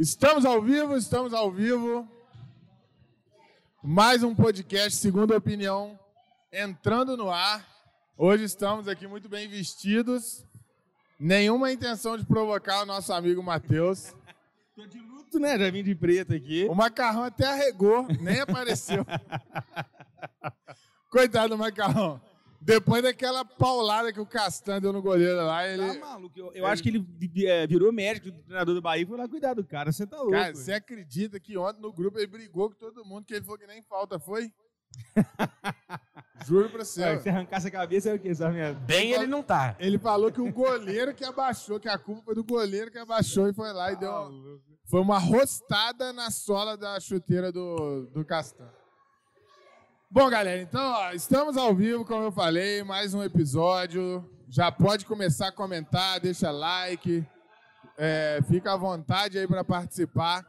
Estamos ao vivo, estamos ao vivo. Mais um podcast, segunda opinião, entrando no ar. Hoje estamos aqui muito bem vestidos. Nenhuma intenção de provocar o nosso amigo Matheus. Tô de luto, né? Já vim de preto aqui. O macarrão até arregou, nem apareceu. Coitado do macarrão. Depois daquela paulada que o Castan deu no goleiro lá, ele. Tá maluco. Eu, eu acho que ele é, virou médico do treinador do Bahia e foi lá cuidar do cara. Você tá louco. Cara, você acredita que ontem no grupo ele brigou com todo mundo, que ele falou que nem falta, foi? Juro pra você. Ué, se arrancasse a cabeça, é o quê? Bem ele não tá. Ele falou que o goleiro que abaixou, que a culpa foi do goleiro que abaixou e foi lá e deu. uma- Foi uma rostada na sola da chuteira do, do Castan. Bom, galera, então, ó, estamos ao vivo, como eu falei, mais um episódio. Já pode começar a comentar, deixa like, é, fica à vontade aí para participar.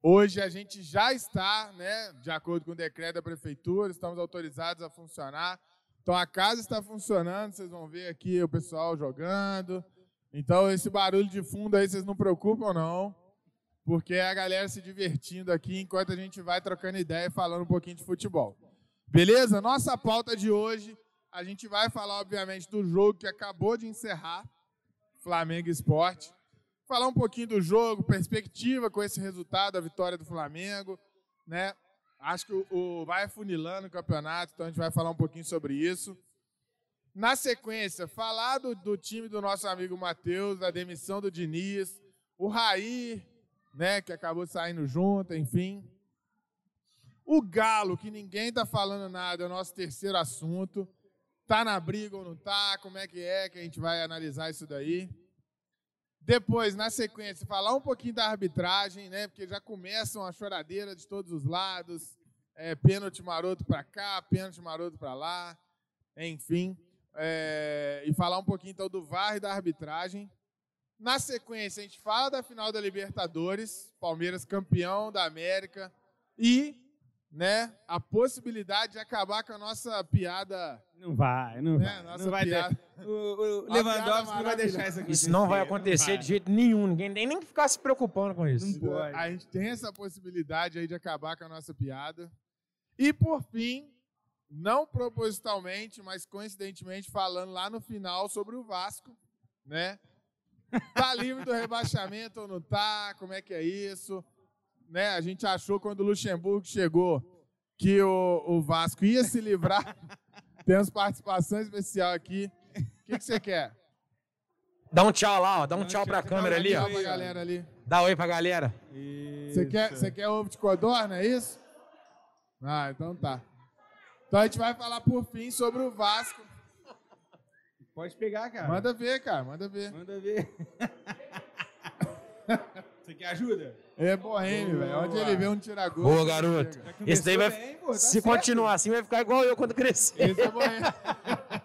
Hoje a gente já está, né, de acordo com o decreto da prefeitura, estamos autorizados a funcionar. Então a casa está funcionando, vocês vão ver aqui o pessoal jogando. Então esse barulho de fundo aí vocês não preocupam não, porque é a galera se divertindo aqui enquanto a gente vai trocando ideia e falando um pouquinho de futebol. Beleza? Nossa pauta de hoje, a gente vai falar obviamente do jogo que acabou de encerrar, Flamengo Esporte. Falar um pouquinho do jogo, perspectiva com esse resultado, a vitória do Flamengo, né? Acho que o, o- vai afunilando o campeonato, então a gente vai falar um pouquinho sobre isso. Na sequência, falar do, do time do nosso amigo Matheus, da demissão do Diniz, o Raí, né, que acabou saindo junto, enfim. O Galo, que ninguém tá falando nada, é o nosso terceiro assunto. Tá na briga ou não tá? Como é que é que a gente vai analisar isso daí? Depois, na sequência, falar um pouquinho da arbitragem, né? Porque já começam a choradeira de todos os lados. É, pênalti maroto para cá, pênalti maroto para lá, enfim. É, e falar um pouquinho então do VAR e da arbitragem. Na sequência, a gente fala da final da Libertadores, Palmeiras campeão da América e né, a possibilidade de acabar com a nossa piada. Não vai, não Né, vai. nossa não vai piada. ter. O, o Lewandowski não vai deixar isso acontecer. Isso não vai acontecer de jeito nenhum. Ninguém tem nem que ficar se preocupando com isso. Não pode. A gente tem essa possibilidade aí de acabar com a nossa piada. E por fim, não propositalmente, mas coincidentemente, falando lá no final sobre o Vasco, né? Tá livre do rebaixamento ou não tá? Como é que é isso? Né? A gente achou quando o Luxemburgo chegou que o, o Vasco ia se livrar. Temos participação especial aqui. O que, que você quer? Dá um tchau lá, ó. Dá um Dá um tchau tchau pra câmera ali, Tchau ó. pra galera ali. Dá oi pra galera. Você quer, você quer ovo de codorna, é isso? Ah, então tá. Então a gente vai falar por fim sobre o Vasco. Pode pegar, cara. Manda ver, cara, manda ver. Manda ver. Você quer ajuda? É boêmio, velho. Onde ele vê um tira-gol. Boa, garoto. Esse daí vai. bem, pô, tá se certo. continuar assim, vai ficar igual eu quando crescer. Esse é boêmio.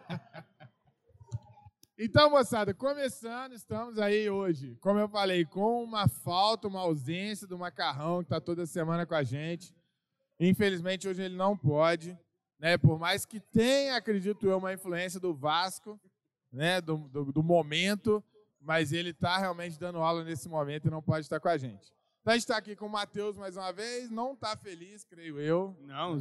Então, moçada, começando, estamos aí hoje, como eu falei, com uma falta, uma ausência do Macarrão, que está toda semana com a gente. Infelizmente, hoje ele não pode, né? Por mais que tenha, acredito eu, uma influência do Vasco, né? Do, do, do momento, mas ele está realmente dando aula nesse momento e não pode estar com a gente. Então, a gente está aqui com o Matheus mais uma vez, não está feliz, creio eu. Não,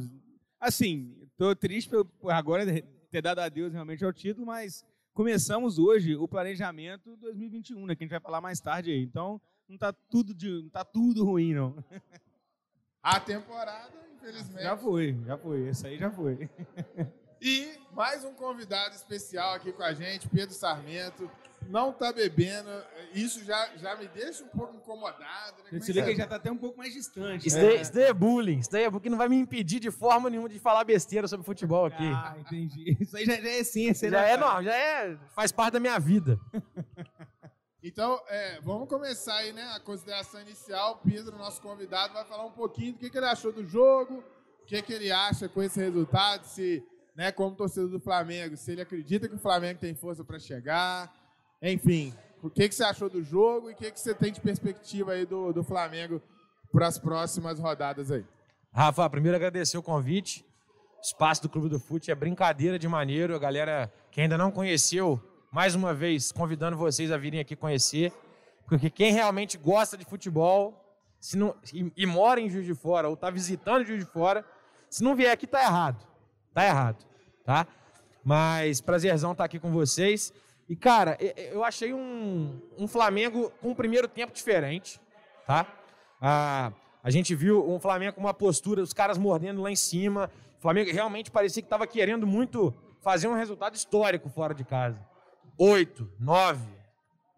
assim, tô triste por agora ter dado adeus realmente ao título, mas começamos hoje o planejamento 2021, né, que a gente vai falar mais tarde aí. Então, não tá tudo de, não tá tudo ruim não. A temporada, infelizmente. Já foi, já foi, esse aí já foi. E mais um convidado especial aqui com a gente, Pedro Sarmento. Não tá bebendo, isso já, já me deixa um pouco incomodado. Né? Como é Você que vê que é? ele já tá até um pouco mais distante. Isso né? daí, isso daí é bullying. Isso daí é porque não vai me impedir de forma nenhuma de falar besteira sobre futebol aqui. Ah, entendi. Isso aí já, já é essência, já né, é, cara? não, já é. Faz parte da minha vida. Então, é, vamos começar aí, né? A consideração inicial. O Pedro, nosso convidado, vai falar um pouquinho do que, que ele achou do jogo, o que, que ele acha com esse resultado, se, né, como torcedor do Flamengo, se ele acredita que o Flamengo tem força para chegar. Enfim, o que, que você achou do jogo e o que, que você tem de perspectiva aí do, do Flamengo para as próximas rodadas aí? Rafa, primeiro agradecer o convite. O espaço do Clube do Fute é brincadeira de maneiro. A galera que ainda não conheceu, mais uma vez, convidando vocês a virem aqui conhecer. Porque quem realmente gosta de futebol se não, e, e mora em Juiz de Fora ou está visitando Juiz de Fora, se não vier aqui, tá errado. Tá errado, tá? Mas prazerzão estar tá aqui com vocês. E, cara, eu achei um, um Flamengo com um primeiro tempo diferente, tá? Ah, a gente viu um Flamengo com uma postura, os caras mordendo lá em cima. O Flamengo realmente parecia que estava querendo muito fazer um resultado histórico fora de casa. Oito, nove.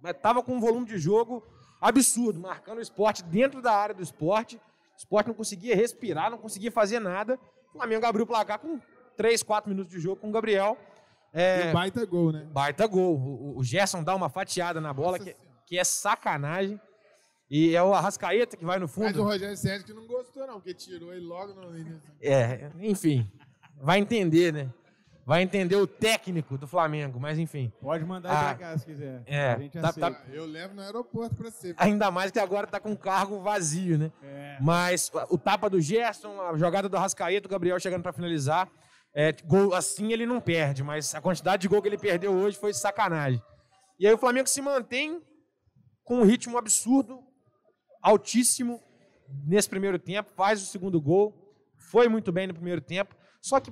Mas tava com um volume de jogo absurdo, marcando o esporte dentro da área do esporte. O esporte não conseguia respirar, não conseguia fazer nada. O Flamengo abriu o placar com 3, 4 minutos de jogo com o Gabriel. É, e baita gol, né? Baita gol. O, o Gerson dá uma fatiada na bola, que, que, é sacanagem. E é o Arrascaeta que vai no fundo. Mas o Rogério Sérgio que não gostou, não, porque tirou ele logo no início. É, enfim. Vai entender, né? vai entender o técnico do Flamengo, mas enfim. Pode mandar ah, pra cá se quiser. É, tá, tá, eu levo no aeroporto pra você. Ainda mais que agora tá com cargo vazio, né? É. Mas o tapa do Gerson, a jogada do Rascaeta, o Gabriel chegando para finalizar. É, gol assim ele não perde, mas a quantidade de gol que ele perdeu hoje foi sacanagem. E aí o Flamengo se mantém com um ritmo absurdo, altíssimo nesse primeiro tempo, faz o segundo gol, foi muito bem no primeiro tempo. Só que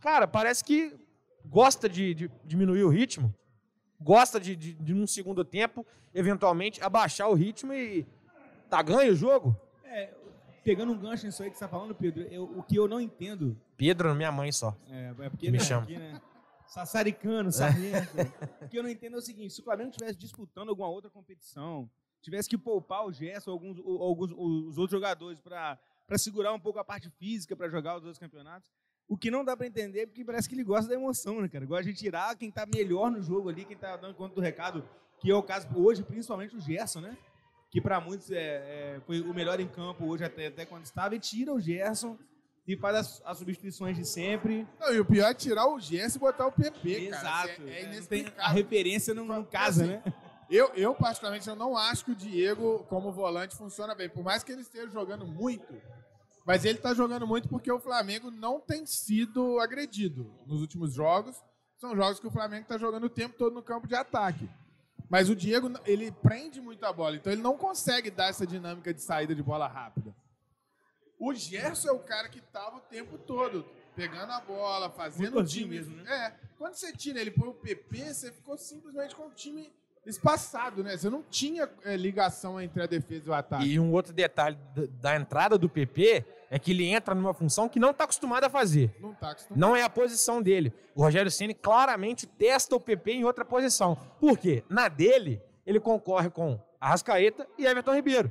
cara, parece que gosta de, de diminuir o ritmo, gosta de, de, de, num segundo tempo, eventualmente, abaixar o ritmo e tá ganho o jogo. É, pegando um gancho nisso aí que você tá falando, Pedro, eu, o que eu não entendo. Pedro, minha mãe só. É, é porque me né, chama. Aqui, né? Sassaricano, sargento. o que eu não entendo é o seguinte: se o Flamengo estivesse disputando alguma outra competição, tivesse que poupar o Gerson ou alguns, ou, alguns os outros jogadores para segurar um pouco a parte física para jogar os outros campeonatos, o que não dá para entender é porque parece que ele gosta da emoção, né, cara? Gosta de tirar quem tá melhor no jogo ali, quem tá dando conta do recado, que é o caso hoje, principalmente o Gerson, né? Que para muitos é, é, foi o melhor em campo hoje até, até quando estava, e tira o Gerson e faz as, as substituições de sempre. Não, e o pior é tirar o Gerson e botar o PP, Exato. cara. Exato. É, é, tem, a referência não, não casa, assim, né? Eu, eu, particularmente, eu não acho que o Diego, como volante, funciona bem. Por mais que ele esteja jogando muito, mas ele está jogando muito porque o Flamengo não tem sido agredido nos últimos jogos. São jogos que o Flamengo está jogando o tempo todo no campo de ataque. Mas o Diego, ele prende muito a bola, então ele não consegue dar essa dinâmica de saída de bola rápida. O Gerson é o cara que estava o tempo todo pegando a bola, fazendo o time. Mesmo, né? É, quando você tira ele põe o PP, você ficou simplesmente com o time espaçado, né? Você não tinha é, ligação entre a defesa e o ataque. E um outro detalhe da entrada do PP é que ele entra numa função que não está acostumado a fazer. Não está acostumado. Não é a posição dele. O Rogério Ceni claramente testa o PP em outra posição. Por quê? Na dele, ele concorre com Arrascaeta e Everton Ribeiro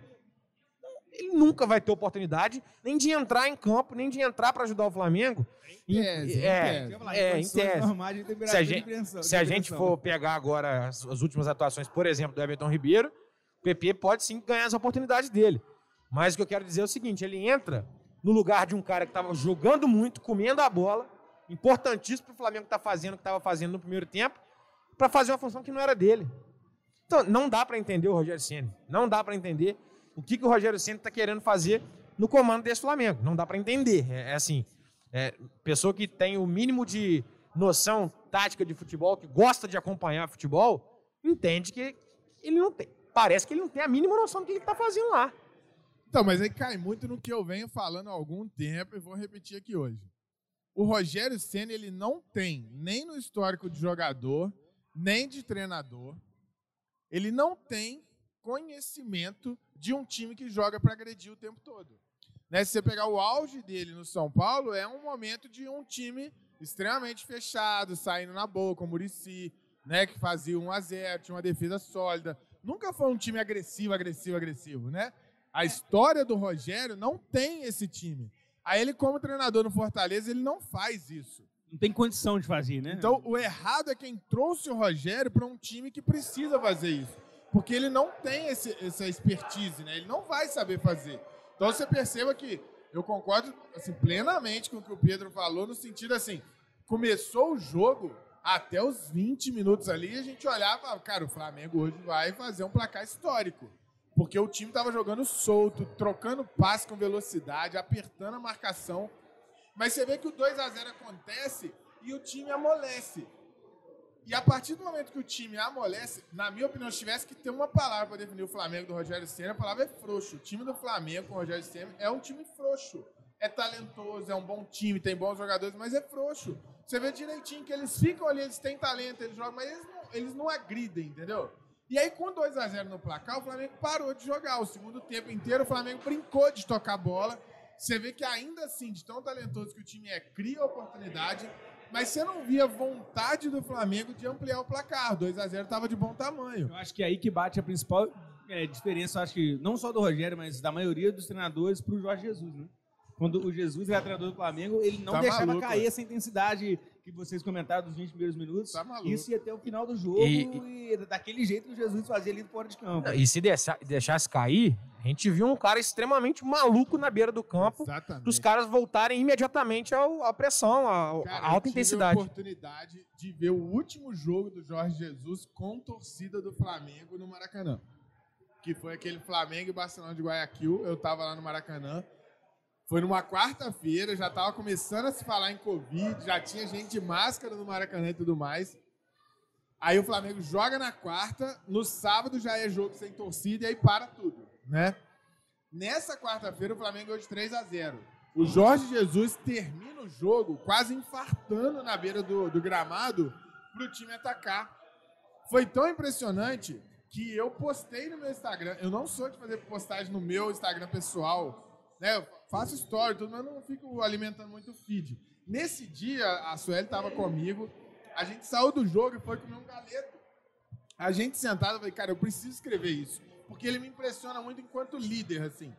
ele nunca vai ter oportunidade nem de entrar em campo, nem de entrar para ajudar o Flamengo. Em tese, é, em tese. É, em tese. Se a gente, se a gente for pegar agora as, as, últimas atuações, por exemplo, do Everton Ribeiro, o PP pode sim ganhar as oportunidades dele. Mas o que eu quero dizer é o seguinte: ele entra no lugar de um cara que estava jogando muito, comendo a bola, importantíssimo para o Flamengo estar tá fazendo o que estava fazendo no primeiro tempo, para fazer uma função que não era dele. Então, não dá para entender o Rogério Senna. Não dá para entender o que, que o Rogério Senna está querendo fazer no comando desse Flamengo. Não dá para entender. É, é assim, é, pessoa que tem o mínimo de noção tática de futebol, que gosta de acompanhar futebol, entende que ele não tem. Parece que ele não tem a mínima noção do que ele está fazendo lá. Então, mas aí cai muito no que eu venho falando há algum tempo e vou repetir aqui hoje. O Rogério Senna ele não tem nem no histórico de jogador, nem de treinador, ele não tem conhecimento de um time que joga para agredir o tempo todo. Né? Se você pegar o auge dele no São Paulo, é um momento de um time extremamente fechado, saindo na boa, como o Murici, né? que fazia 1 a 0 tinha uma defesa sólida. Nunca foi um time agressivo, agressivo, agressivo. Né? A história do Rogério não tem esse time. Aí ele, como treinador no Fortaleza, ele não faz isso. Não tem condição de fazer, né? Então, o errado é quem trouxe o Rogério para um time que precisa fazer isso. Porque ele não tem esse, essa expertise, né? Ele não vai saber fazer. Então você perceba que eu concordo assim, plenamente com o que o Pedro falou, no sentido assim, começou o jogo, até os 20 minutos ali, a gente olhava cara, o Flamengo hoje vai fazer um placar histórico. Porque o time estava jogando solto, trocando passe com velocidade, apertando a marcação. Mas você vê que o 2 a 0 acontece e o time amolece. E a partir do momento que o time amolece, na minha opinião, se tivesse que ter uma palavra para definir o Flamengo do Rogério Senna, a palavra é frouxo. O time do Flamengo com o Rogério Senna é um time frouxo. É talentoso, é um bom time, tem bons jogadores, mas é frouxo. Você vê direitinho que eles ficam ali, eles têm talento, eles jogam, mas eles não, eles não agridem, entendeu? E aí, com 2 a 0 no placar, o Flamengo parou de jogar. O segundo tempo inteiro, o Flamengo brincou de tocar bola. Você vê que ainda assim, de tão talentoso que o time é, cria oportunidade, mas você não via vontade do Flamengo de ampliar o placar. 2 a 0 estava de bom tamanho. Eu acho que é aí que bate a principal é, diferença, acho que não só do Rogério, mas da maioria dos treinadores para o Jorge Jesus, né? Quando o Jesus era treinador do Flamengo, ele não tá deixava maluco, cair essa intensidade que vocês comentaram dos 20 primeiros minutos. Tá Isso ia até o final do jogo e, e, daquele jeito que o Jesus fazia ali fora de campo. E se deixasse cair, a gente viu um cara extremamente maluco na beira do campo. Exatamente. Os caras voltarem imediatamente ao, à pressão, à, cara, alta eu intensidade. Eu tive a oportunidade de ver o último jogo do Jorge Jesus com torcida do Flamengo no Maracanã. Que foi aquele Flamengo e Barcelona de Guayaquil. Eu tava lá no Maracanã. Foi numa quarta-feira, já estava começando a se falar em Covid, já tinha gente de máscara no Maracanã e tudo mais. Aí o Flamengo joga na quarta, no sábado já é jogo sem torcida e aí para tudo, né? Nessa quarta-feira o Flamengo ganhou de 3 a 0. O Jorge Jesus termina o jogo quase infartando na beira do, do gramado para o time atacar. Foi tão impressionante que eu postei no meu Instagram. Eu não sou de fazer postagem no meu Instagram pessoal, né? Faço story, tudo, mas não fico alimentando muito feed. Nesse dia, a Sueli estava comigo, a gente saiu do jogo e foi comer um galeto. A gente sentado, eu falei, cara, eu preciso escrever isso. Porque ele me impressiona muito enquanto líder, assim,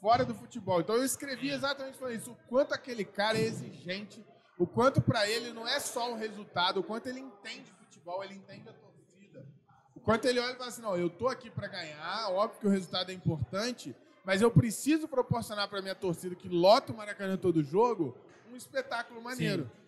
fora do futebol. Então eu escrevi exatamente sobre isso. O quanto aquele cara é exigente, o quanto para ele não é só o resultado, o quanto ele entende futebol, ele entende a torcida. O quanto ele olha e fala assim, não, eu tô aqui para ganhar, óbvio que o resultado é importante, mas eu preciso proporcionar para minha torcida que lota o Maracanã todo jogo um espetáculo maneiro. Sim.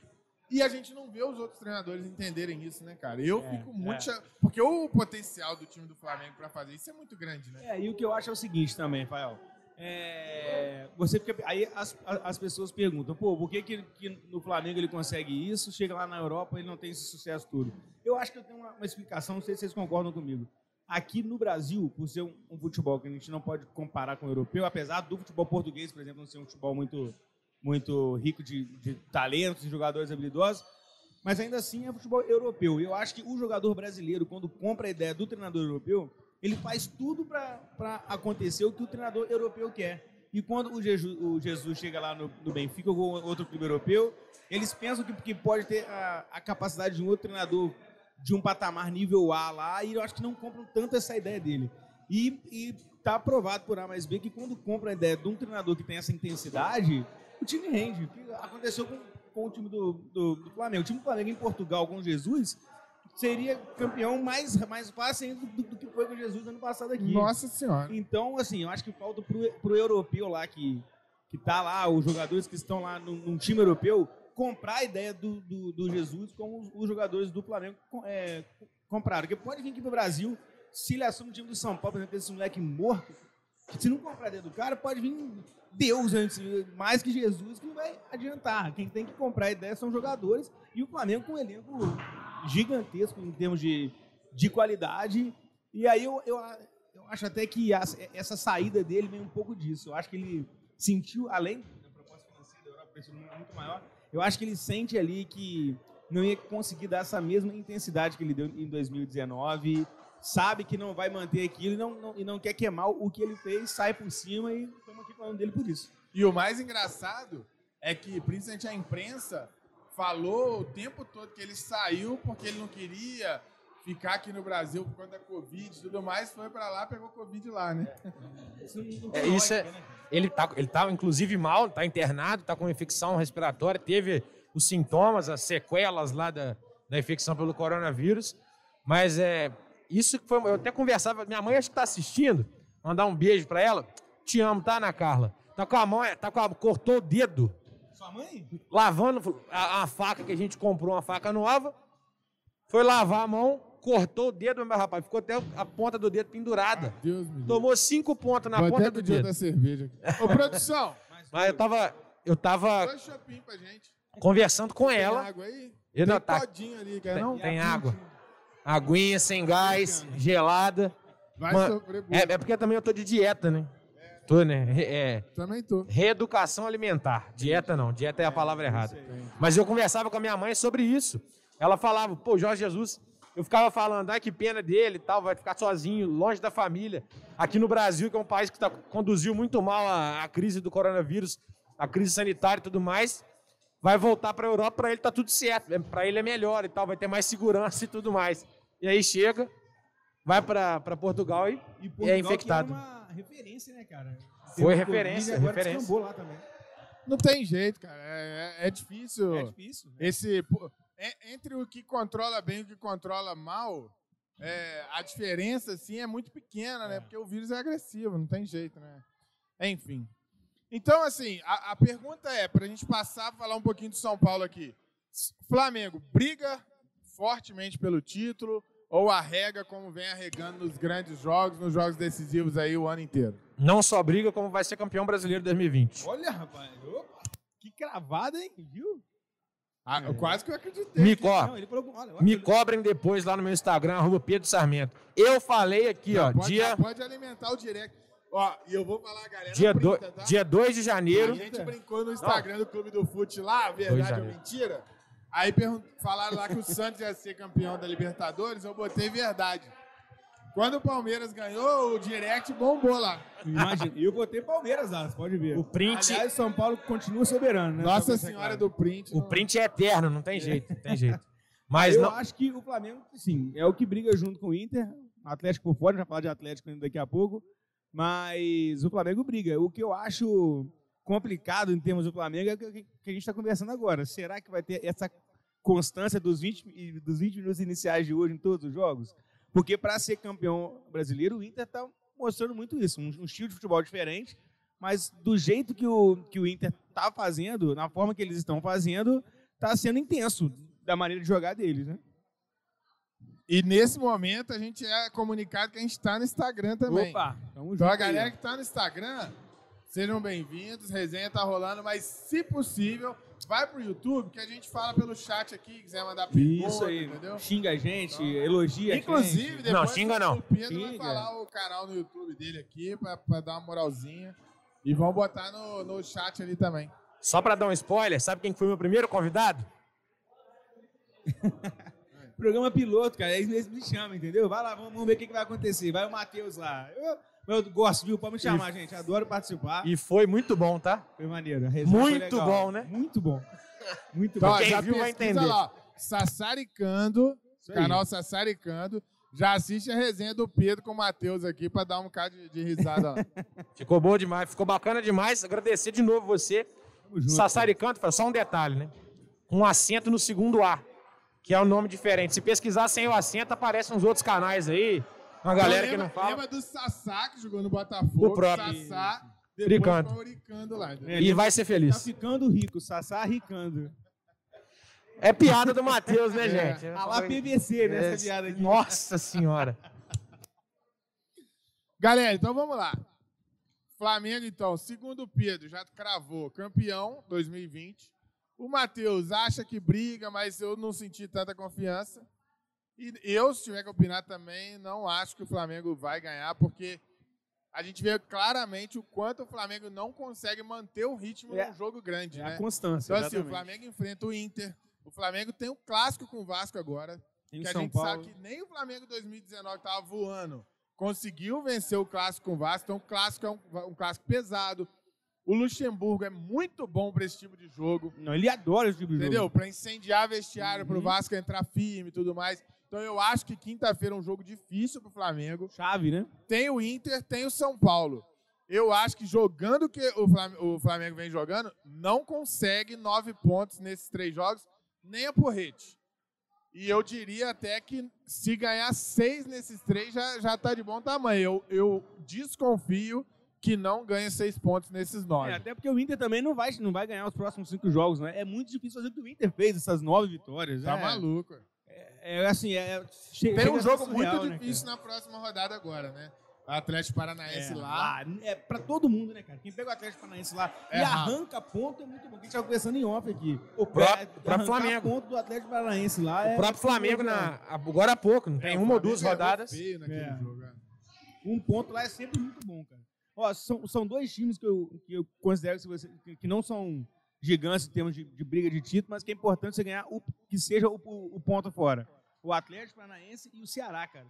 E a gente não vê os outros treinadores entenderem isso, né, cara? Eu é, fico muito. É. Porque o potencial do time do Flamengo para fazer isso é muito grande, né? É, e o que eu acho é o seguinte também, Rafael. É, você fica, aí as, as pessoas perguntam, pô, por que, que, que, no Flamengo ele consegue isso, chega lá na Europa ele não tem esse sucesso todo? Eu acho que eu tenho uma, uma explicação, não sei se vocês concordam comigo. Aqui no Brasil, por ser um, um, futebol que a gente não pode comparar com o europeu, apesar do futebol português, por exemplo, não ser um futebol muito, muito rico de, de talentos e jogadores habilidosos, mas ainda assim é futebol europeu. Eu acho que o jogador brasileiro, quando compra a ideia do treinador europeu, ele faz tudo para acontecer o que o treinador europeu quer. E quando o Jesus, o Jesus chega lá no, no, Benfica ou outro clube europeu, eles pensam que, que pode ter a, a capacidade de um outro treinador de um patamar nível A lá, e eu acho que não compram tanto essa ideia dele. E, e tá aprovado por A mais B que quando compra a ideia de um treinador que tem essa intensidade, o time rende. O que aconteceu com, com o time do, do, do, Flamengo. O time do Flamengo em Portugal com Jesus seria campeão mais, mais fácil do, do, que foi com Jesus ano passado aqui. Nossa Senhora. Então, assim, eu acho que falta pro, pro europeu lá que, que tá lá, os jogadores que estão lá num, num time europeu, comprar a ideia do, do, do Jesus como os, os, jogadores do Flamengo é, compraram. Porque pode vir aqui pro Brasil, se ele assume o time do São Paulo, por exemplo, esse moleque morto, se não comprar a ideia do cara, pode vir Deus antes, mais que Jesus, que não vai adiantar. Quem tem que comprar a ideia são jogadores e o Flamengo com um elenco gigantesco em termos de, de qualidade. E aí eu, eu, eu acho até que a, essa saída dele vem um pouco disso. Eu acho que ele sentiu, além da proposta financeira da Europa, muito maior, eu acho que ele sente ali que não ia conseguir dar essa mesma intensidade que ele deu em 2019. Sabe que não vai manter aquilo e não, não, e não quer queimar o que ele fez, sai por cima e estamos aqui falando dele por isso. E o mais engraçado é que, principalmente a imprensa, falou o tempo todo que ele saiu porque ele não queria ficar aqui no Brasil por conta da Covid e tudo mais, foi para lá, pegou Covid lá, né? É, isso é, ele tá, ele tá inclusive mal, tá internado, tá com infecção respiratória, teve os sintomas, as sequelas lá da, da infecção pelo coronavírus. Mas é isso que foi. Eu até conversava, minha mãe acho que tá assistindo, mandar um beijo para ela. Te amo, tá, Ana Carla? Tá com a mão, tá com a, cortou o dedo. Sua mãe? Lavando a, a faca que a gente comprou, uma faca nova. Foi lavar a mão, cortou o dedo, meu rapaz, ficou até a ponta do dedo pendurada. Ah, Deus me Tomou cinco pontos na Vou ponta do dedo. da cerveja. Ô, produção. Mas eu tava, eu tava pra gente. conversando com ela. água aí? Eu Tem não, tá, todinho ali, quer tem, não? tem água. Aguinha sem gás, gelada. Vai sofrer. É, é porque também eu tô de dieta, né? Tô, né? É, Também tô. reeducação alimentar. Dieta não, dieta é a palavra errada. Mas eu conversava com a minha mãe sobre isso. Ela falava, pô, Jorge Jesus, eu ficava falando, ai, que pena dele e tal, vai ficar sozinho, longe da família. Aqui no Brasil, que é um país que tá, conduziu muito mal a, a crise do coronavírus, a crise sanitária e tudo mais, vai voltar para a Europa, para ele tá tudo certo, para ele é melhor e tal, vai ter mais segurança e tudo mais. E aí chega, vai para Portugal e E É infectado. Que era uma referência, né, cara? Foi Teve referência, agora referência. lá também. Não tem jeito, cara. É, é- é difícil. É difícil. né? Esse, é- entre o que controla bem e o que controla mal, é, a diferença, assim, é muito pequena, né? Porque o vírus é agressivo, não tem jeito, né? Enfim. Então, assim, a, a pergunta é, pra gente passar a falar um pouquinho do São Paulo aqui. Flamengo briga fortemente pelo título ou arrega como vem arregando nos grandes jogos, nos jogos decisivos aí o ano inteiro? não só briga, como vai ser campeão brasileiro 2020. Olha, rapaz. Opa, que cravada, hein? Viu? Ah, É. Quase que eu acreditei. Me, co Não, ele falou, olha, me cobrem depois lá no meu Instagram, arroba Pedro Sarmento. Eu falei aqui, ó, pode, dia, pode alimentar o direct. Ó, e eu vou falar, galera. dia, do, printa, tá? dia 2 de janeiro. A gente brincou no Instagram do Clube do Fute lá, Dois verdade de ou janeiro. mentira? Aí falaram lá que o Santos ia ser campeão da Libertadores, eu botei verdade. Quando o Palmeiras ganhou, o direct bombou lá. Imagina. E eu botei Palmeiras, lá, você pode ver. O print, Aliás, São Paulo continua soberano, né? Nossa Senhora claro. do Print. o não- print é eterno, não tem jeito, não tem jeito. Mas eu não, acho que o Flamengo, sim, é o que briga junto com o Inter. Atlético por fora, a gente vai falar de Atlético ainda daqui a pouco. Mas o Flamengo briga. O que eu acho complicado em termos do Flamengo é o que a gente está conversando agora. Será que vai ter essa constância dos 20, e- dos 20 minutos iniciais de hoje em todos os jogos? Porque para ser campeão brasileiro, o Inter está mostrando muito isso. Um, um estilo de futebol diferente, mas do jeito que o, que o Inter está fazendo, na forma que eles estão fazendo, está sendo intenso da maneira de jogar deles, né? E nesse momento a gente é comunicado que a gente está no Instagram também. Opa, tamo Então a aí, galera ó. que está no Instagram, sejam bem-vindos, resenha tá rolando, mas se possível, vai pro YouTube que a gente fala pelo chat aqui, quiser mandar pergunta, Isso aí, entendeu? xinga a gente, elogia a Inclusive, gente. depois Não, xinga não. o Pedro vai Xinga. falar o canal no YouTube dele aqui pra, pra dar uma moralzinha. E vão botar no, no chat ali também. só pra dar um spoiler, sabe quem foi meu primeiro convidado? Programa piloto, cara, eles me chamam, entendeu? Vai lá, vamos, vamos ver o que, que vai acontecer. Vai o Matheus lá. Eu, eu gosto, viu? Pode me chamar, gente. Adoro participar. E foi muito bom, tá? Foi maneiro. a resenha foi Muito legal. bom, né? Muito bom. Muito Então, bom. Quem já viu vai entender. lá, Sassaricando, canal Sassaricando. Já assiste a resenha do Pedro com o Matheus aqui pra dar um bocado de, de risada lá. Ficou bom demais, ficou bacana demais. Agradecer de novo você. Foi só um detalhe, né? Um acento no segundo A, que é um nome diferente. Se pesquisar sem o acento, aparecem uns outros canais aí. Uma galera que Então, não lembra, fala. Lembra do Sassá que jogou no Botafogo? O próprio. Sassá, depois Bricando. ficou Uricando lá. entendeu? É, E vai ser Tá feliz. ficando rico, Sassá ricando. É piada do Matheus, né, gente? Ah lá PVC, né? É, Essa piada aqui. Nossa senhora. Galera, então vamos lá. Flamengo, então, segundo o Pedro, já cravou campeão 2020. O Matheus acha que briga, mas eu não senti tanta confiança. E eu, se tiver que opinar também, não acho que o Flamengo vai ganhar, porque a gente vê claramente o quanto o Flamengo não consegue manter o ritmo É. num jogo grande. É né? a constância. Então, assim, o. Flamengo enfrenta o Inter. O Flamengo tem um clássico com o Vasco agora. Tem que a São gente Paulo. sabe que nem o Flamengo 2019 estava voando. Conseguiu vencer o clássico com o Vasco. Então, o clássico é um, um clássico pesado. O Luxemburgo é muito bom para esse tipo de jogo. Não, ele adora esse tipo de Entendeu? jogo. Para incendiar vestiário, para o Uhum. Vasco entrar firme e tudo mais. Então, eu acho que quinta-feira é um jogo difícil para o Flamengo. Chave, né? Tem o Inter, tem o São Paulo. Eu acho que jogando o que o Flam- o Flamengo vem jogando, não consegue nove pontos nesses três jogos, nem a porrete. E eu diria até que se ganhar seis nesses três já, já tá de bom tamanho. Eu, eu desconfio que não ganha seis pontos nesses nove. É, até porque o Inter também não vai, não vai ganhar os próximos cinco jogos, né? É muito difícil fazer o que o Inter fez, essas nove vitórias. tá é, maluco. É, assim, é, che- Tem um jogo surreal, muito né, difícil na próxima rodada agora, né? Atlético Paranaense É, lá. É pra todo mundo, né, cara? Quem pega o Atlético Paranaense lá É e rápido. arranca ponto é muito bom. A gente tava conversando em off aqui. O próprio- É, o próprio arrancar Flamengo. ponto do Atlético Paranaense lá O é próprio Flamengo, na, agora há pouco, não tem É, uma ou duas rodadas. feio naquele É. jogo, é. Um ponto lá é sempre muito bom, cara. Ó, são, são dois times que eu, que eu considero que, você- que- que não são gigantes em termos de, de briga de título, mas que é importante você ganhar o, que seja o, o- o ponto fora. O Atlético Paranaense e o Ceará, cara.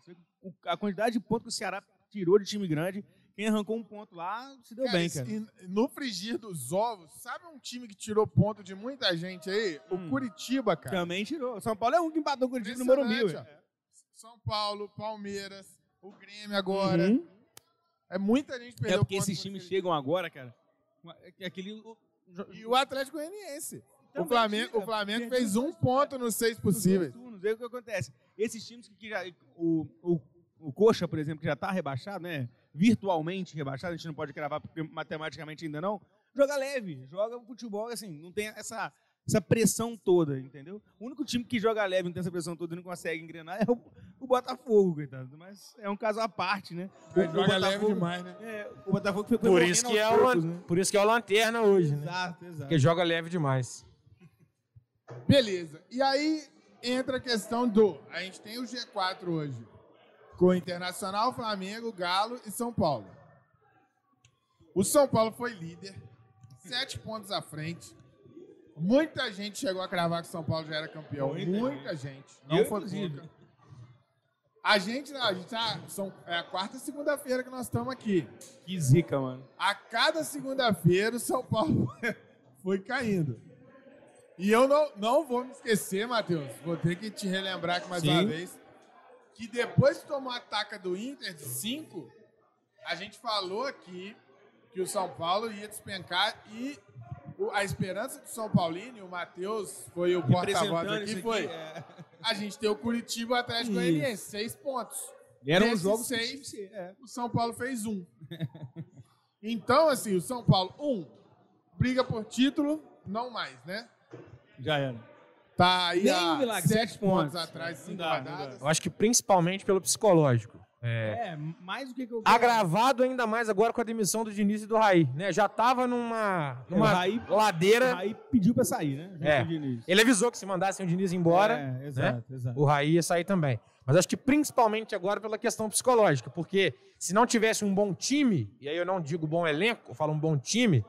A quantidade de pontos que o Ceará tirou de time grande, quem arrancou um ponto lá se deu Cara, bem, cara. no frigir dos ovos, sabe um time que tirou ponto de muita gente aí? Hum. O Curitiba, cara. Também tirou. São Paulo é um que empatou o Curitiba no Morumbi. Ué. São Paulo, Palmeiras, o Grêmio agora. Uhum. É muita gente perdeu É porque esses times chegam agora, cara. é Aquele. E o Atlético Goianiense. O Flamengo, tira, o Flamengo perdeu fez um ponto nos seis possíveis. turnos. Aí o que acontece? Esses times que, que já. O, o, o Coxa, por exemplo, que já está rebaixado, né? Virtualmente rebaixado, a gente não pode cravar porque matematicamente ainda não. Joga leve, joga futebol, assim, não tem essa, essa pressão toda, entendeu? O único time que joga leve, não tem essa pressão toda e não consegue engrenar é o, o Botafogo, coitado. Mas é um caso à parte, né? O- o joga leve demais, né? É, o Botafogo foi foi Por isso, que é o, poucos, né? por isso que é o Lanterna hoje, né? Exato, exato. Porque joga leve demais. Beleza. E aí entra a questão do. A gente tem o G4 hoje. Com o Internacional, Flamengo, Galo e São Paulo. O São Paulo foi líder, sete pontos à frente. Muita gente chegou a cravar que o São Paulo já era campeão. Muita Muita, gente. Não Eu, foi pouca. A gente, não, a gente tá, são, é a quarta segunda-feira que nós estamos aqui. Que zica, mano. A cada segunda-feira o São Paulo foi caindo. E eu não, não vou me esquecer, Matheus, vou ter que te relembrar aqui mais Sim. uma vez, que depois que tomou a taca do Inter de 5, a gente falou aqui que o São Paulo ia despencar e a esperança do São Paulino, e o Matheus foi o porta-voz aqui, foi é. a gente ter o Curitiba e o Atlético Isso. Goianiense, seis pontos. Era um Desses jogo seis, que- é. o São Paulo fez um. Então, assim, o São Paulo, um, briga por título, não mais, né? Já era. Tá aí Nem a Milagre, sete pontos pontos. atrás, cinco dá, rodadas. Eu acho que principalmente pelo psicológico. É. É, mais do que, que eu Agravado ainda mais agora com a demissão do Diniz e do Raí, né? Já tava numa, numa É, o Raí- ladeira. Aí pediu pra sair, né? É. o. Ele avisou que se mandassem o Diniz embora, É, exato, exato. o Raí ia sair também. Mas acho que principalmente agora pela questão psicológica, porque se não tivesse um bom time, e aí eu não digo bom elenco, eu falo um bom time,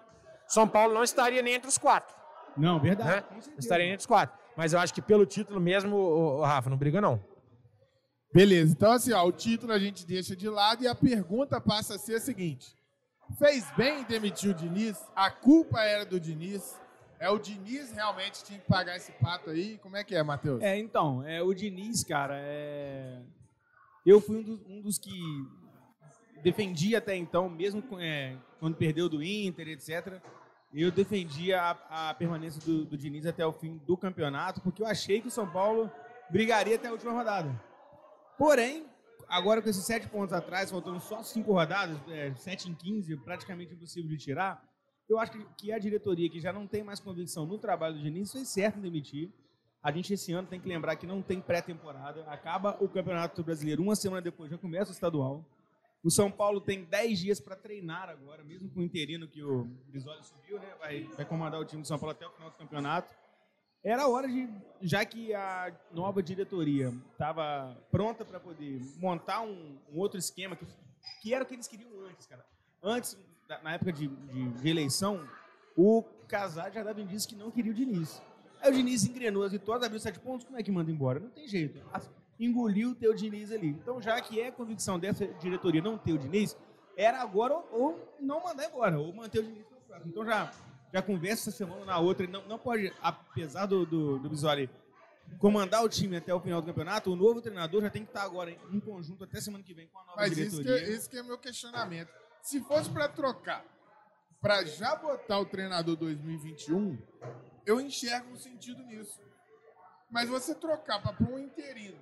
São Paulo não estaria nem entre os quatro, Não, verdade. né? Não estaria nem entre os quatro. Mas eu acho que pelo título mesmo, ô, Rafa, não briga não. Beleza, então assim, ó, o título a gente deixa de lado e a pergunta passa a ser a seguinte. Fez bem em demitir o Diniz? A culpa era do Diniz? É o Diniz realmente que tinha que pagar esse pato aí? Como é que é, Matheus? É, então, é, o Diniz, cara, é... eu fui um dos, um dos que defendia até então, mesmo é, quando perdeu do Inter, etc. Eu defendia a, a permanência do, do Diniz até o fim do campeonato, porque eu achei que o São Paulo brigaria até a última rodada. Porém, agora com esses sete pontos atrás, faltando só cinco rodadas, é, sete em 15, praticamente impossível de tirar, eu acho que, a diretoria, que já não tem mais convicção no trabalho do Diniz, fez certo em demitir. A gente esse ano tem que lembrar que não tem pré-temporada. Acaba o Campeonato Brasileiro uma semana depois, já começa o estadual. O São Paulo tem 10 dias para treinar agora, mesmo com o interino que o Bisoli subiu, né? Vai, vai comandar o time do São Paulo até o final do campeonato. Era hora de, já que a nova diretoria estava pronta para poder montar um, um outro esquema, que, que era o que eles queriam antes, cara. Antes, na época de, de, de eleição, o Casar já dava indício que não queria o Diniz. Aí o Diniz engrenou as vitórias, abriu sete pontos, como é que manda embora? Não tem jeito. Engoliu o teu Diniz ali. Então, já que é convicção dessa diretoria não ter o Diniz, era agora ou, ou não mandar embora, ou manter o Diniz. Então já, já conversa essa semana na outra. Ele Não, não pode, apesar do, do, do Bisoli comandar o time até o final do campeonato, o novo treinador já tem que estar agora em, conjunto até semana que vem com a nova Mas isso que, diretoria. é, esse que é meu questionamento. Se fosse para trocar, para já botar o treinador 2021, eu enxergo um sentido nisso. Mas você trocar para um interino.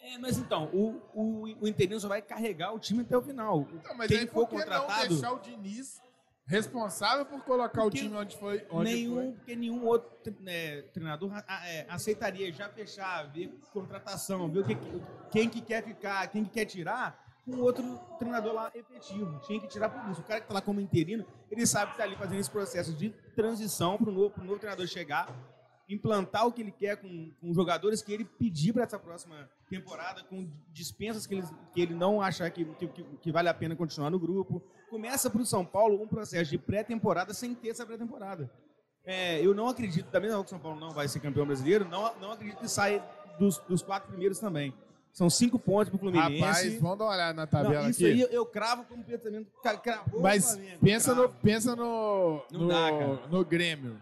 É, mas então, o, o, o interino só vai carregar o time até o final. Então, mas Quem aí for que não contratado, deixar o Diniz responsável por colocar Porque o time onde foi? Onde nenhum, porque nenhum outro né, treinador a- é, aceitaria já fechar, ver contratação, ver o que, quem que quer ficar, quem que quer tirar, com outro treinador lá efetivo. Tinha que tirar por isso. O cara que está lá como interino, ele sabe que está ali fazendo esse processo de transição para o novo, novo treinador chegar, implantar o que ele quer com, com jogadores que ele pedir para essa próxima temporada, com dispensas que ele, que ele não achar que, que, que vale a pena continuar no grupo. Começa para o São Paulo um processo de pré-temporada sem ter essa pré-temporada. É, eu não acredito, da mesma forma que o São Paulo não vai ser campeão brasileiro, não, não acredito que saia dos, dos quatro primeiros também. São cinco pontos pro Fluminense. Rapaz, vamos dar uma olhada na tabela não, isso aqui. Isso aí eu cravo como pensamento. Cravou Mas pensa, no, pensa no, no, dá, no Grêmio.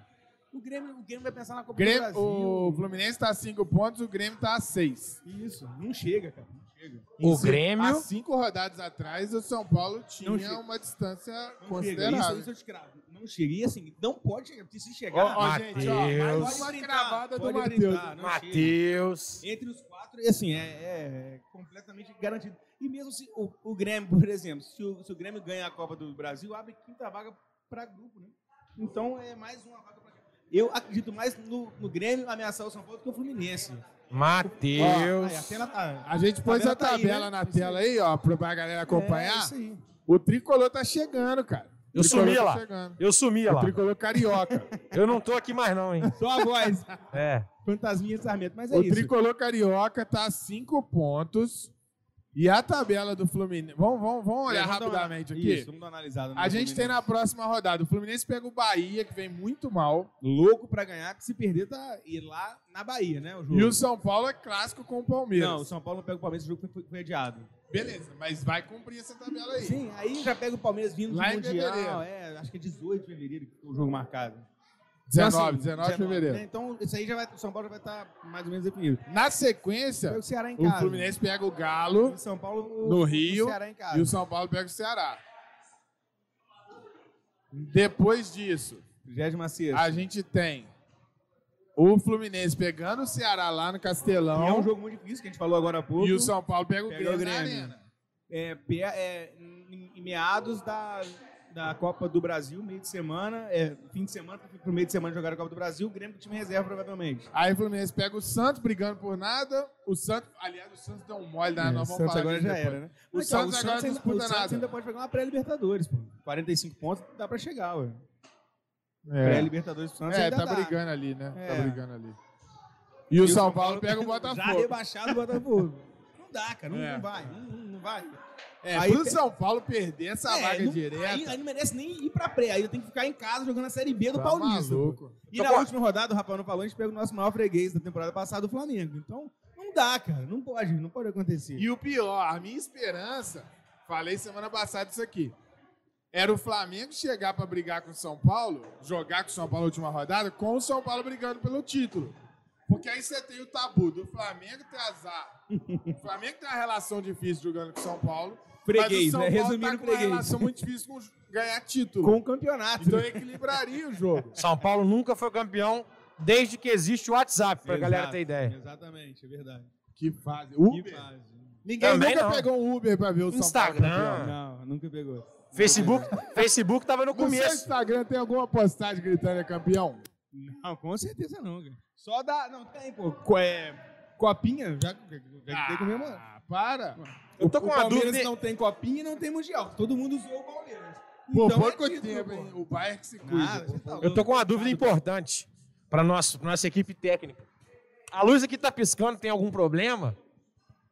O Grêmio, o Grêmio vai pensar na Copa Grêmio, do Brasil. O Fluminense está a cinco pontos, o Grêmio está a seis. Isso, não chega, cara. Não chega. O Grêmio... Há cinco rodadas atrás, o São Paulo tinha uma distância não considerável. Chega. Isso, isso eu te cravo. Não chega. E assim, não pode chegar. Porque se chegar... Ó, gente, ó, mais uma cravada do Matheus. Matheus. Entre os quatro, assim, é, é completamente garantido. E mesmo se o, o Grêmio, por exemplo, se o, se o, Grêmio ganha a Copa do Brasil, abre quinta vaga para grupo, né? Então é mais uma vaga Eu acredito mais no, no, Grêmio ameaçar o São Paulo do que o Fluminense. Matheus. Tá, a, gente pôs a tabela, tá aí, né? na tela aí, ó, pra galera acompanhar. É, o tricolor tá chegando, cara. Eu sumi tá lá. Eu sumi lá. O tricolor carioca. Eu não tô aqui mais, não, hein? Só a voz. É. Fantasminha de Sarmento, mas é o isso. O tricolor carioca tá a cinco pontos. E a tabela do Fluminense. Vamos, vamos, vamos olhar é, vamos rapidamente uma... aqui. Isso, vamos dar analisada. A gente tem na próxima rodada. O Fluminense pega o Bahia, que vem muito mal. Louco pra ganhar, que se perder, tá ir lá na Bahia, né? O jogo. E o São Paulo é clássico com o Palmeiras. Não, o São Paulo não pega o Palmeiras, o jogo foi, foi adiado. Beleza, mas vai cumprir essa tabela aí. Sim, aí já pega o Palmeiras vindo lá do Mundial. É, acho que é 18 de fevereiro o jogo marcado. 19, 19 de fevereiro. Né? Então, isso aí já vai, o São Paulo já vai estar tá mais ou menos definido. Na sequência, o, Ceará em casa. o Fluminense pega o Galo São Paulo, no Rio o e o São Paulo pega o Ceará. Depois disso, 26 a gente tem o Fluminense pegando o Ceará lá no Castelão. E é um jogo muito difícil, que a gente falou agora há pouco. E o São Paulo pega o pega Grêmio, o Grêmio. É, é, em meados da, da Copa do Brasil, meio de semana, é, fim de semana, pro meio de semana jogar a Copa do Brasil, o Grêmio com time reserva, provavelmente. Aí o Fluminense pega o Santos brigando por nada. O Santos, aliás, o Santos deu um mole, né? É, Nós vamos Santos falar agora já depois. era, né? O Mas, Santos então, agora não disputa o Santos nada. ainda pode pegar uma pré-Libertadores, pô. 45 pontos dá pra chegar, ué. É. Pré-Libertadores pro Santos É, ainda tá dá. brigando ali, né? É. Tá brigando ali. E, e o, São, São Paulo, Paulo pega o Botafogo. Já rebaixado o Botafogo. Não dá, cara. Não, é. não vai. Não, não vai. É, aí, pro São Paulo perder essa é, vaga não, direta. Aí, aí, não merece nem ir pra pré. Aí tem que ficar em casa jogando a Série B do tá Paulista. Maluco. E na última rodada, o Rafael não falou, a gente pega o nosso maior freguês da temporada passada, o Flamengo. Então, não dá, cara. Não pode, não pode acontecer. E o pior, a minha esperança, falei semana passada isso aqui, era o Flamengo chegar pra brigar com o São Paulo, jogar com o São Paulo na última rodada, com o São Paulo brigando pelo título. Porque aí você tem o tabu do Flamengo ter azar. o Flamengo tem uma relação difícil jogando com o São Paulo. Freguês, São né? Resumindo, tá com freguês. uma relação muito difícil com ganhar título. Com o campeonato. Então equilibraria o jogo. São Paulo nunca foi campeão desde que existe o WhatsApp, pra Exato, galera ter ideia. Exatamente, é verdade. Que fase. Uber? Que fase. Ninguém Também nunca não. pegou um Uber pra ver o Instagram. São Paulo campeão. Não, nunca pegou. Facebook, Facebook tava no No seu começo. Instagram tem alguma postagem gritando é campeão? Não, com certeza não, cara. Só dá. Não, tem, pô. Co- É, copinha, já, já tem com mesmo. Ah, para. Eu tô o com uma Palmeiras dúvida. não tem copinha e não tem mundial. Todo mundo usou o Palmeiras. Pô, Então é pouco título, tempo, pô. hein? O Bayern que se cuida. Nada, pô. você tá Eu tô com uma dúvida importante para nossa nossa equipe técnica. A luz aqui tá piscando, tem algum problema?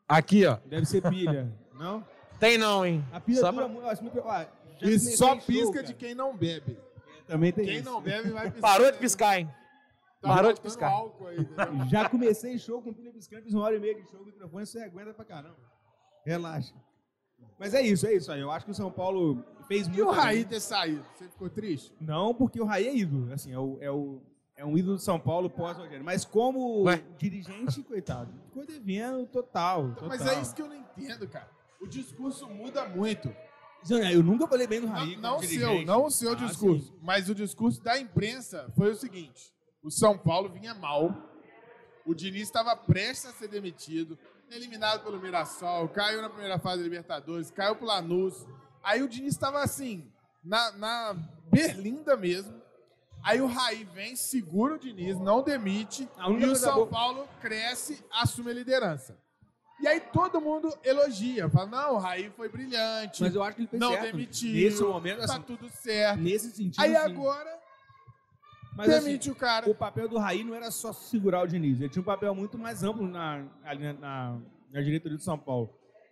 Aqui, ó. Deve ser pilha, não? Tem não, hein? A pilha Só dura pra- muito. ó, E só show, pisca cara. de quem não bebe. Também tem Quem isso. não bebe vai piscar. Parou de piscar, hein? Tá Parou de piscar. aí, entendeu? Já comecei show com pilha piscando, fiz uma hora e meia de show, o microfone você aguenta pra caramba. Relaxa. Mas é isso, é isso aí. Eu acho que o São Paulo fez muito. E o. Raí ter saído? Você ficou triste? Não, porque o Raí é ídolo. Assim, é, o, é, o, é um ídolo do São Paulo pós-Rogério. Mas como Ué? dirigente, coitado, ficou devendo total, total. Mas é isso que eu não entendo, cara. O discurso muda muito. Eu nunca falei bem do Não, Raí. não o como seu, não o seu Ah, discurso, sim. mas o discurso da imprensa foi o seguinte: o São Paulo vinha mal, o Diniz estava prestes a ser demitido, eliminado pelo Mirassol, caiu na primeira fase da Libertadores, caiu pro Lanús. Aí o Diniz estava assim, na, na berlinda mesmo. Aí o Raí vem, segura o Diniz, não demite, e o São Paulo cresce, assume a liderança. E aí todo mundo elogia. Fala, não, o Raí foi brilhante. Mas eu acho que ele fez não certo. demitiu. Nesse momento, tá assim, tudo certo. nesse sentido, Aí sim. agora, Mas, assim, demite o cara. o papel do Raí não era só segurar o Diniz. Ele tinha um papel muito mais amplo na, ali na, na, na diretoria do São Paulo.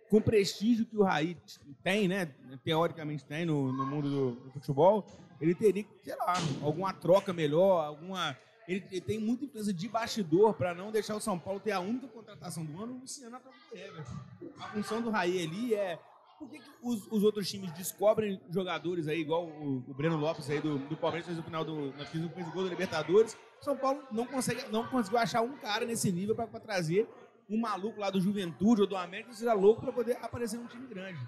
Com o prestígio que o Raí tem, né? Teoricamente tem no, no mundo do, do futebol, ele teria que, sei lá, alguma troca melhor, alguma. Ele, tem muita influência de bastidor para não deixar o São Paulo ter a única contratação do ano, o Luciano na Everton. A função do Raí ali é. Por que, que os, os outros times descobrem jogadores aí, igual o, o Breno Lopes aí do, do Palmeiras fez no final do. Fez o o gol da Libertadores. São Paulo não, consegue, não conseguiu achar um cara nesse nível para trazer um maluco lá do Juventude ou do América seja louco para poder aparecer num time grande.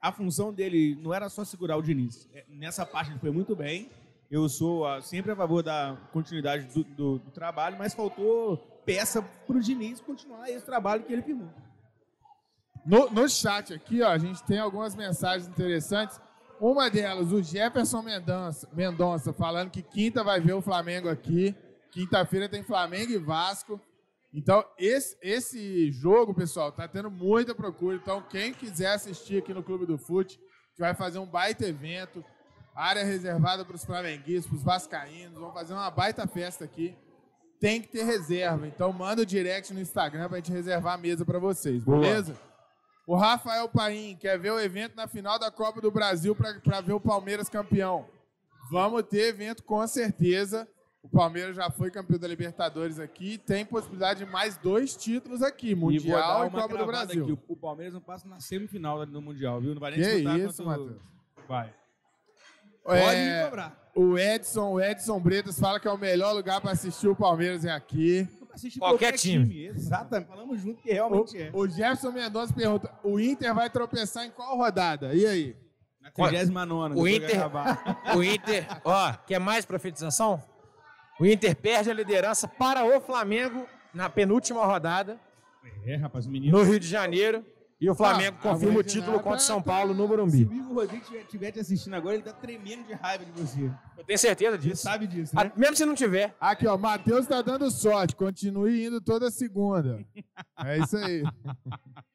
A função dele não era só segurar o Diniz. É, Nessa parte ele foi muito bem. Eu sou ah, sempre a favor da continuidade do, do- do trabalho, mas faltou peça para o Diniz continuar esse trabalho que ele firmou. No, no chat aqui, ó, a gente tem algumas mensagens interessantes. Uma delas, o Jefferson Mendonça, Mendonça falando que quinta vai ver o Flamengo aqui. Quinta-feira tem Flamengo e Vasco. Então, esse, esse jogo, pessoal, tá tendo muita procura. Então, quem quiser assistir aqui no Clube do Fute, gente vai fazer um baita evento. Área reservada para os flamenguistas, para os vascaínos. Vamos fazer uma baita festa aqui. Tem que ter reserva. Então, manda o direct no Instagram para a gente reservar a mesa para vocês, Boa. O Rafael Paim quer ver o evento na final da Copa do Brasil para ver o Palmeiras campeão. Vamos ter evento com certeza. O Palmeiras já foi campeão da Libertadores aqui. Tem possibilidade de mais dois títulos aqui: Mundial e uma Copa do Brasil. aqui. O, Palmeiras não passa na semifinal no Mundial, viu? Não vai nem Que disputar isso, contra o- Matheus. Vai. Pode É, cobrar. o Edson, o Edson Bretas fala que é o melhor lugar para assistir o Palmeiras é aqui. Assiste Qualquer time. Exatamente. Falamos junto que realmente é. O, o Jefferson Mendonça pergunta: o Inter vai tropeçar em qual rodada? E aí? Na 39 O Inter, o Inter, ó, quer mais profetização? O Inter perde a liderança para o Flamengo na penúltima rodada, É, rapaz, o menino. no Rio de Janeiro. E o Flamengo Ah, confirma o título contra o São tá- Paulo no Se o Morumbi. Igor Rodrigues estiver- te assistindo agora, ele tá tremendo de raiva de você. Eu tenho certeza disso. sabe disso, Ah, né? Mesmo se não tiver. Aqui, ó, Matheus tá dando sorte. Continue indo toda segunda. É isso aí.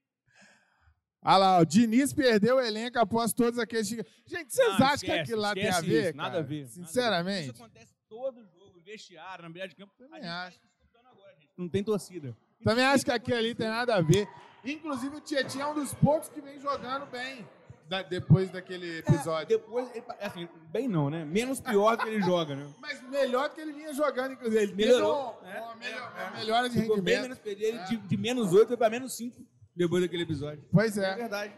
Olha lá, o Diniz perdeu o elenco após todos aqueles. Gente, vocês Não, acham que esquece, aquilo lá tem a ver? isso, Nada a ver. nada a ver. Sinceramente. Isso acontece todo jogo, vestiário, na beira de campo. Também gente acho. tá agora, gente. Não tem torcida. Também acho que aquilo ali tem nada a ver. Inclusive, o Tietchan é um dos poucos que vem jogando bem da- depois daquele episódio. Depois, ele, assim, bem não, né? Menos pior do que ele joga, né? Mas melhor do que ele vinha jogando, inclusive. Ele Melhorou, um- né? uma, melhor- É, é. uma melhora de Ficou bem rendimento. menos É. de, de menos 8 foi pra menos 5 depois daquele episódio. Pois É é. verdade.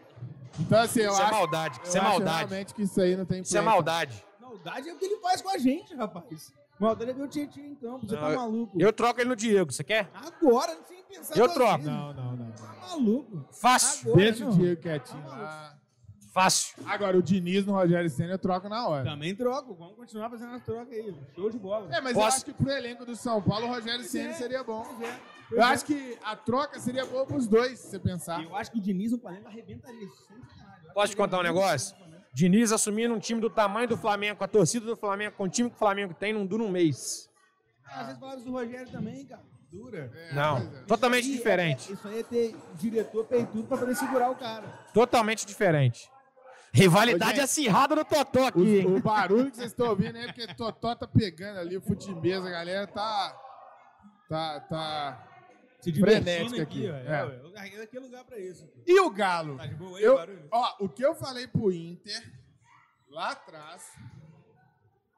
Então, assim, eu Isso é acho, maldade. eu Isso é maldade. realmente que isso aí não tem Isso é maldade. Maldade é o que ele faz com a gente, rapaz. Maldade é ver o Tietchan em campo. Você Não, tá eu- maluco. Eu troco ele no Diego, você quer? Agora, sem pensar Eu troco. vezes. Não, não, não. Tá maluco. Fácil. Agora, Deixa o. Diego quietinho lá. Fácil. Agora, o Diniz no Rogério Senna eu troco na hora. Também troco. Vamos continuar fazendo as trocas aí. Show de bola. É, mas eu Posso- acho que pro elenco do São Paulo, o Rogério Senna é. seria bom. É. Eu é. acho que a troca seria boa pros dois, se você pensar. Eu acho que o Diniz no Flamengo arrebentaria. Eu Posso te contar um negócio? Diniz assumindo um time do tamanho do Flamengo, com a torcida do Flamengo, com o time que o Flamengo tem, não dura um mês. Ah, vocês falaram do Rogério também, cara. Dura. É, Não. é. Totalmente Isso aí diferente. É, isso aí é ter diretor peitudo pra poder segurar o cara. Totalmente diferente. Rivalidade Ô, gente, acirrada no Totó aqui, O, o barulho que vocês estão ouvindo é porque Totó tá pegando ali o futimesa, a galera tá. Tá. tá... Se Frenética divertindo aqui, ó. é. É, larguei aquele lugar pra isso. E o Galo? Tá de boa aí, Eu, barulho? ó, o que eu falei pro Inter lá atrás,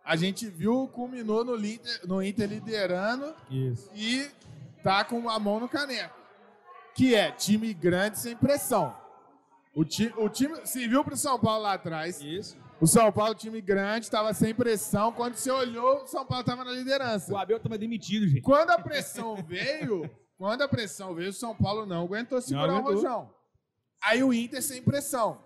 a gente viu, culminou no Inter, no Inter liderando Isso. e tá com a mão no caneco. Que é time grande sem pressão. O, ti, o time se viu pro São Paulo lá atrás. Isso. O São Paulo, time grande, estava sem pressão. Quando você olhou, o São Paulo estava na liderança. O Abel tava demitido, gente. Quando a pressão veio, quando a pressão veio, o São Paulo não aguentou segurar o aguentou. Rojão. Aí o Inter sem pressão.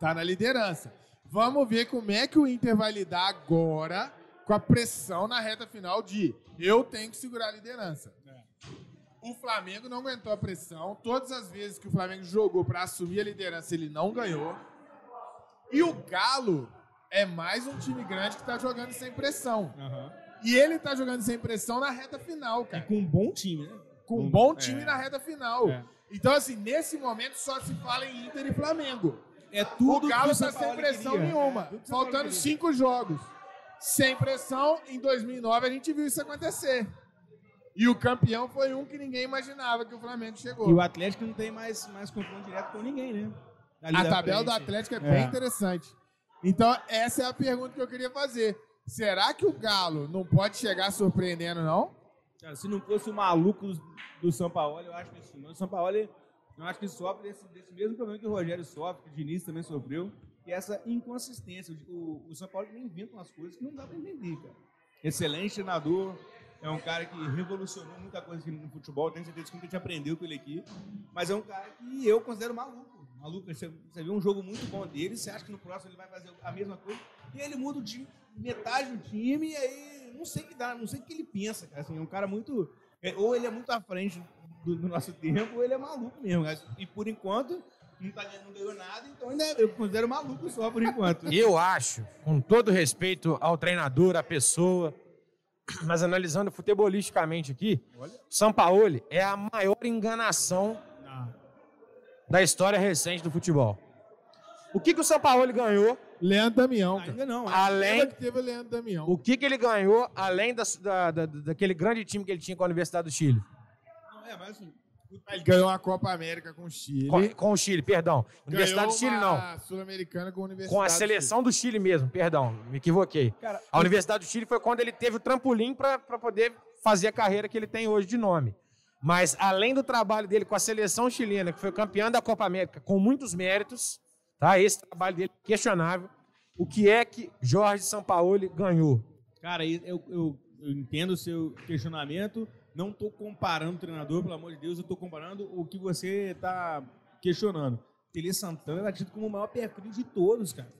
Tá na liderança. Vamos ver como é que o Inter vai lidar agora com a pressão na reta final de eu tenho que segurar a liderança. O Flamengo não aguentou a pressão. Todas as vezes que o Flamengo jogou para assumir a liderança, ele não ganhou. E o Galo é mais um time grande que tá jogando sem pressão. Aham. E ele tá jogando sem pressão na reta final, E cara. com um bom time, né? Com um bom é. time na reta final. É. Então, assim, nesse momento só se fala em Inter e Flamengo. É tudo o Galo está sem pressão queria. nenhuma. É, Faltando cinco jogos. Sem pressão, em 2009 a gente viu isso acontecer. E o campeão foi um que ninguém imaginava que o Flamengo chegou. E o Atlético não tem mais, mais confronto direto com ninguém, né? Ali A tabela do frente. Atlético é, É. bem interessante. Então, essa é a pergunta que eu queria fazer. Será que o Galo não pode chegar surpreendendo, não? Se não fosse o maluco do, do São Paulo, eu acho que sim. O São Paulo, eu acho que sofre desse, desse mesmo problema que o Rogério sofre, que o Diniz também sofreu, que é essa inconsistência. O, o, São Paulo inventa umas coisas que não dá pra entender, cara. Excelente treinador, é um cara que revolucionou muita coisa no futebol, tenho certeza que muita gente aprendeu com ele aqui, mas é um cara que eu considero maluco. Maluco, você, você vê um jogo muito bom dele, você acha que no próximo ele vai fazer a mesma coisa, e ele muda o time, metade do time, e aí não sei o que dá, não sei o que ele pensa, cara. Assim, é um cara muito. é, ou ele é muito à frente do, do nosso tempo, ele é maluco mesmo. cara. E por enquanto, não, tá, não ganhou nada, então ainda eu considero maluco só por enquanto. Eu acho, com todo respeito ao treinador, à pessoa, mas analisando futebolisticamente aqui, o Sampaoli é a maior enganação Não. da história recente do futebol. O que, que o Sampaoli ganhou? Leandro Damião. Ainda não. é. Além, que teve o Leandro Damião. o que, que ele ganhou além da, da- da- daquele grande time que ele tinha com a Universidade do Chile? É, mas assim. Ele ganhou a Copa América com o Chile. Com, com o Chile, perdão. Universidade do Chile, não. A Sul-Americana com a Universidade Com a do seleção do Chile mesmo, perdão, me equivoquei. Cara, A Universidade do Chile foi quando ele teve o trampolim para poder fazer a carreira que ele tem hoje de nome. Mas além do trabalho dele com a seleção chilena, que foi campeã da Copa América com muitos méritos, tá? Esse trabalho dele é questionável. O que é que Jorge Sampaoli ganhou? Cara, eu, eu, eu- eu entendo o seu questionamento. Não estou comparando o treinador, pelo amor de Deus, eu estou comparando o que você está questionando. Tele Santana era tido como o maior pé frio de todos, cara.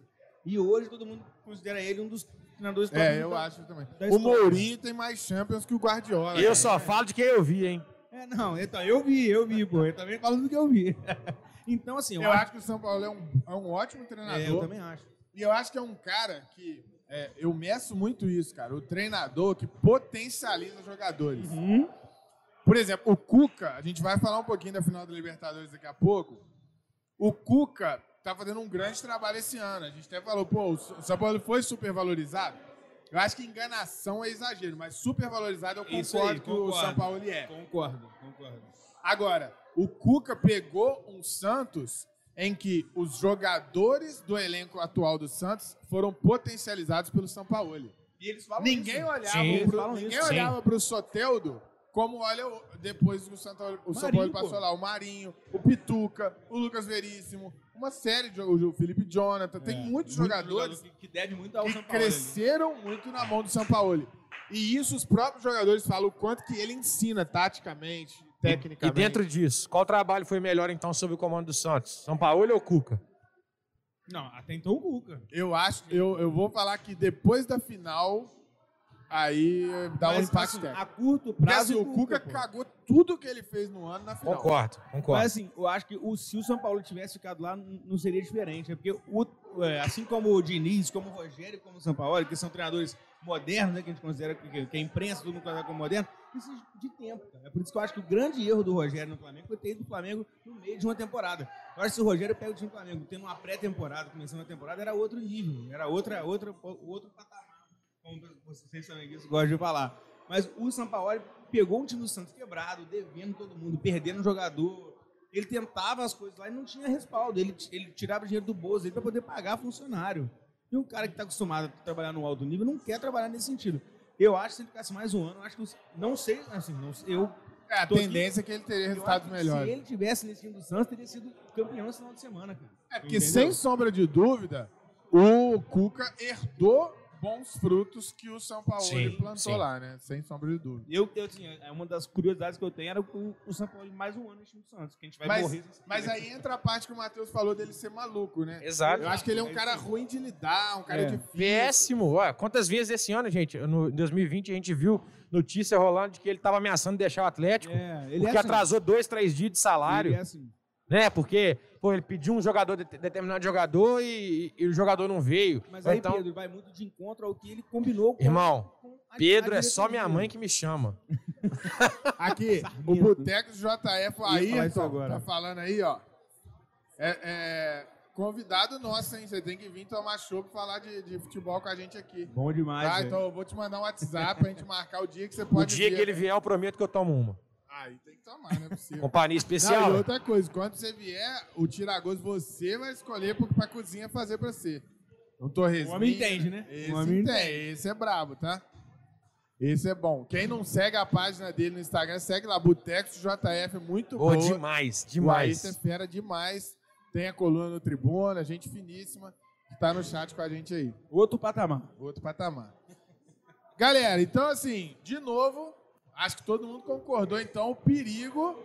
E hoje todo mundo considera ele um dos treinadores É, da- eu acho também. da O. Mourinho tem mais Champions que o Guardiola. Eu cara. só falo de quem eu vi, hein? É, não, então, eu vi, eu vi, pô. Eu também falo do que eu vi. então, assim, eu, Eu acho que o São Paulo é um, é um ótimo é, eu treinador. também acho. E eu acho que é um cara que. É, eu meço muito isso, cara. O treinador que potencializa jogadores. Uhum. Por exemplo, o Cuca, a gente vai falar um pouquinho da final da Libertadores daqui a pouco. O Cuca tá fazendo um grande trabalho esse ano. A gente até falou, pô, o São Paulo foi supervalorizado. Eu acho que enganação é exagero, mas supervalorizado eu Isso concordo aí, que o concordo. São Paulo é. Concordo, concordo. Agora, o Cuca pegou um Santos em que os jogadores do elenco atual do Santos foram potencializados pelo São Paulo. E eles falam Ninguém isso. olhava Sim, eles pro, falam ninguém isso, olhava pro Soteldo como olha o- depois que o São Paulo, o São Paulo passou lá. O Marinho, o Pituca, o Lucas Veríssimo, uma série de jogadores, o Felipe Jonathan. Tem É, muitos muito jogadores jogador que, que deve muito ao que São Paulo. ali. cresceram muito na mão do São Paulo. E isso os próprios jogadores falam o quanto que ele ensina taticamente, E tecnicamente. dentro disso, qual trabalho foi melhor então sob o comando do Santos? São Paulo ou Cuca? Não, até então o Cuca. Eu acho, eu, eu vou falar que depois da final, aí dá um Mas, impacto assim, técnico. A curto Porque prazo, assim, o Cuca pô. cagou tudo que ele fez no ano na final. Concordo, concordo. Mas assim, eu acho que o, se o São Paulo tivesse ficado lá, não seria diferente. É porque, o, é, assim como o Diniz, como o Rogério, como o São Paulo, que são treinadores modernos, né, que a gente considera que, que a imprensa todo mundo considera como moderno, precisa de tempo. É por isso que eu acho que o grande erro do Rogério no Flamengo foi ter ido do Flamengo no meio de uma temporada. Eu acho que se o Rogério pega o time do Flamengo tendo uma pré-temporada, começando a temporada, era outro nível, era outra, outra, outro patamar. Como vocês também gostam de falar. Mas o São Paulo pegou um time do Santos quebrado, devendo todo mundo, perdendo um jogador. Ele tentava as coisas lá e não tinha respaldo. Ele, ele tirava dinheiro do bolso para poder pagar funcionário. E um cara que está acostumado a trabalhar no alto nível não quer trabalhar nesse sentido. Eu acho que se ele ficasse mais um ano, eu acho que. Não sei, assim, não eu. É, a Tô aqui- tendência é que ele teria resultados melhores. Se ele tivesse nesse time do Santos, teria sido campeão esse final de semana, cara. É porque, Entendeu? sem sombra de dúvida, o Cuca herdou bons frutos que o São Paulo Sim, plantou sim. lá, né? Sem sombra de dúvida. Eu, eu assim, é uma das curiosidades que eu tenho era o, o São Paulo mais um ano no time do Santos, que a gente vai Mas, morrer. mas aí entra a parte que o Matheus falou dele ser maluco, né? Exato. Eu acho que ele é um É cara ruim de lidar, um cara É. difícil. Péssimo. Olha, quantas vezes esse ano, gente, no em 2020 a gente viu notícia rolando de que ele estava ameaçando deixar o Atlético É, ele porque é assim. atrasou dois, três dias de salário, Ele é assim. né? Porque pô, ele pediu um jogador, de- determinado jogador e, e o jogador não veio. Mas aí, então, Pedro, vai muito de encontro ao que ele combinou com irmão, com a- Pedro a é só minha mãe que me chama. Aqui, o. Boteco JF, o Ayrton, agora. tá falando aí, ó. É, é convidado nosso, hein? Você tem que vir tomar show pra falar de, de futebol com a gente aqui. Bom demais, Tá? velho. Então eu vou te mandar um WhatsApp pra gente marcar o dia que você O pode dia vir. que ele vier, eu prometo que eu tomo uma. Aí tem que tomar, não é possível. Companhia Não, especial. e outra coisa, quando você vier, o tiragosto você vai escolher pro- pra cozinha fazer pra você. Um torresminho. O homem entende, né? Esse O homem entende. Esse é brabo, tá? Esse é bom. Quem não segue a página dele no Instagram, segue lá, Botex JF, muito Pô, boa. demais, O demais. Ayrton é fera demais. Tem a coluna no Tribuna, gente finíssima, que tá no chat com a gente aí. Outro patamar. Outro patamar. Galera, então assim, de novo, acho que todo mundo concordou, então, o perigo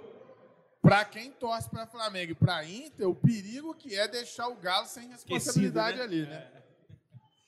para quem torce para Flamengo e para Inter, o perigo que é deixar o Galo sem responsabilidade né? ali, né?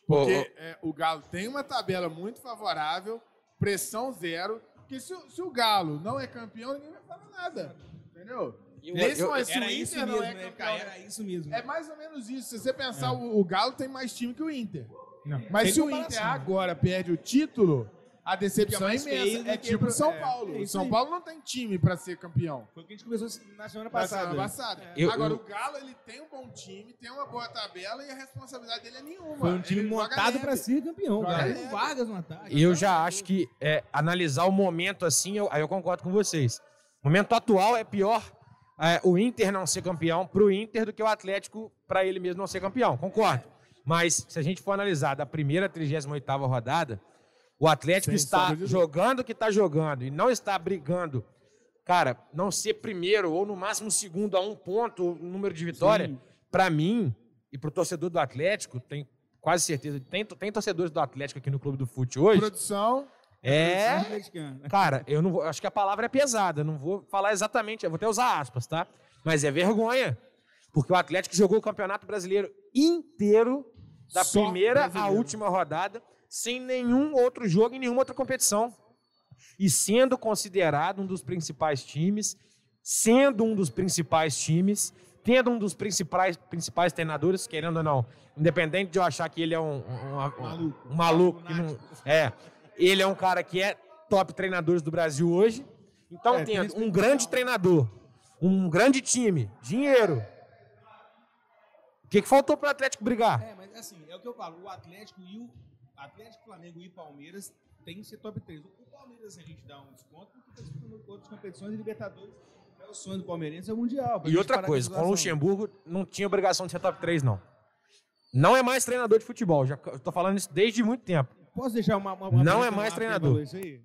Pô, Porque é, o Galo tem uma tabela muito favorável, pressão zero, porque se, o- se o Galo não é campeão, ninguém vai falar nada, entendeu? eu- Nesse eu- momento, se Era o isso Inter mesmo, não é né, campeão, cara? Era isso mesmo. é mais ou menos isso. Se você pensar, o, o Galo tem mais time que o Inter. Não, Mas se o Inter né? agora perde o título, a decepção é imensa. É que tipo pro- o São é, Paulo. é o São aí. Paulo não tem time para ser campeão. Foi o que a gente conversou na semana Na passada. semana passada. Eu- agora, eu- o Galo ele tem um bom time, tem uma boa tabela e a responsabilidade dele é nenhuma. Foi um time Ele montado pra ser campeão. Cara. Com Vargas no ataque. E eu já acho que é, analisar o momento assim, eu- aí eu concordo com vocês. O momento atual é pior é, o Inter não ser campeão pro Inter do que o Atlético para ele mesmo não ser campeão. Concordo. Mas se a gente for analisar da primeira 38ª rodada, o Atlético Sem está jogando o que está jogando e não está brigando, cara, não ser primeiro ou no máximo segundo a um ponto o número de vitória, para mim e pro torcedor do Atlético, tem quase certeza, tem, tem torcedores do Atlético aqui no Clube do Fute hoje, Produção. é Atleticano. Cara, eu não vou, acho que a palavra é pesada, não vou falar exatamente, eu vou até usar aspas, tá? Mas é vergonha, porque o Atlético jogou o Campeonato Brasileiro inteiro, da Só primeira à brasileiro. última rodada, sem nenhum outro jogo em nenhuma outra competição. E sendo considerado um dos principais times, sendo um dos principais times, tendo um dos principais, principais treinadores, querendo ou não, independente de eu achar que ele é um, um- um- Maluco. um maluco que não, é, ele é um cara que é top treinadores do Brasil hoje. Então, É, tem tendo um respeito grande treinador, um grande time, dinheiro. O que, que faltou para o Atlético brigar? É, mas assim, é o que eu falo. O Atlético e o Atlético, Flamengo e Palmeiras tem que ser top 3. O Palmeiras a gente dá um desconto porque tá disputando outras competições e Libertadores. É o sonho do palmeirense é o Mundial. E outra coisa, com o. Luxemburgo não tinha obrigação de ser top 3, não. Não é mais treinador de futebol. Já eu tô falando isso desde muito tempo. Posso deixar uma. uma, uma Não é mais treinador. falou Isso aí?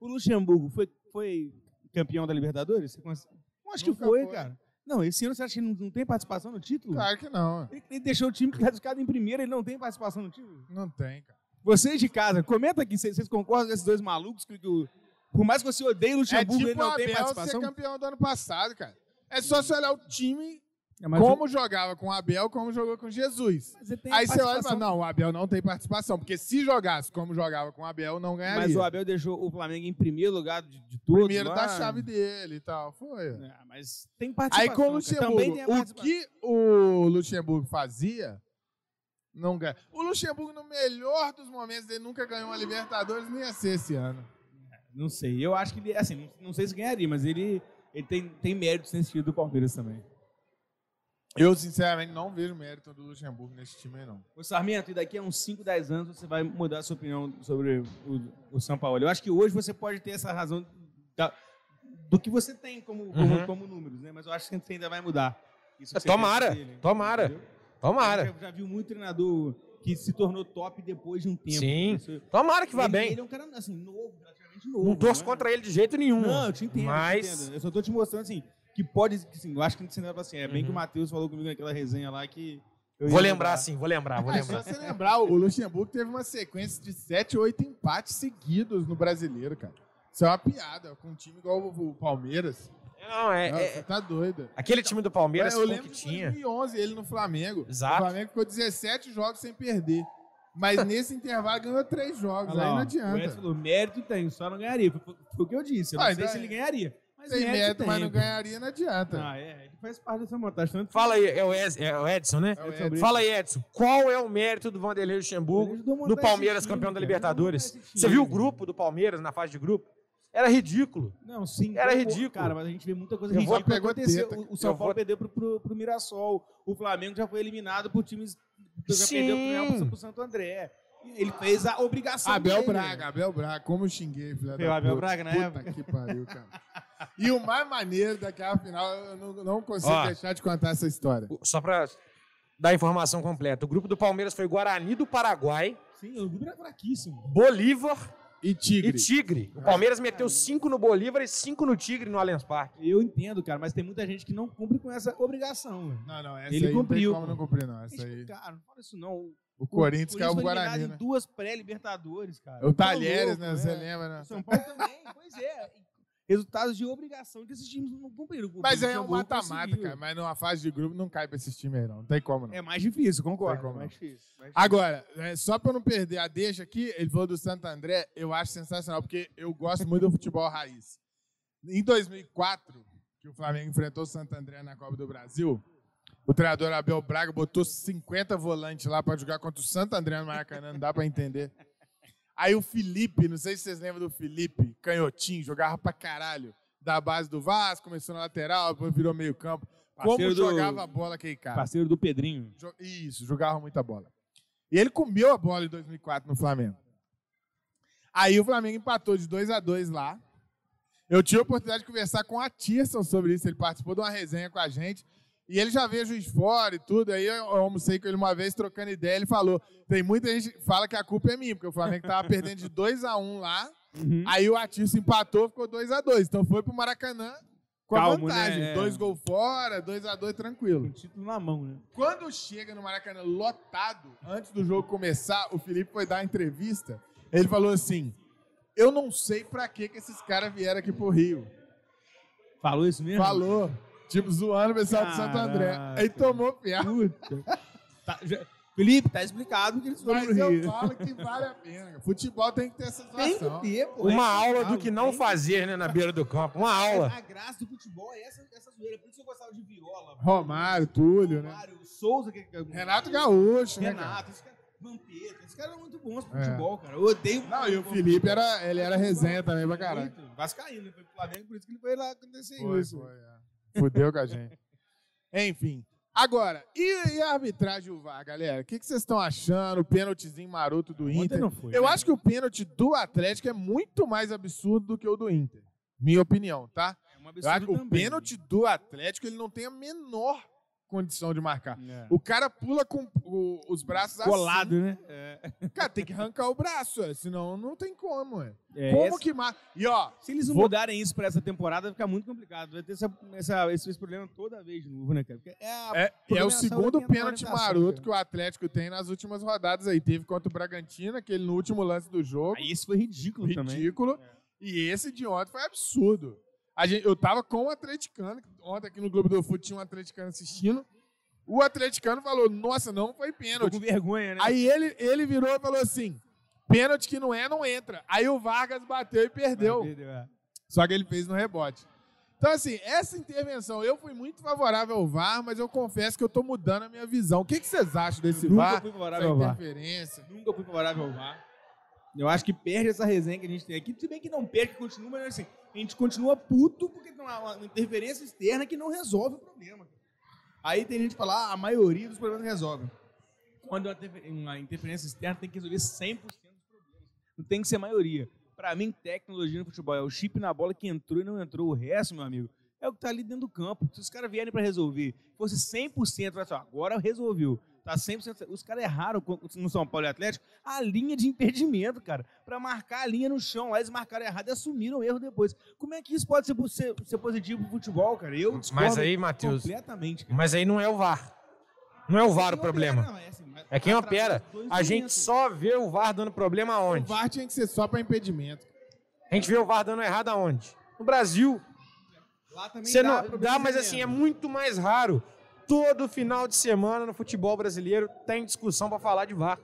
O Luxemburgo foi, foi campeão da Libertadores? Você acho que Nunca foi, foi. cara. Não, esse ano você acha que não, não tem participação no título? Claro que não. Ele, ele deixou o time classificado em primeiro, ele não tem participação no título? Não tem, cara. Vocês de casa, comenta aqui, vocês, vocês concordam com esses dois malucos que, que o- por mais que você odeie o É Luxemburgo, tipo ele o não tem Abel ser participação? campeão do ano passado, cara. É só você olhar o time, É, como jogava com o Abel, como jogou com Jesus. Tem Aí você olha e fala, não, o Abel não tem participação, porque se jogasse como jogava com o Abel, não ganharia. Mas o Abel deixou o Flamengo em primeiro lugar de, de todos. Primeiro lá. da chave dele e tal, foi. É, mas tem participação. Aí com o. Luxemburgo, Também tem a o que o Luxemburgo fazia, não ganha. O Luxemburgo, no melhor dos momentos dele, nunca ganhou uma Libertadores, nem ia ser esse ano. Não sei, eu acho que ele, assim, não, sei se ganharia, mas ele, ele tem, tem méritos nesse time do Palmeiras também. Eu, sinceramente, não vejo mérito do Luxemburgo nesse time aí, não. Ô Sarmento, e daqui a uns 5, 10 anos você vai mudar a sua opinião sobre o, o São Paulo. Eu acho que hoje você pode ter essa razão da- do que você tem como, como, Uhum. como números, né? Mas eu acho que você ainda vai mudar. Isso que você Tomara, dele, tomara. entendeu? Tomara. Já, já viu muito treinador que se tornou top depois de um tempo. Sim. Isso- Tomara que vá ele, bem. Ele é um cara, assim, novo, relativamente novo. Não torço é? contra ele de jeito nenhum. Não, eu te entendo. Mas- Eu, te entendo. eu só tô te mostrando, assim, que pode, assim, eu acho que não assim, é bem Uhum. que o Matheus falou comigo naquela resenha lá que... Vou lembrar mudar. sim, vou lembrar, vou Ah, se lembrar. você lembrar, o Luxemburgo teve uma sequência de 7, 8 empates seguidos no brasileiro, cara. Isso é uma piada, com um time igual o Palmeiras. Não, é, Não, é- você tá doido. aquele time do Palmeiras eu com o lembro que tinha. 2011, ele no Flamengo. Exato. O Flamengo ficou 17 jogos sem perder. Mas nesse intervalo ganhou 3 jogos, lá, aí não ó, O Edson adianta. falou, mérito tem, só não ganharia. Foi, foi- foi o que eu disse. Eu não Ah, sei então se é- ele ganharia. Mas Tem mérito mérito, mas tem, não ganharia, não adianta. Ah, é, ele faz parte dessa montagem. Tanto Fala aí, é o, Ed- é o Edson, né? É o Edson. Fala aí, Edson. Qual é o mérito do Vanderlei Luxemburgo no esse Palmeiras time, campeão da cara. Libertadores? Esse Você viu o time. grupo do Palmeiras na fase de grupo? Era ridículo. Não, sim. Era ridículo. Cara, mas a gente vê muita coisa Eu ridícula acontecer. O, o São Paulo vou- perdeu pro, pro, pro Mirassol. O Flamengo já foi eliminado por times... Já Sim. perdeu pro, pro, pro Santo André. Ele fez a obrigação Abel dele. Braga, Abel Braga, como eu xinguei, filha Foi o da Abel puta. Braga na Puta que pariu, cara. E o mais maneiro daquela final, eu não, não consigo Ó. deixar de contar essa história. Só pra dar a informação completa. O grupo do Palmeiras foi Guarani do Paraguai, Sim, o grupo era fraquíssimo. Bolívar E Tigre. e Tigre. O Palmeiras meteu cinco no Bolívar e cinco no Tigre no Allianz Parque. Eu entendo, cara, mas tem muita gente que não cumpre com essa obrigação. velho. Não, não, essa Ele aí cumpriu. não tem como não cumprir, não. Essa aí. Cara, não fala isso não. O Corinthians caiu pro Guarani, né? em duas pré-libertadores, cara. O Tá Talheres, louco, né? é. Você lembra, né? O São Paulo também, pois é. Resultados de obrigação que esses times não cumpriram. Mas é um mata-mata, cara. Mas numa fase de grupo não cai pra esses times aí, não. Não tem como, não. É mais difícil, concordo. Como é mais difícil. mais difícil. Agora, é, só pra eu não perder a deixa aqui, ele falou do Santo André, eu acho sensacional, porque eu gosto muito do futebol raiz. Em 2004, que o Flamengo enfrentou o Santo André na Copa do Brasil, o treinador Abel Braga botou 50 volantes lá pra jogar contra o Santo André no Maracanã, não dá pra entender. Aí o Felipe, não sei se vocês lembram do Felipe, canhotinho, jogava pra caralho, da base do Vasco, começou na lateral, depois virou meio campo. Como Parceiro do- jogava a bola aquele cara? Parceiro do Pedrinho. Isso, jogava muita bola. E ele comeu a bola em 2004 no Flamengo. Aí o Flamengo empatou de 2 a 2 lá. Eu tive a oportunidade de conversar com a Tirson sobre isso. Ele participou de uma resenha com a gente. E ele já veio juiz fora e tudo. Aí eu almocei com ele uma vez, trocando ideia. Ele falou: tem muita gente que fala que a culpa é minha, porque o Flamengo tava perdendo de 2 a 1 lá. Uhum. Aí o Atirson empatou, ficou 2 a 2 Então foi pro Maracanã com a Calmo, né? vantagem. É. Dois gols fora, 2 a 2 tranquilo. Com o título na mão, né? Quando chega no Maracanã lotado, antes do jogo começar, o Felipe foi dar uma entrevista. Ele falou assim: Eu não sei pra que que esses caras vieram aqui pro Rio. Falou isso mesmo? Falou. Tipo, zoando o pessoal de Santo André. Aí tomou. Puta. Tá, já- Felipe, tá explicado que eles foram Mas pro eu Rio. falo que vale a pena. Futebol tem que ter essa Tem situação. que ter, pô. Uma é aula do que não tem fazer, né, na beira do campo. Uma aula. A graça do futebol é essa, essa zoeira. Por isso eu gostava de viola. Romário, Túlio, né? Romário, Souza, que, que- Renato Gaúcho, né? cara? Renato, esse cara, Vampeta, esses caras eram muito bons pro É. futebol, cara. Eu odeio. Não, e o Felipe era, ele era resenha também pra caralho. Muito. Vascaíno, ele foi pro Flamengo, por isso que ele foi lá acontecer Foi, isso. foi, é. Fudeu com a gente. Enfim. Agora, e, e a arbitragem do VAR, galera? O que, que vocês estão achando? O pênaltizinho maroto do Inter. não foi. Eu né? acho que o pênalti do Atlético é muito mais absurdo do que o do Inter. Minha opinião, tá? É um Eu acho que o também. pênalti do Atlético ele não tem a menor condição de marcar. É. O cara pula com o- os braços Colado, né? É. assim. Cara, tem que arrancar o braço, é, senão não tem como. É. É, como essa- que marca? E ó, Se eles não Vou- mudarem isso pra essa temporada, vai ficar muito complicado. Vai ter essa, essa- esse, esse problema toda vez de novo, né, cara? Porque é, a É, é o segundo pênalti orientação, maroto cara. que o Atlético tem nas últimas rodadas aí. Teve contra o Bragantino, aquele no último lance do jogo. Aí esse foi ridículo, também. ridículo. E esse de ontem foi absurdo. Gente, eu tava com o atleticano, ontem aqui no Globo do Fute tinha um atleticano assistindo. O atleticano falou, nossa, não foi Tô pênalti. com vergonha, né? Aí ele, ele virou e falou assim, pênalti que não é, não entra. Aí o Vargas bateu e perdeu. Perdeu, é. Só que ele fez no rebote. Então, assim, essa intervenção, eu fui muito favorável ao VAR, mas eu confesso que eu tô mudando a minha visão. O que, que vocês acham desse Nunca VAR? fui Essa favorável ao VAR. Nunca fui favorável ao VAR. Eu acho que perde essa resenha que a gente tem aqui. Se bem que não perde, continua, mas assim, a gente continua puto porque tem uma, uma interferência externa que não resolve o problema. Aí tem gente que fala, ah, a maioria dos problemas resolve. Quando uma interfer- uma interferência externa tem que resolver 100% dos problemas. Não tem que ser maioria. Pra mim, tecnologia no futebol é o chip na bola que entrou e não entrou. O resto, meu amigo, é o que tá ali dentro do campo. Se os caras vierem pra resolver, fosse 100%, vai agora resolveu. Tá 100%. Os caras erraram no São Paulo e Atlético a linha de impedimento, cara. Pra marcar a linha no chão. Lá eles marcaram errado e assumiram o erro depois. Como é que isso pode ser, ser, ser positivo pro futebol, cara? Eu Mas aí, Matheus, completamente. Cara. mas aí não é o VAR. Não é o VAR o Quem problema. opera, não, é assim, É quem opera. dois A gente momentos. só vê o VAR dando problema O aonde? VAR tinha que ser só pra impedimento. A gente vê o VAR dando errado aonde? No Brasil. Lá também Você dá não, problema dá, mas assim, é muito mais raro. Todo final de semana no futebol brasileiro tem discussão para falar de VAR.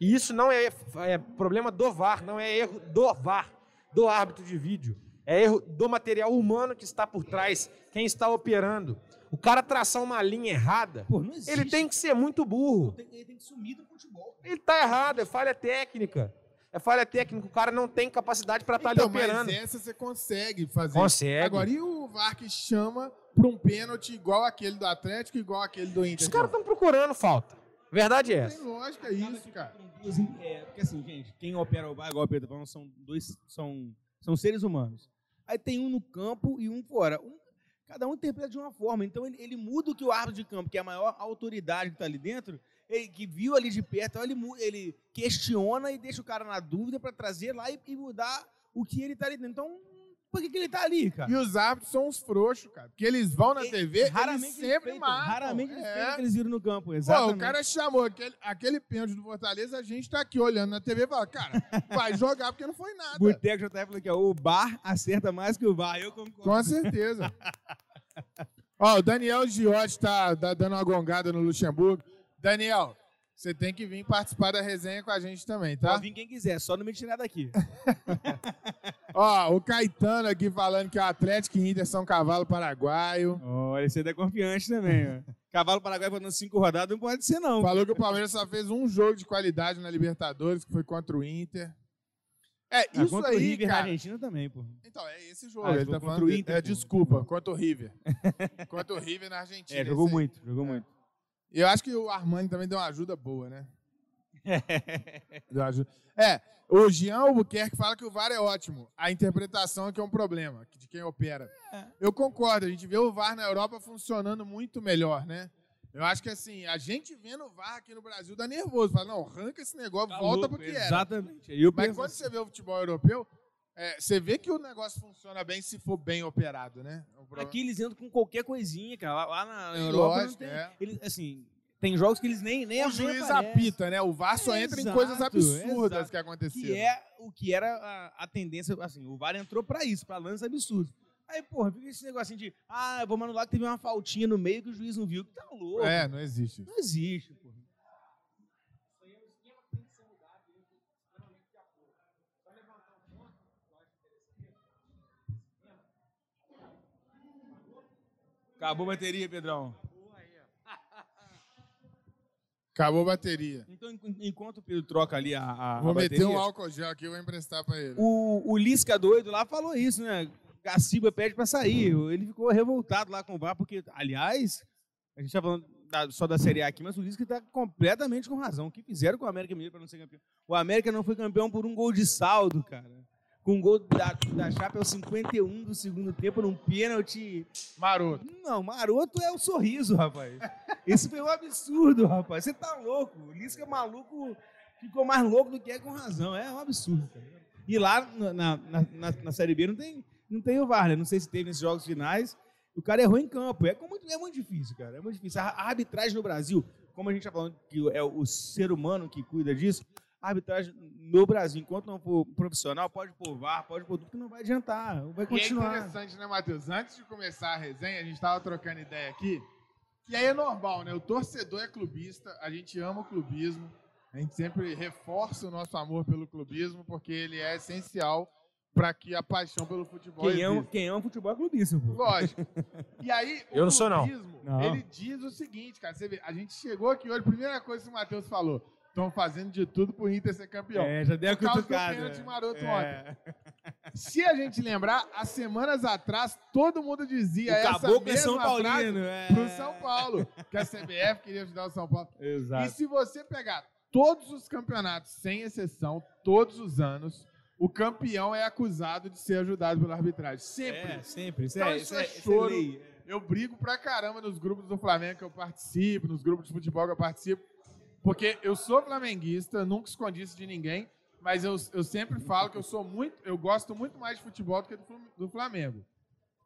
E isso não é, é problema do VAR, não é erro do VAR, do árbitro de vídeo. É erro do material humano que está por trás, quem está operando. O cara traçar uma linha errada, Pô, ele tem que ser muito burro. Tem- ele tem que sumir do futebol. Ele tá errado, é falha técnica. É falha técnica, o cara não tem capacidade para estar Então, ali operando. mas essa você consegue fazer. Consegue. Agora, e o VAR que chama pra um pênalti igual aquele do Atlético, igual aquele do Inter? Os caras estão procurando falta. Verdade é Tem essa. lógica isso, cara. É, porque assim, gente, quem opera o VAR, igual o Pedro tá falando, são dois, são, são seres humanos. Aí tem um no campo e um fora. Um- cada um interpreta de uma forma. Então ele, ele muda o que o árbitro de campo, que é a maior autoridade que está ali dentro, ele, que viu ali de perto, então ele, ele questiona e deixa o cara na dúvida para trazer lá e, e mudar o que ele tá ali dentro. Então, por que, que ele tá ali, cara? E os árbitros são uns frouxos, cara. Porque eles vão na TV, raramente eles sempre marcam. Raramente eles É. que eles viram no campo, Pô, exatamente. o cara chamou aquele, aquele pênalti do Fortaleza, a gente tá aqui olhando na TV e fala, cara, vai jogar porque não foi nada. Boteco JF falou que é, o bar acerta mais que o VAR. Eu concordo. Com certeza. Ó, o Daniel Giotti tá, tá dando uma gongada no Luxemburgo. Daniel, você tem que vir participar da resenha com a gente também, tá? Pode vir quem quiser, só não me tirar daqui. Ó, o Caetano aqui falando que o Atlético e Inter são cavalo paraguaio. Olha, você é confiante também, ó. Cavalo Paraguai faltando cinco rodadas não pode ser, não. Falou que o Palmeiras só fez um jogo de qualidade na Libertadores, que foi contra o Inter. É, Ah, isso contra o aí, River na cara. Argentina também, pô. Então, é esse jogo. Ah, ele tá contra falando o. Inter, É, pô. desculpa, contra o River. contra o River na Argentina. É, jogou esse aí. muito, jogou muito. E eu acho que o Armani também deu uma ajuda boa, né? É, o Jean Albuquerque fala que o VAR é ótimo. A interpretação é que é um problema, de quem opera. É. Eu concordo, a gente vê o VAR na Europa funcionando muito melhor, né? Eu acho que assim, a gente vendo o VAR aqui no Brasil dá nervoso. Fala, não, arranca esse negócio, Tá volta louco, porque era. Exatamente. Eu Mas quando assim, você vê o futebol europeu, é, você vê que o negócio funciona bem se for bem operado, né? Problema- aqui eles entram com qualquer coisinha, cara. Lá, lá na Europa lógico, tem. é. Eles, assim, tem jogos que eles nem, nem o juiz aparece. apita, né? O VAR só entra em Exato, coisas absurdas exato. que aconteceram. Que é o que era a, a tendência, assim, o VAR entrou pra isso, pra lances absurdos. Aí, porra, fica esse negocinho de, ah, vamos anular que teve uma faltinha no meio que o juiz não viu. Que tá louco. É, não existe. Não existe, porra. Acabou a bateria, Pedrão. Acabou a bateria. Então, en- enquanto o Pedro troca ali a, a, Vou a meter bateria, um álcool gel aqui e vou emprestar pra ele. o, o Lisca doido lá falou isso, né? Gaciba pede pra sair. Ele ficou revoltado lá com o VAR, porque, aliás, a gente tá falando da- só da Série A aqui, mas o Lisca tá completamente com razão. O que fizeram com o América Mineiro pra não ser campeão? O América não foi campeão por um gol de saldo, cara. Com um gol da, da Chape aos 51 do segundo tempo, num pênalti. Maroto. Não, maroto é o sorriso, rapaz. Esse foi um absurdo, rapaz. Você tá louco. O Lisca maluco ficou mais louco do que é com razão. É um absurdo, cara. E lá na, na, na, na Série B não tem, não tem o VAR, né? Não sei se teve nesses jogos finais. O cara errou em campo. É muito, é muito difícil, cara. É muito difícil. A, a arbitragem no Brasil, como a gente tá falando que é o ser humano que cuida disso, a arbitragem no Brasil, enquanto não for profissional, pode pôr VAR, pode pôr tudo que não vai adiantar. Vai E é continuar. interessante, né, Matheus? Antes de começar a resenha, a gente tava trocando ideia aqui. E aí é normal, né? O torcedor é clubista, a gente ama o clubismo. A gente sempre reforça o nosso amor pelo clubismo, porque ele é essencial para que a paixão pelo futebol Quem ama, quem ama futebol é clubismo, pô. Lógico. E aí, o Eu não sou, não. clubismo, Não. ele diz o seguinte, cara. Você vê, a gente chegou aqui hoje, a primeira coisa que o Matheus falou. Estão fazendo de tudo pro Inter ser campeão. É, já deu a Por causa do cutucada. pênalti maroto É. Se a gente lembrar, há semanas atrás, todo mundo dizia O essa é mesma São frase Paulino. É. pro São Paulo, que a CBF queria ajudar o São Paulo. E Exato. se você pegar todos os campeonatos, sem exceção, todos os anos, o campeão é acusado de ser ajudado pela arbitragem. Sempre. É, sempre. Isso Então é, isso é é, é choro. lei. Eu brigo pra caramba nos grupos do Flamengo que eu participo, nos grupos de futebol que eu participo, porque eu sou flamenguista, nunca escondi isso de ninguém, mas eu, eu sempre falo que eu sou muito, eu gosto muito mais de futebol do que do Flam- do Flamengo.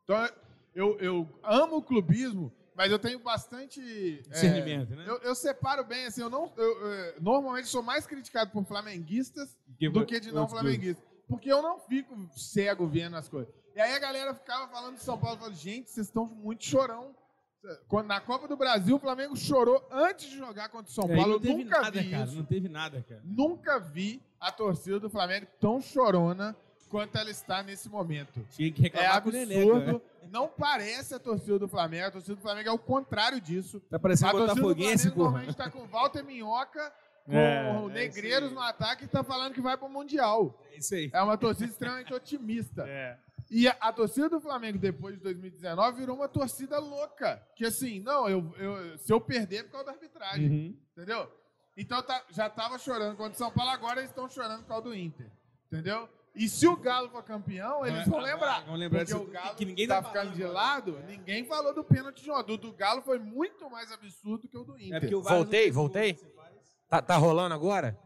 Então eu, eu amo o clubismo, mas eu tenho bastante é, Discernimento, né? eu, eu separo bem, assim, eu não. eu, eh, normalmente sou mais criticado por flamenguistas Que do que de não flamenguistas. Porque eu não fico cego vendo as coisas. E aí a galera ficava falando de São Paulo, falando, gente, vocês estão muito chorão. Quando, na Copa do Brasil, o Flamengo chorou antes de jogar contra o São. É, Paulo. não Eu teve nunca nada, vi cara. isso. Não teve nada, cara. Nunca vi a torcida do Flamengo tão chorona quanto ela está nesse momento. Tinha que É reclamar com o Nenê, absurdo. Não parece a torcida do Flamengo. A torcida do Flamengo é o contrário disso. Tá A parecendo torcida do Flamengo porra. normalmente está com Walter Minhoca, com É, o é Negreiros isso no ataque e está falando que vai para o Mundial. É isso aí. É uma torcida extremamente otimista. É. E a, a torcida do Flamengo, depois de 2019, virou uma torcida louca. Que assim, não, eu, eu- se eu perder é por causa da arbitragem. Uhum. Entendeu? Então tá- já tava chorando contra o São Paulo, agora eles estão chorando por causa do Inter. Entendeu? E se o Galo for campeão, eles vão lembrar. Vão lembrar porque o Galo que ninguém tá tá ficando de agora. lado, ninguém falou do pênalti de ontem. O do Galo foi muito mais absurdo que o do Inter. É porque o Voltei, voltei? Tá, tá rolando agora?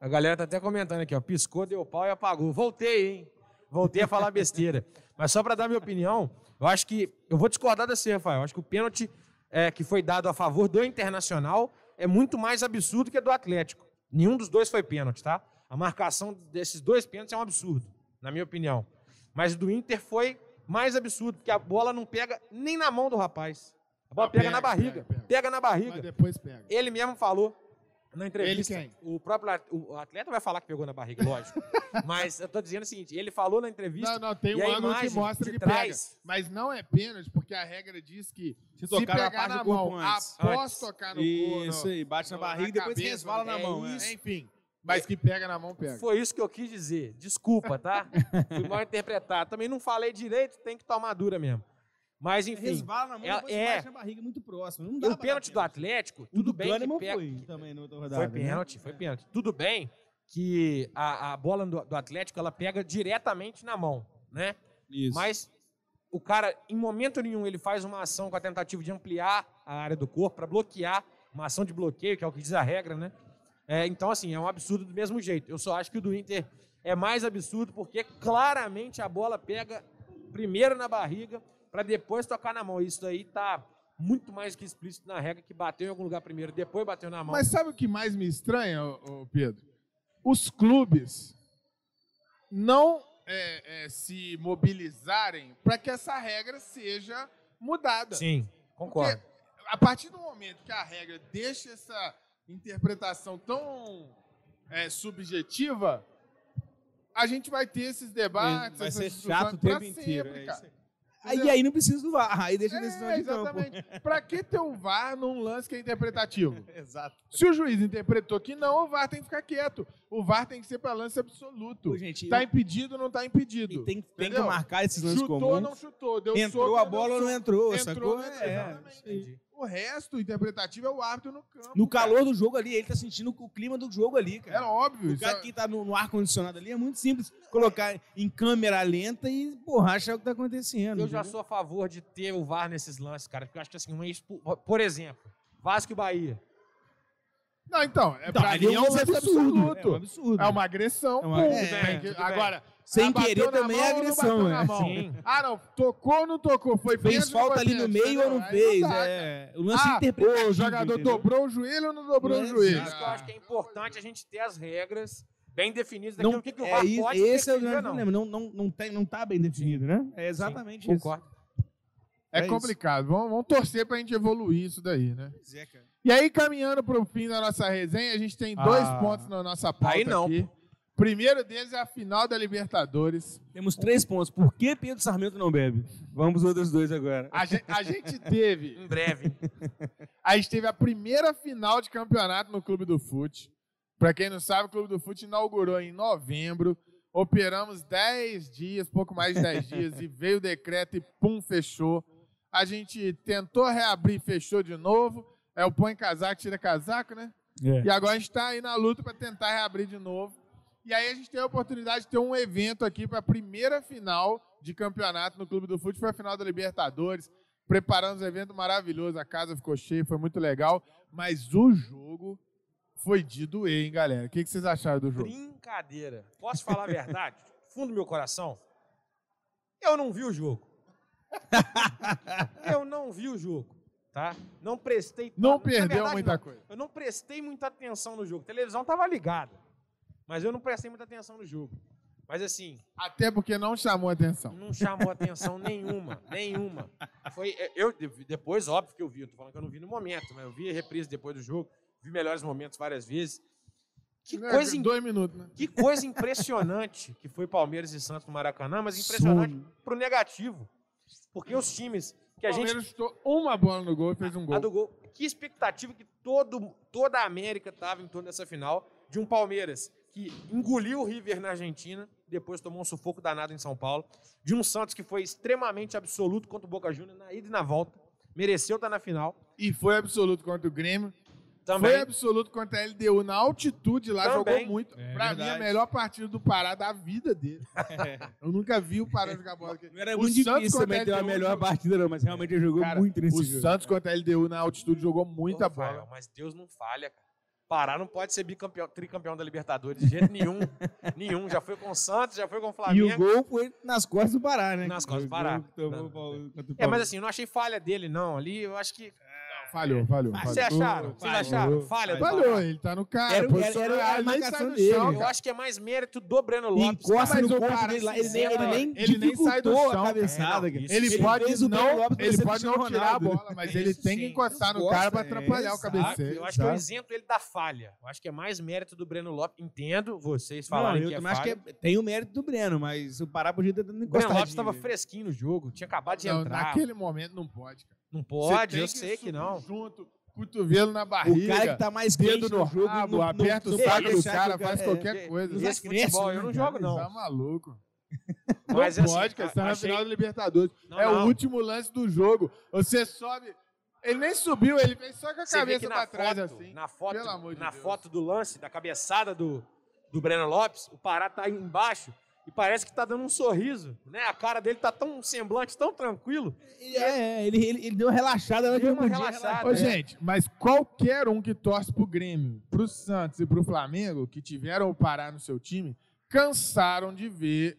A galera tá até comentando aqui, ó. Piscou, deu pau e apagou. Voltei, hein? Voltei a falar besteira. Mas só pra dar minha opinião, eu acho que. Eu vou discordar desse, Rafael. Eu acho que o pênalti é, que foi dado a favor do Internacional é muito mais absurdo que do Atlético. Nenhum dos dois foi pênalti, tá? A marcação desses dois pênaltis é um absurdo, na minha opinião. Mas o do Inter foi mais absurdo, porque a bola não pega nem na mão do rapaz. A bola Não, pega, pega, na barriga. pega, pega. pega na barriga. Mas depois pega. Ele mesmo falou na entrevista. Ele O próprio o atleta vai falar que pegou na barriga, lógico. Mas eu tô dizendo o seguinte: ele falou na entrevista. Não, não, tem um a ângulo que mostra de que trás- pega. Mas não é pênalti, porque a regra diz que Se se, tocar na pegar parte na do corpo mão antes. após Antes. tocar no Isso corpo, aí, bate na barriga e depois resvala na é mão. é. isso. Enfim, mas que pega na mão, pega. Foi isso que eu quis dizer. Desculpa, tá? Fui mal interpretado. Também não falei direito, tem que tomar dura mesmo. Mas enfim. Resvala na mão, é- depois é. bate na barriga muito próximo. Não E dá o pênalti do Atlético, tudo do bem que Kahneman pega. foi também na outra rodada. Foi né? pênalti, foi pênalti. Tudo bem que a, a bola do, do Atlético ela pega diretamente na mão, né? Isso. Mas o cara, em momento nenhum, ele faz uma ação com a tentativa de ampliar a área do corpo para bloquear, uma ação de bloqueio, que é o que diz a regra, né? É, então, assim, é um absurdo do mesmo jeito. Eu só acho que o do Inter é mais absurdo porque claramente a bola pega primeiro na barriga para depois tocar na mão. Isso daí tá muito mais que explícito na regra que bateu em algum lugar primeiro, depois bateu na mão. Mas sabe o que mais me estranha, ô- ô Pedro? Os clubes não é, é, se mobilizarem para que essa regra seja mudada. Sim, concordo. A partir do momento que a regra deixa essa interpretação tão é, subjetiva, a gente vai ter esses debates, Vai ser chato o tempo inteiro. sempre, é isso aí. Não precisa do VAR, aí deixa a decisão É, de campo. exatamente. Pra que ter o VAR num lance que é interpretativo? Exato. Se o juiz interpretou que não, o VAR tem que ficar quieto. O VAR tem que ser para lance absoluto. Pô, gente, Tá eu- impedido ou não tá impedido? e tem, tem que marcar esses lances Chutou ou comuns. não chutou? Deu Entrou soco a bola ou não entrou, Entrou, sacou? não entrou, É, exatamente. aí. O resto, o interpretativo, é o árbitro no campo. No cara. calor do jogo ali, ele tá sentindo o clima do jogo ali, É cara. óbvio. O isso cara é- que tá no, no ar-condicionado ali é muito simples. Colocar em câmera lenta e, porra, achar o que tá acontecendo. Eu já entendeu? sou a favor de ter o VAR nesses lances, cara, porque eu acho que assim, uma expu... por exemplo, Vasco e Bahia. Não, então, é Então, pra ali mim é um lance absoluto. É um absurdo. É uma agressão. É uma- é, que-. Agora, Sem ah, querer também mão é não agressão, é. Sim. Ah, não, tocou ou não tocou? Foi Fez falta foi ali no meio ou não fez. dá, cara. é. O lance Ah, interpretativo. o jogador entendeu? dobrou o joelho ou não dobrou o joelho? Isso que eu acho que é importante a gente ter as regras bem definidas Não, daquilo que, que o é, VAR isso- pode esse é o interferir grande não. problema. Não, não, não, tem, não tá bem definido, né? É exatamente Sim, isso. Concordo. É, É complicado. Vamos, vamos torcer pra gente evoluir isso daí, né? Pois é, cara. E aí, caminhando pro fim da nossa resenha, a gente tem dois Ah. pontos na nossa pauta Aí não, aqui. Primeiro deles é a final da Libertadores. Temos três pontos. Por que Pedro Sarmento não bebe? Vamos os outros dois agora. A gente, a gente teve Em breve. A gente teve a primeira final de campeonato no Clube do Fute. Para quem não sabe, o Clube do Fute inaugurou em novembro. Operamos 10 dias, pouco mais de 10 dias, e veio o decreto e pum, fechou. A gente tentou reabrir, fechou de novo. É o põe casaco, tira casaco, né? E agora a gente está aí na luta para tentar reabrir de novo. E aí a gente tem a oportunidade de ter um evento aqui para a primeira final de campeonato no Clube do Fute. Foi a final da Libertadores. Preparamos um evento maravilhoso. A casa ficou cheia, foi muito legal. Mas o jogo foi de doer, hein, galera? O que vocês acharam do jogo? Brincadeira. Posso falar a verdade? Fundo do meu coração. Eu não vi o jogo. Eu não vi o jogo, tá? Não prestei. Não perdeu verdade, muita não. coisa. Eu não prestei muita atenção no jogo. A televisão tava ligada, mas eu não prestei muita atenção no jogo. Mas assim, Até porque não chamou atenção. não chamou atenção nenhuma, nenhuma. Foi é, eu depois óbvio que eu vi, eu tô falando que eu não vi no momento, mas eu vi a reprise depois do jogo, vi melhores momentos várias vezes. Que Né, coisa, Dois minutos, né? que coisa impressionante que foi Palmeiras e Santos no Maracanã, mas impressionante Absurdo. pro negativo. Porque os times que a O gente Palmeiras chutou uma bola no gol e fez um A gol. do gol. Que expectativa que todo, toda a América estava em torno dessa final de um Palmeiras que engoliu o River na Argentina, depois tomou um sufoco danado em São Paulo, de um Santos que foi extremamente absoluto contra o Boca Juniors na ida e na volta, mereceu estar na final. E foi absoluto contra o Grêmio. Também. Foi absoluto contra a LDU na altitude lá, Também. jogou muito. É pra mim, verdade. a melhor partida do Pará da vida dele. Eu nunca vi o Pará jogar bola. Não era O muito Santos difícil também ter LDU melhor jogou- partida, não, mas realmente ele jogou Cara, muito nesse O jogo. Santos contra a LDU na altitude jogou muita Rafael, bola. Mas Deus não falha, cara. Pará não pode ser bicampeão, tricampeão da Libertadores de jeito nenhum. nenhum. Já foi com o Santos, já foi com o E Flamengo. o gol foi nas costas do Pará, né? Nas costas do Pará. Não, É, mas assim, eu não achei falha dele, não. Ali eu acho que. Falhou, falhou. Mas vocês acharam? Vocês falhou, acharam? Falha do Falhou, ele tá no cara. Era- era- era a ele nem marcação sai do dele. chão, Eu acho que é mais mérito do Breno Lopes. Encosta no corpo dele lá. Ele nem, ele nem, ele nem sai do chão. a cabeçada. É, Ele Ele pode não, Lopes ele pode não tirar a bola, mas É ele tem que encostar no cara pra é, atrapalhar o exato. cabeceio. Eu acho que eu sabe? isento ele da falha. Eu acho que é mais mérito do Breno Lopes. Entendo vocês Não, falarem eu que é acho que falha. é- tem o mérito do Breno, mas o Pará podia ter dado O Breno. Lopes estava fresquinho no jogo, tinha acabado de Não, entrar. naquele momento não pode, cara. Não pode, eu sei que subir não. Junto, cotovelo na barriga. O cara que tá mais dedo quente no no jogo, rabo, não- aperta não o saco do que cara, faz é, qualquer é, coisa. Esse cresce, futebol né, eu não cara? jogo, não. Tá maluco. Mas não assim, pode, cara. Você tá na final da Libertadores. Não, é não. o último lance do jogo. Você sobe. Ele nem subiu, ele fez só com a Você cabeça que pra na trás, foto, assim. na foto, Pelo amor de na Deus. foto do lance, da cabeçada do, do Breno Lopes, o Pará tá aí embaixo e parece que tá dando um sorriso, né? A cara dele tá tão um semblante, tão tranquilo. É, é, ele, ele, ele deu uma relaxada na podia relaxada. Ô, É. gente, mas qualquer um que torce pro Grêmio, pro Santos e pro Flamengo, que tiveram o Pará no seu time, cansaram de ver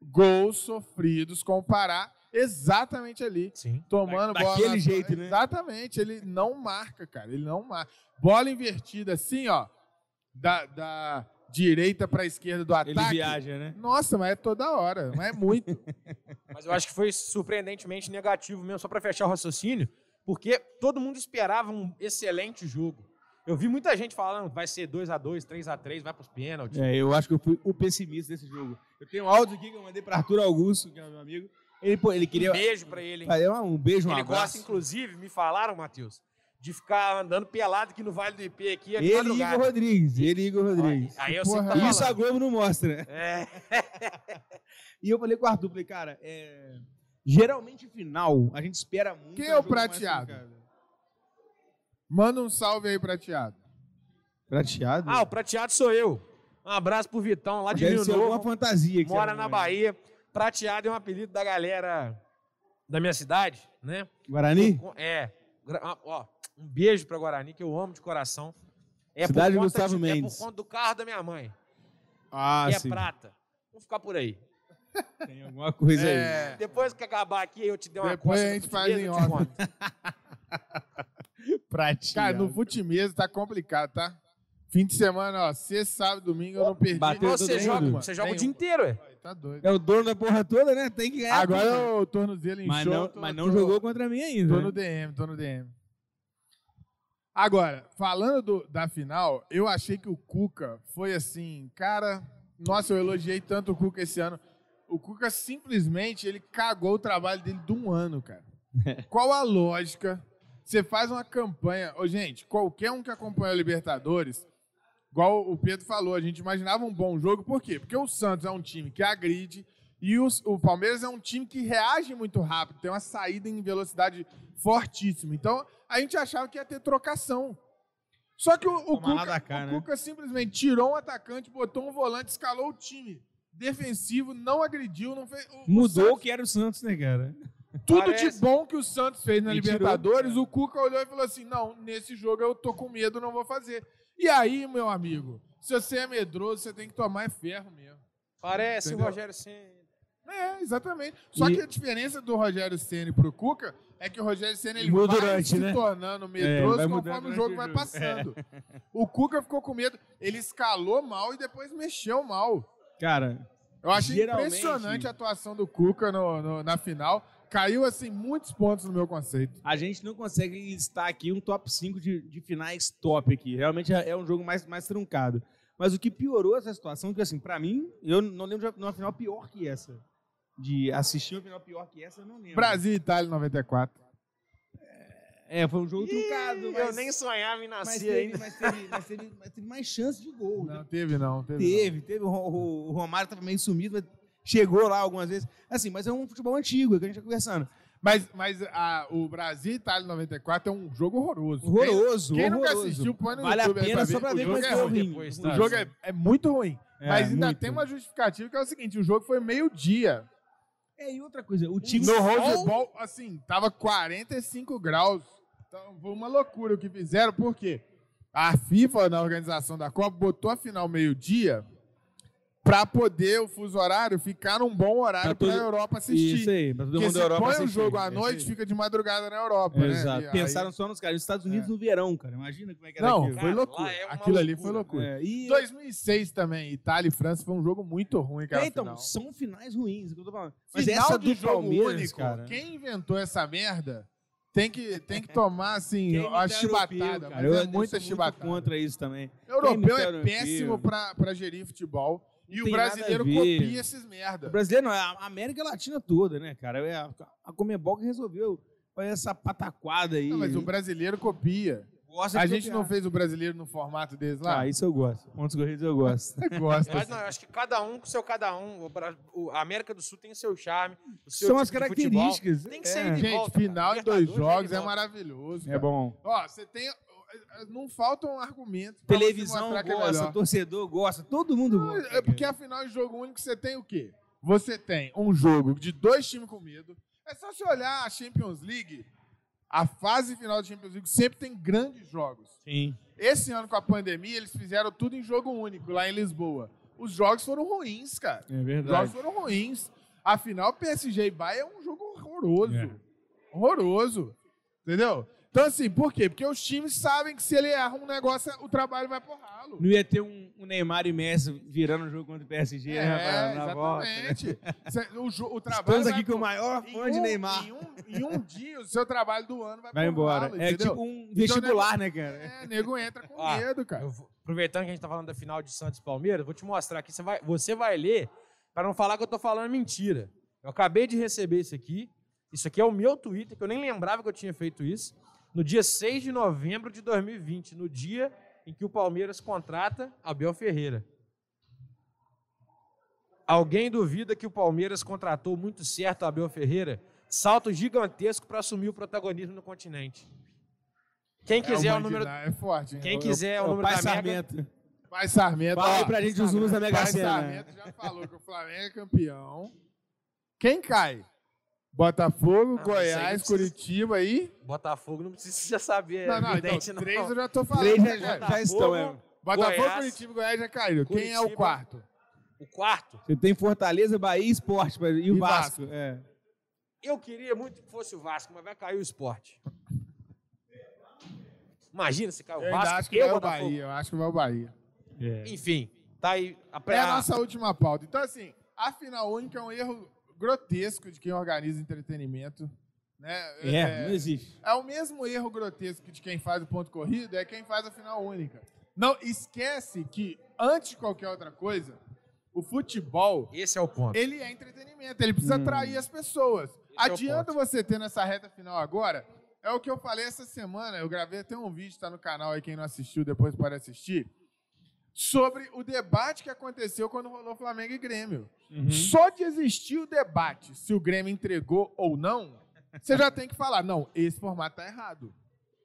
gols sofridos com o Pará exatamente ali. Sim. Tomando Da- bola. daquele na- jeito, né? Exatamente, ele não marca, cara. Ele não marca. Bola invertida assim, ó. Da, da direita pra esquerda do ataque. Ele viaja, né? Nossa, mas é toda hora. Mas é muito. Mas eu acho que foi surpreendentemente negativo mesmo, só para fechar o raciocínio, porque todo mundo esperava um excelente jogo. Eu vi muita gente falando vai ser 2 a 2 3 a 3 vai pros pênaltis. É, eu acho que eu fui o pessimista desse jogo. Eu tenho um áudio aqui que eu mandei para Arthur Augusto, que é meu amigo. Ele, pô, ele queria Um beijo para ele. hein? um beijo, um ele abraço. gosta, inclusive, me falaram, Matheus, de ficar andando pelado aqui no Vale do IP aqui de Ele e. Igor Rodrigues. Ele e Igor Rodrigues. Aí eu Porra, tá Isso a. Globo não mostra. É, E eu falei com o Arthur, falei, cara, é... geralmente final, a gente espera muito. Quem é o mais prateado? Manda um salve aí, prateado. Prateado? Ah, o prateado sou eu. Um abraço pro Vitão, lá de Deve Rio ser Novo. fantasia. Que Mora na aí. Bahia. Prateado é um apelido da galera da minha cidade, né? Guarani? É. Ó, um beijo pra Guarani, que eu amo de coração. É Cidade de por conta Gustavo de- É Mendes. por conta do carro da minha mãe, Ah, que é sim. prata. Vamos ficar por aí. Tem alguma coisa aí. É, Depois que acabar aqui, eu te dei uma Depois a no gente faz em off. Prateado. cara, no Futimesa tá complicado, tá? Fim de semana, ó, sexta, sábado, domingo, eu não perdi. Bateu você joga, você joga o Nenhum. dia inteiro, é? Tá doido. É o dono da porra toda, né? Tem que ganhar. Agora tudo. o tornozelo inchou. Mas não, tô- mas não tô- jogou contra mim ainda. Tô né? no DM, tô no DM. Agora, falando do- da final, eu achei que o Cuca foi assim, cara. Nossa, eu elogiei tanto o Cuca esse ano. O Cuca simplesmente ele cagou o trabalho dele de um ano, cara. Qual a lógica? Você faz uma campanha. Ô, gente, qualquer um que acompanha a Libertadores, igual o Pedro falou, a gente imaginava um bom jogo, por quê? Porque o Santos é um time que agride e os- o Palmeiras é um time que reage muito rápido, tem uma saída em velocidade fortíssima. Então, a gente achava que ia ter trocação. Só que o, o, Cuca, cá, o né? Cuca simplesmente tirou um atacante, botou um volante, escalou o time defensivo, não agrediu, não fez. o- Mudou o Santos- que era o Santos, né, cara? tudo Parece. de bom que o Santos fez na E tirou, Libertadores, é. o Cuca olhou e falou assim: não, nesse jogo eu tô com medo, não vou fazer. E aí, meu amigo, se você é medroso, você tem que tomar é ferro mesmo. Parece Entendeu? o Rogério Senna. É, exatamente. Só E- que a diferença do Rogério Ceni pro Cuca é que o Rogério Ceni ele vai durante, se né? tornando É, medroso vai conforme o jogo vai passando. O Cuca ficou com medo, ele escalou mal e depois mexeu mal. Cara, Eu achei Geralmente- impressionante a atuação do Cuca no- no- na final. caiu, assim, muitos pontos no meu conceito. A gente não consegue listar aqui um top 5 de, de finais top aqui. Realmente é é um jogo mais, mais truncado. Mas o que piorou essa situação é que, assim, pra mim, eu não lembro de uma final pior que essa. De assistir uma final pior que essa, eu não lembro. Brasil e Itália 94. É, foi um jogo truncado. Ih, Mas, Eu nem sonhava em mas, nascer teve, ainda. mas, teve, mas, teve, mas teve mais chance de gol. né? Não, teve não, teve. Teve, teve. O, o Romário tava meio sumido, mas chegou lá algumas vezes. Assim, mas é um futebol antigo, é que a gente tá conversando. Mas, mas a- o Brasil e Itália 94 é um jogo horroroso. Horroroso, Quem, quem nunca horroroso. assistiu, põe no Vale a YouTube aí pena só pra ver como é é que é ruim. O jogo é, é muito ruim. É, mas ainda muito. tem uma justificativa que é o seguinte: o jogo foi meio-dia. É, e outra coisa, o time... No Rose Bowl, assim, tava 45 graus. Então, foi uma loucura o que fizeram, por quê? A FIFA, na organização da Copa, botou a final meio-dia pra poder o fuso horário ficar num bom horário Pra pra, todo- Europa assistir. Isso aí, pra todo Porque mundo se da Europa põe o jogo à É noite, aí. fica de madrugada na Europa, É, né? Exato. E aí- Pensaram só nos caras. Nos Estados Unidos no verão, cara. Imagina como é que era Não, aquilo. foi loucura. é Aquilo ali loucura. foi loucura. É, e 2006 também, Itália e França foi um jogo muito ruim, cara. É, então, final. são finais ruins, é o que eu tô falando. Mas Final essa do jogo Palmeiras, único, cara. quem inventou essa merda tem que, tem que tomar, assim, Quem a chibatada. europeu, mas cara. Eu- é eu muita chibatada. muito contra isso também. Europeu imita é europeu. péssimo pra gerir futebol. E o brasileiro copia esses O merda. brasileiro não, é a América Latina toda, né, cara? É a, a Comebol que resolveu fazer essa pataquada aí. Não, mas o brasileiro copia. Gosta A de gente copiar. não fez o brasileiro no formato deles lá? Ah, isso eu gosto. Pontos corridos eu gosto. Gosta. Mas não, eu acho que cada um com seu cada um. O o- a América do Sul tem o seu charme. O seu São tipo as de características. Tem que é. ser ida e Gente, volta, final cara. em dois Libertadores, jogos é volta. maravilhoso. É cara. bom. Ó, você tem... Não faltam argumentos Televisão é gosta, melhor. torcedor gosta, todo mundo gosta. É porque afinal, em jogo único, você tem o quê? Você tem um jogo de dois times com medo. É só você olhar a Champions League, a fase final da Champions League sempre tem grandes jogos. Sim. Esse ano, com a pandemia, eles fizeram tudo em jogo único, lá em Lisboa. Os jogos foram ruins, cara. É Os verdade. jogos foram ruins. Afinal, PSG e Bayern é um jogo horroroso. É. Horroroso. Entendeu? Então, assim, por quê? Porque os times sabem que se ele erra um negócio, o trabalho vai pro ralo. Não ia ter um, um Neymar e Messi virando o jogo contra o PSG É, né, na, na volta. né? exatamente. O, o trabalho Estamos aqui com o maior fã de um- Neymar. Em um, em um dia, o seu trabalho do ano vai, Vai pro embora. ralo, é entendeu? tipo um vestibular, né, cara? É, nego entra com Ó, medo, cara. Vou- aproveitando que a gente tá falando da final de Santos e Palmeiras, vou te mostrar aqui. Você vai, você vai ler para não falar que eu tô falando mentira. Eu acabei de receber isso aqui. Isso aqui é o meu Twitter, que eu nem lembrava que eu tinha feito isso. No dia 6 de novembro de 2020, no dia em que o Palmeiras contrata Abel Ferreira. Alguém duvida que o Palmeiras contratou muito certo Abel Ferreira? Salto gigantesco para assumir o protagonismo no continente. Quem quiser é o número É forte. hein? quem O- quiser o Ô, número Pai da Mega, Sarmento. Pai Sarmento. Fala aí pra gente os números da Mega Pai Sena. Sarmento já falou que o Flamengo é campeão. Quem cai? Botafogo, Não, Goiás, precisa- Curitiba e. Botafogo não precisa já saber. não, é não, então, evidente, não. três eu já tô falando. Três já, né, já, já estão, é. Botafogo, Goiás, Curitiba e Goiás já caíram. Quem é o Curitiba. quarto? O quarto, Você tem Fortaleza, Bahia e Esporte. E o E Vasco. Vasco. É. eu queria muito que fosse o Vasco, mas vai cair o esporte. Imagina se cai o Eu Vasco acho que vai o o Botafogo. Bahia. Eu acho que vai o Bahia. Enfim, tá aí. A, É pré- a nossa última pauta. Então, assim, a final única é um erro grotesco de quem organiza entretenimento. Né? É, não existe. É o mesmo erro grotesco de quem faz o ponto corrido, é quem faz a final única. Não esquece que, antes de qualquer outra coisa, o futebol, Esse é o ponto. ele é entretenimento, ele precisa Hum. atrair as pessoas. é o Adianta você ter nessa reta final agora, é o que eu falei essa semana, eu gravei até um vídeo, tá no canal aí, quem não assistiu depois pode assistir, sobre o debate que aconteceu quando rolou Flamengo e Grêmio. Uhum. Só de existir o debate se o Grêmio entregou ou não, você já tem que falar, não, esse formato tá errado.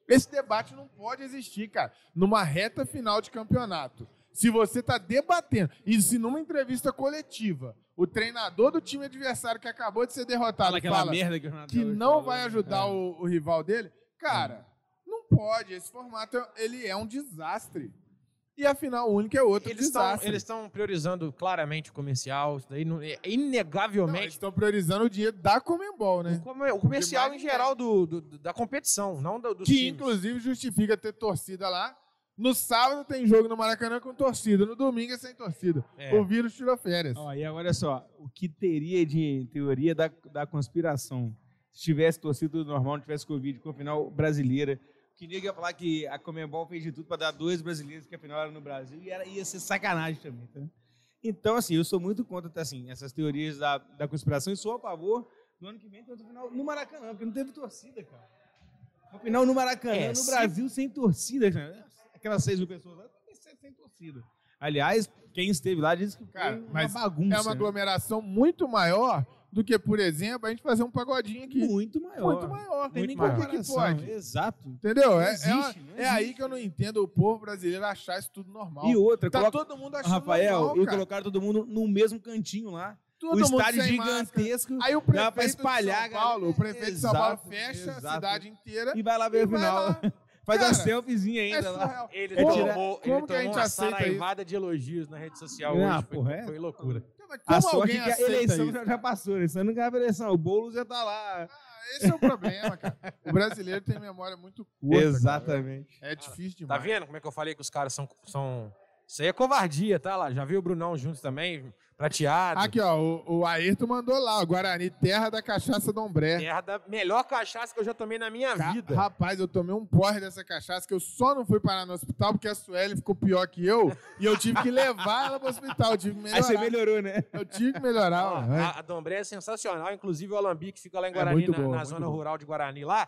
Esse debate não pode existir, cara, numa reta final de campeonato. Se você tá debatendo, e se numa entrevista coletiva, o treinador do time adversário que acabou de ser derrotado Fala fala merda que que não falou, vai né? ajudar É. o, o rival dele, cara, não pode. Esse formato, ele é um desastre. E a final única é outro Eles estão desastre. eles estão priorizando claramente o comercial, isso daí não, é Não, eles inegavelmente estão priorizando o dinheiro da Comembol, né? o, o comercial em geral do, do- da competição, não do, dos que times. inclusive justifica ter torcida lá. No sábado tem jogo no Maracanã com torcida, no domingo é sem torcida. É. O vírus tirou férias. Ó, e agora olha só, o que teria de teoria da, da conspiração? se tivesse torcido tudo normal, não tivesse Covid, com a final brasileira. Que nego ia falar que a Comembol fez de tudo para dar dois brasileiros, que a final era no Brasil, e era, ia ser sacanagem também, tá? Então, assim, eu sou muito contra assim, essas teorias da, da conspiração e sou a favor do ano que vem ter outro final no Maracanã, porque não teve torcida, cara. Uma final no Maracanã, é, no se... Brasil, sem torcida. Aquelas seis mil pessoas lá, sem torcida. Aliás, quem esteve lá disse que cara, uma mas bagunça. É uma aglomeração muito maior do que, por exemplo, a gente fazer um pagodinho aqui. Muito maior. Muito maior. Tem nem por que pode. Exato. Entendeu? É, existe, é, é, aí que eu não entendo o povo brasileiro achar isso tudo normal. E outra, tá coloca... todo mundo achando Rafael, normal, e colocaram todo mundo no mesmo cantinho lá. Todo o estádio gigantesco. Máscara. Aí o prefeito pra espalhar, de São Paulo, o prefeito exato, de São Paulo fecha exato. a cidade inteira e vai lá ver o final. Faz Cara, a selfiezinha ainda é lá. Ele Como- tomou, ele como que a tomou gente uma aceita saraivada de elogios na rede social Ah, hoje. Foi, porra, é? foi loucura. Como A alguém é que a eleição isso? já, já passou. A eleição não ganhava eleição. O Boulos já tá lá. Ah, esse é o problema, cara. O brasileiro tem memória muito curta. Exatamente. cara. É difícil Tá demais. vendo como é que eu falei que os caras são. são... Isso aí é covardia, tá lá? Já viu o Brunão juntos também, prateado. Aqui, ó, o, o Ayrton mandou lá, o Guarani, terra da cachaça Dombré. Terra da melhor cachaça que eu já tomei na minha Ca- vida. Rapaz, eu tomei um porre dessa cachaça que eu só não fui parar no hospital porque a Sueli ficou pior que eu e eu tive que levar ela pro hospital. Eu tive que Aí você melhorar. melhorou, né? Eu tive que melhorar. Ó, ó. a, a Dombré é sensacional, inclusive o Alambique fica lá em É Guarani, muito na, boa, na zona boa. rural de Guarani lá.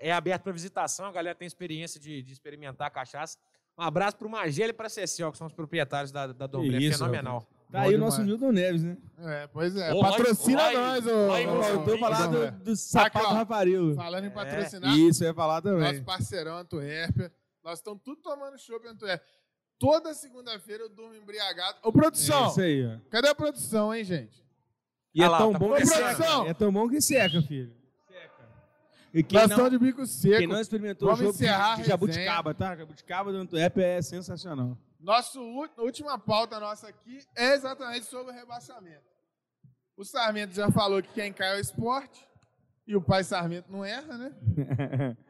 É aberto para visitação, a galera tem experiência de, de experimentar cachaça. Um abraço pro Magela e pra Cecil, que são os proprietários da, da Dombré. isso, Fenomenal. Tá aí o nosso Milton Neves, né? É, pois é. Ô, Patrocina vai- nós, ô. a falar do, do sapato Aqui, ó. raparilo. Falando em patrocinar, Isso, eu ia falar também. nosso parceirão Antuérpia. Nós estamos tudo tomando chopp em Antuérpia. Toda segunda-feira eu durmo embriagado. Ô, É produção! isso aí, ó. Cadê a produção, hein, gente? E é Ah lá, tão tá bom que seca. É tão bom que seca, filho. E quem Nós não, de bico seco. quem não experimentou Vamos o jogo de, encerrar de resenha. jabuticaba, tá? Jabuticaba do Antuérpia é sensacional. Nossa última pauta nossa aqui é exatamente sobre o rebaixamento. O Sarmento já falou que quem cai é o esporte. E o pai Sarmento não erra, né?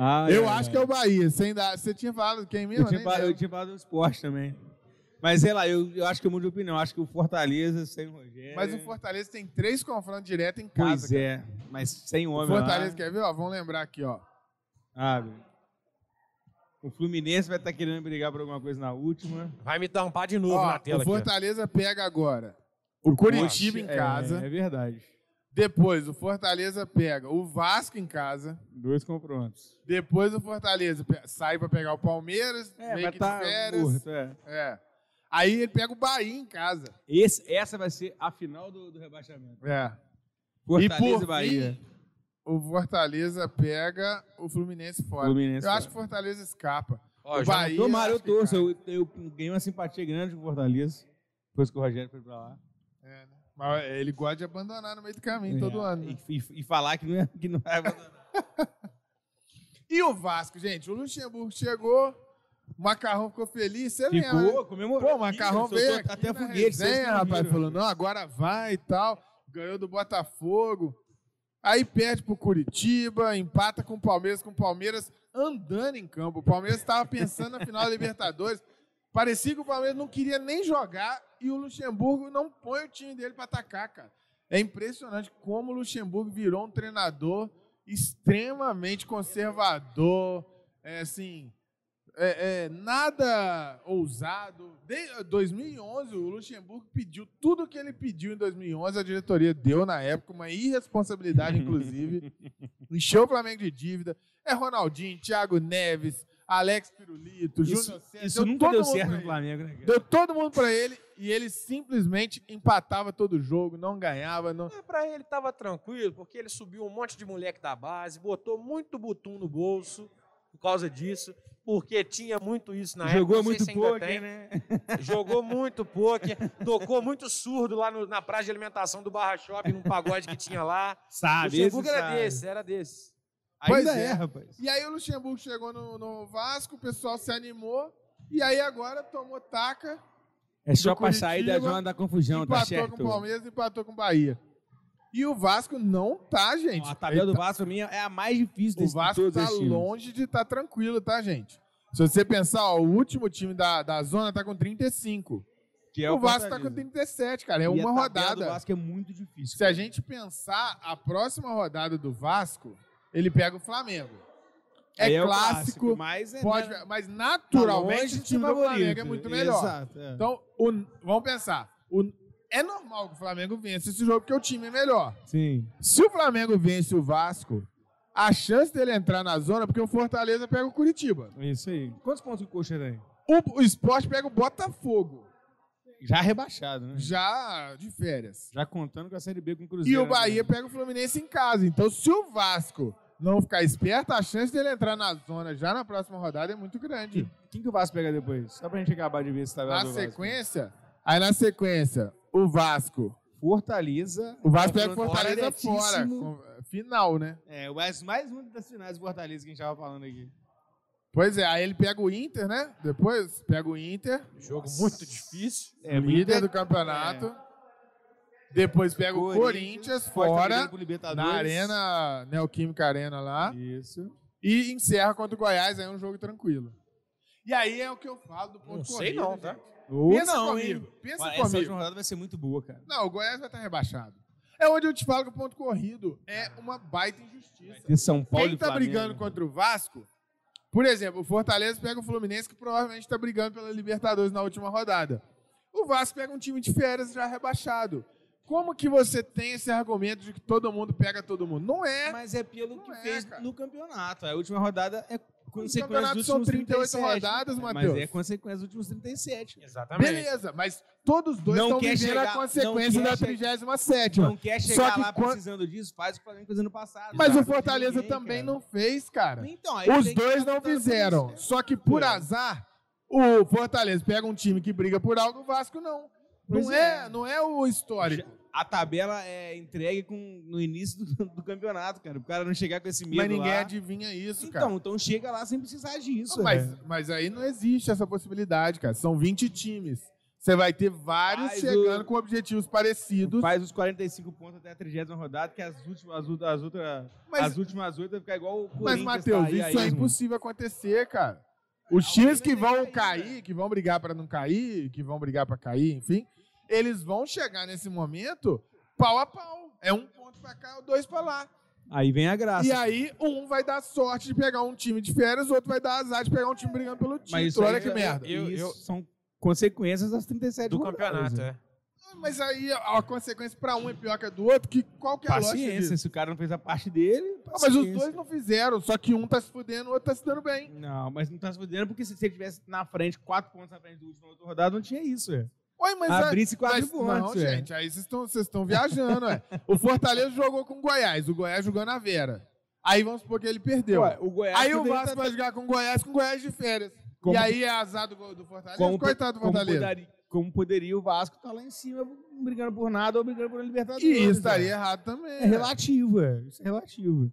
Ah, eu acho que é o Bahia. Sem dar... Você tinha falado quem mesmo? Eu tinha, falado, eu tinha falado do esporte também. Mas sei lá, eu, eu acho que eu mudo de opinião. Eu acho que o Fortaleza sem o Rogério. Mas o Fortaleza tem três confrontos diretos em casa. Pois é, mas sem O homem. Fortaleza, lá, quer ver? Ó, vamos lembrar aqui, ó. Abre. O Fluminense vai estar querendo brigar por alguma coisa na última. Vai me tampar de novo Ó, na tela o aqui. Fortaleza pega agora o Curitiba em É, casa. É, verdade. Depois o Fortaleza pega o Vasco em casa. Dois confrontos. Depois o Fortaleza sai pra pegar o Palmeiras, É, meio vai que de estar férias. morto, é. É. Aí ele pega o Bahia em casa. Esse, essa vai ser a final do, do rebaixamento. É. Fortaleza e e, por Bahia. fim, o Fortaleza pega o Fluminense fora. Fluminense eu fora. acho que o Fortaleza escapa. Ó, o Bahia. Tomara, eu torço. cai. Eu, eu ganhei uma simpatia grande com o Fortaleza. Depois que o Rogério foi pra lá. É, né? Mas ele gosta de abandonar no meio do caminho todo É, ano. né? E, e- e falar que não, é, que não vai abandonar. E o Vasco, gente? O Luxemburgo chegou, o Macarrão ficou feliz. Você lembra? Ficou, comemorou. Pô, o Macarrão veio aqui até na foguete. resenha, não rapaz, falou, não, agora vai e tal. Ganhou do Botafogo. Aí perde pro Curitiba, empata com o Palmeiras, com o Palmeiras andando em campo. O Palmeiras estava pensando na final da Libertadores. Parecia que o Palmeiras não queria nem jogar e o Luxemburgo não põe o time dele para atacar, cara. É impressionante como o Luxemburgo virou um treinador extremamente conservador, é assim, é, é, nada ousado. Desde 2011, o Luxemburgo pediu tudo o que ele pediu em 2011, a diretoria deu na época, uma irresponsabilidade, inclusive. Encheu o Flamengo de dívida. É Ronaldinho, Thiago Neves, Alex Pirulito, Isso, Júnior César. isso deu nunca todo deu mundo certo no ele. Flamengo, né? Deu todo mundo pra ele e ele simplesmente empatava todo o jogo, não ganhava. Não... Mas pra ele tava tranquilo, porque ele subiu um monte de moleque da base, botou muito butum no bolso por causa disso, porque tinha muito isso na época. Jogou não sei muito tem. né? Jogou muito poker, tocou muito surdo lá no- na praça de alimentação do Barra Shopping, num pagode que tinha lá. O Sabe, Luxemburgo era sabe. desse, era desse. Pois Ainda é. é, rapaz. E aí o Luxemburgo chegou no, no Vasco, o pessoal se animou, e aí agora tomou taca, É só pra sair da zona da confusão, tá empatou certo? com o Palmeiras e empatou com o Bahia. E o Vasco não tá, gente. A tabela Ele do tá- Vasco, pra mim, é a mais difícil O desse, de Vasco tá longe de estar tranquilo, tá, gente? Se você pensar, ó, o último time da, da zona tá com 35. Que é o Vasco tá com 37, cara. É E a uma tabela rodada. do Vasco é muito difícil. Se a gente pensar, a próxima rodada do Vasco, ele pega o Flamengo. É Aí o clássico, mas é, pode, né, mas tá naturalmente longe o time do Flamengo é muito melhor. Exato, é. Então, o- vamos pensar. o- é normal que o Flamengo vença esse jogo porque o time é melhor. Sim. Se o Flamengo vence o Vasco, a chance dele entrar na zona, porque o Fortaleza pega o Curitiba. Isso aí. Quantos pontos o Coxa tem? O, o esporte pega o Botafogo, Já rebaixado, né? já de férias. Já contando com a Série B com o E Cruzeiro. o Bahia pega o Fluminense em casa. Então, se o Vasco não ficar esperto, a chance dele entrar na zona já na próxima rodada é muito grande. Quem, que o Vasco pega depois? Só pra gente acabar de ver esse tabela Na do Vasco. sequência, aí na sequência, o Vasco. Fortaleza. O Vasco pega o confronto Fortaleza fora. Final, né? É, o mais, mais uma das finais do Fortaleza que a gente tava falando aqui. Pois é, aí ele pega o Inter, né? Depois pega o Inter, Jogo muito difícil. É, líder muito- do campeonato. Depois pega o Corinthians tá fora, na Arena, Neoquímica Arena lá. Isso. E encerra contra o Goiás, aí é um jogo tranquilo. E aí é o que eu falo do ponto Não sei corrido, não, gente. tá? Ou Pensa não, comigo, hein? pensa Essa comigo. última rodada vai ser muito boa, cara. Não, o Goiás vai estar rebaixado. É onde eu te falo que o ponto corrido é uma baita injustiça. De São Paulo Quem tá Flamengo. brigando contra o Vasco, por exemplo, o Fortaleza pega o Fluminense, que provavelmente tá brigando pela Libertadores na última rodada. O Vasco pega um time de férias já rebaixado. Como que você tem esse argumento de que todo mundo pega todo mundo? Não é. Mas é pelo Não que é, fez cara. no campeonato. A última rodada é consequência dos são últimos 38 37. rodadas, Mas Matheus. é consequência dos últimos 37. Exatamente. Beleza, mas todos os dois Não estão vivendo chegar- a consequência da che- 37 Não quer chegar que lá quan- precisando disso, faz o que o Flamengo fez ano passado. Mas o. Fortaleza Ninguém, também cara. não fez, cara. Então, aí Os dois não fizeram. isso. Só que por É. azar, o Fortaleza pega um time que briga por algo, o Vasco não. Não é, é. não é o histórico. A tabela é entregue com, no início do, do campeonato, cara. O cara não chegar com esse medo Mas ninguém lá. adivinha isso, cara. Então, então chega lá sem precisar disso. mas, velho. mas aí não existe essa possibilidade, cara. São 20 times. Você vai ter vários Faz chegando o- com objetivos parecidos. Faz os 45 pontos até a 30 rodada, que as últimas, as, as, outras, Mas- as últimas oito vai ficar igual o Mas. Matheus, tá isso é impossível acontecer, cara. Os times que vão cair, que vão brigar para não cair, que vão brigar para cair, enfim, eles vão chegar nesse momento pau a pau. É um ponto para cá, dois para lá. Aí vem a graça. E aí, um vai dar sorte de pegar um time de férias, o outro vai dar azar de pegar um time brigando pelo título. Mas isso Olha aí que é- merda. Eu- isso eu- são consequências das 37 Do rodadas, campeonato, né? é. Mas aí a, a consequência para um é pior que a do outro, que qual que é a lógica Paciência, se o cara não fez a parte dele. Ah, mas os dois não fizeram, só que um tá se fudendo, o outro tá se dando bem. Não, mas não tá se fudendo porque se você tivesse na frente, quatro pontos na frente do último outra rodada, não tinha isso, é. Oi, mas Abrisse quatro mas, pontos, Não, é. gente, aí vocês estão viajando, é. O Fortaleza jogou com o Goiás, o Goiás jogou na Vera. Aí vamos supor que ele perdeu. Ué, o Goiás aí o Vasco tá- vai jogar com o Goiás com o Goiás de férias. Como- e aí é azar do, do Fortaleza, como, coitado do como Fortaleza. poderia, como poderia o Vasco estar lá em cima brigando por nada ou brigando por Libertadores. E isso estaria é. errado também. É relativo, é. Isso é relativo.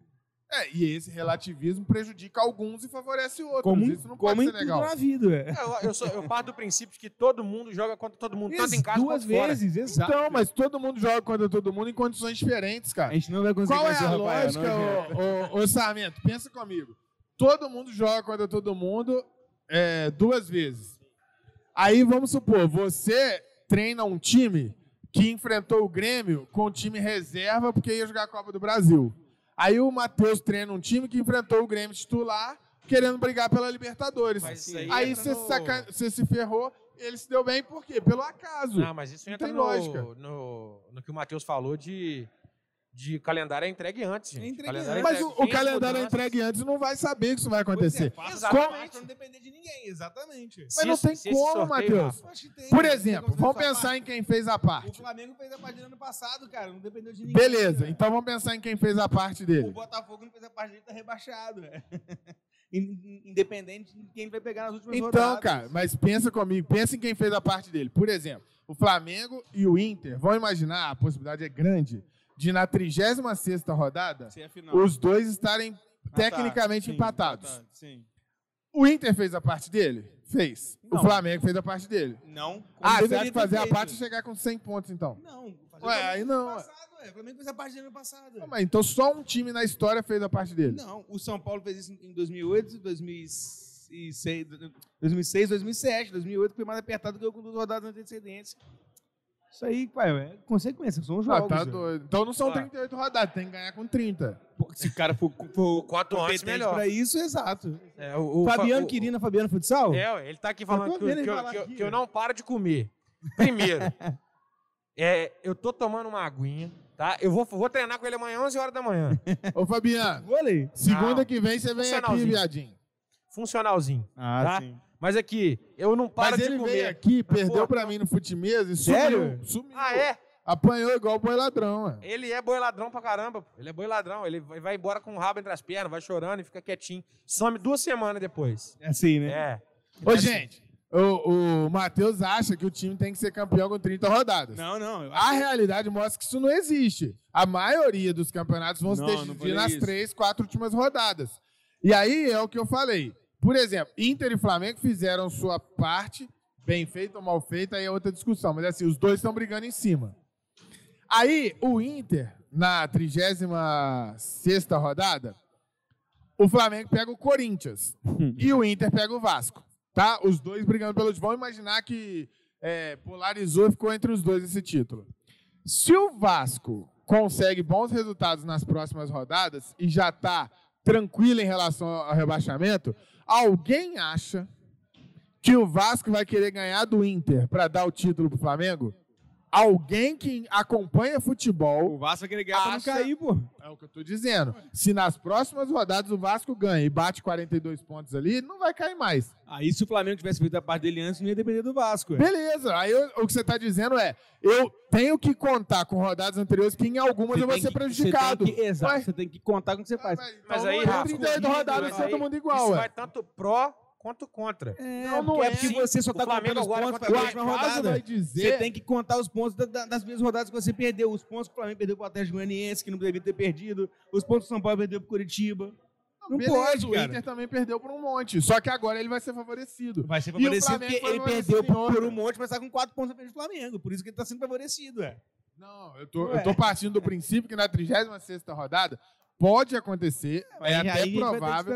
É, e esse relativismo prejudica alguns e favorece outros. Como, isso não como pode em ser tudo legal. na vida, é. É, Eu, eu, sou- eu parto do princípio de que todo mundo joga contra todo mundo, tanto em casa duas quanto fora. vezes, exato. Então, mas todo mundo joga contra todo mundo em condições diferentes, cara. A gente não vai conseguir Qual é a o Rafael, lógica, ô, ô, ô, Sarmento? Pensa comigo. Todo mundo joga contra todo mundo é, duas vezes. Aí vamos supor, você treina um time que enfrentou o Grêmio com o time reserva porque ia jogar a Copa do Brasil. Aí o Matheus treina um time que enfrentou o Grêmio titular querendo brigar pela Libertadores. Aí você, no- saca- você se ferrou, ele se deu bem por quê? Pelo acaso. Não, mas isso Não entra tem no, lógica. no, no que o Matheus falou de, de calendário é entregue antes, gente. É entregue Calendário antes. Mas o, entregue o sem as calendário é entregue antes não vai saber que isso vai Pois é, acontecer. faça Exatamente. pra não depender de ninguém, exatamente. Mas Se não esse- tem como, Matheus. Tem, Por né? exemplo, como vamos pensar parte. em quem fez a O parte. Flamengo fez a parte dele ano passado, cara. Não dependeu de ninguém. Beleza, velho. então vamos pensar em quem fez a parte O dele. Botafogo não fez a parte dele, tá rebaixado. velho. In- Independente de quem vai pegar nas últimas Então, rodadas. cara, mas pensa comigo, pensa em quem fez a parte dele. Por exemplo, o Flamengo e o Inter, vão imaginar, a possibilidade é grande, de na 36ª rodada, é os dois estarem Ah, tá. tecnicamente Sim, empatados. empatado, Sim. O Inter fez a parte dele? Fez. O Não. Flamengo fez a parte dele. Não. Ah, você acha que fazer a parte e chegar com 100 pontos, então? Não. Ué, o aí não. Passado, ué. O Flamengo fez a parte dele ano passado. Não, mas então só um time na história fez a parte dele. Não, o São Paulo fez isso em 2008, 2006 2006, 2006, 2007, 2008, que foi mais apertado que eu com duas rodadas de antecedência. Isso aí, pai, é consequência, são os Ah, jogos. tá velho. doido. Então não são Ah. 38 rodadas, tem que ganhar com 30. Pô, Se o cara for, for antes, competente melhor. pra isso, exato. É, o, o- Fabiano Quirina, Fabiano Futsal? É, ué, ele tá aqui falando que, que eu- falar que eu- que eu não paro de comer. Primeiro, é, eu tô tomando uma aguinha, tá? Eu vou, vou treinar com ele amanhã, 11 horas da manhã. Ô, Fabiano, Vôlei? segunda Não. que vem você vem aqui, viadinho. Funcionalzinho. Ah, Tá? sim. Mas aqui, eu não paro Mas de ele comer. veio aqui, perdeu Pô. pra mim no futimesa e Sério? sumiu. sumiu. Ah, é? Apanhou igual o boi ladrão, mano. Ele é boi ladrão pra caramba. pô. Ele é boi ladrão. Ele vai vai embora com o rabo entre as pernas, vai chorando e fica quietinho. Some duas semanas depois. É assim, né? É. Ô, É gente, o, o Matheus acha que o time tem que ser campeão com 30 rodadas. Não, não. eu A realidade mostra que isso não existe. A maioria dos campeonatos vão se Não, não decidir falei nas isso. três, quatro últimas rodadas. E aí é o que eu falei. Por exemplo, Inter e Flamengo fizeram sua parte, bem feita ou mal feita, aí é outra discussão. Mas assim, os dois estão brigando em cima. Aí, o Inter, na 36 rodada, o Flamengo pega o Corinthians. e o Inter pega o Vasco. Tá? Os dois brigando pelo. Vamos imaginar que é, polarizou e ficou entre os dois esse título. Se o Vasco consegue bons resultados nas próximas rodadas e já está tranquilo em relação ao rebaixamento, alguém acha que o Vasco vai querer ganhar do Inter para dar o título pro Flamengo? Alguém que acompanha futebol O Vasco vai querer ganhar pra não Acha- cair, pô. é o que eu tô dizendo. Se nas próximas rodadas o Vasco ganha e bate 42 pontos ali, não vai cair mais. Aí se o Flamengo tivesse feito a parte dele antes, não ia depender do Vasco. é. Beleza. Aí eu- o que você tá dizendo é, eu tenho que contar com rodadas anteriores que em algumas eu vou ser que- prejudicado. Você que, exato, Ué, você tem que contar com o que você faz. mas, Mas então aí, não é Rafa, 38 rodadas mas todo aí mundo igual, Isso ué. vai tanto pró quanto contra. É, Não, não é. porque você só tá contando os pontos O caso rodada. vai Você dizer... tem que contar os pontos da- da- das mesmas rodadas que você perdeu. Os pontos que o Flamengo perdeu pro Atlético Goianiense, que não devia ter perdido. Os pontos que o São Paulo perdeu pro Curitiba. Não Beleza, pode, o cara. Inter também perdeu por um monte. Só que agora ele vai ser favorecido. Vai ser favorecido porque ele perdeu por, por um monte, mas tá com quatro pontos a frente do Flamengo. Por isso que ele tá sendo favorecido, é. Não, eu tô, Ué. eu tô partindo do princípio que na 36ª rodada pode acontecer, é Aí- até provável,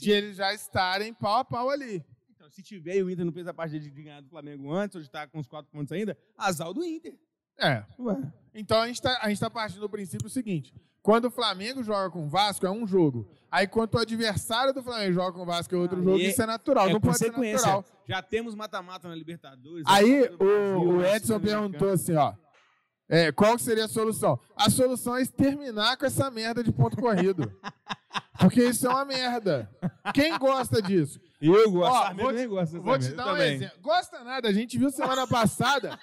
de eles já estarem pau a pau ali. Então, se tiver e o Inter não fez a parte de ganhar do Flamengo antes, ou de estar com os quatro pontos ainda, azar o do Inter. É. Ué. Então a gente, tá, gente tá partindo do princípio seguinte: quando o Flamengo joga com o Vasco, é um jogo. Aí quando o adversário do Flamengo joga com o Vasco, é outro Aí jogo, é- isso é natural. é não pode ser natural. Já temos mata-mata na Libertadores. Aí Copa do Brasil, o, o Edson Sul-Americana. perguntou assim: ó. É, qual seria a solução? A solução é exterminar com essa merda de ponto corrido. Porque isso é uma merda. Quem gosta disso? Eu gosto, Ó, vou te- nem gosta dessa Vou te dar um também. exemplo. Gosta nada, a gente viu semana passada.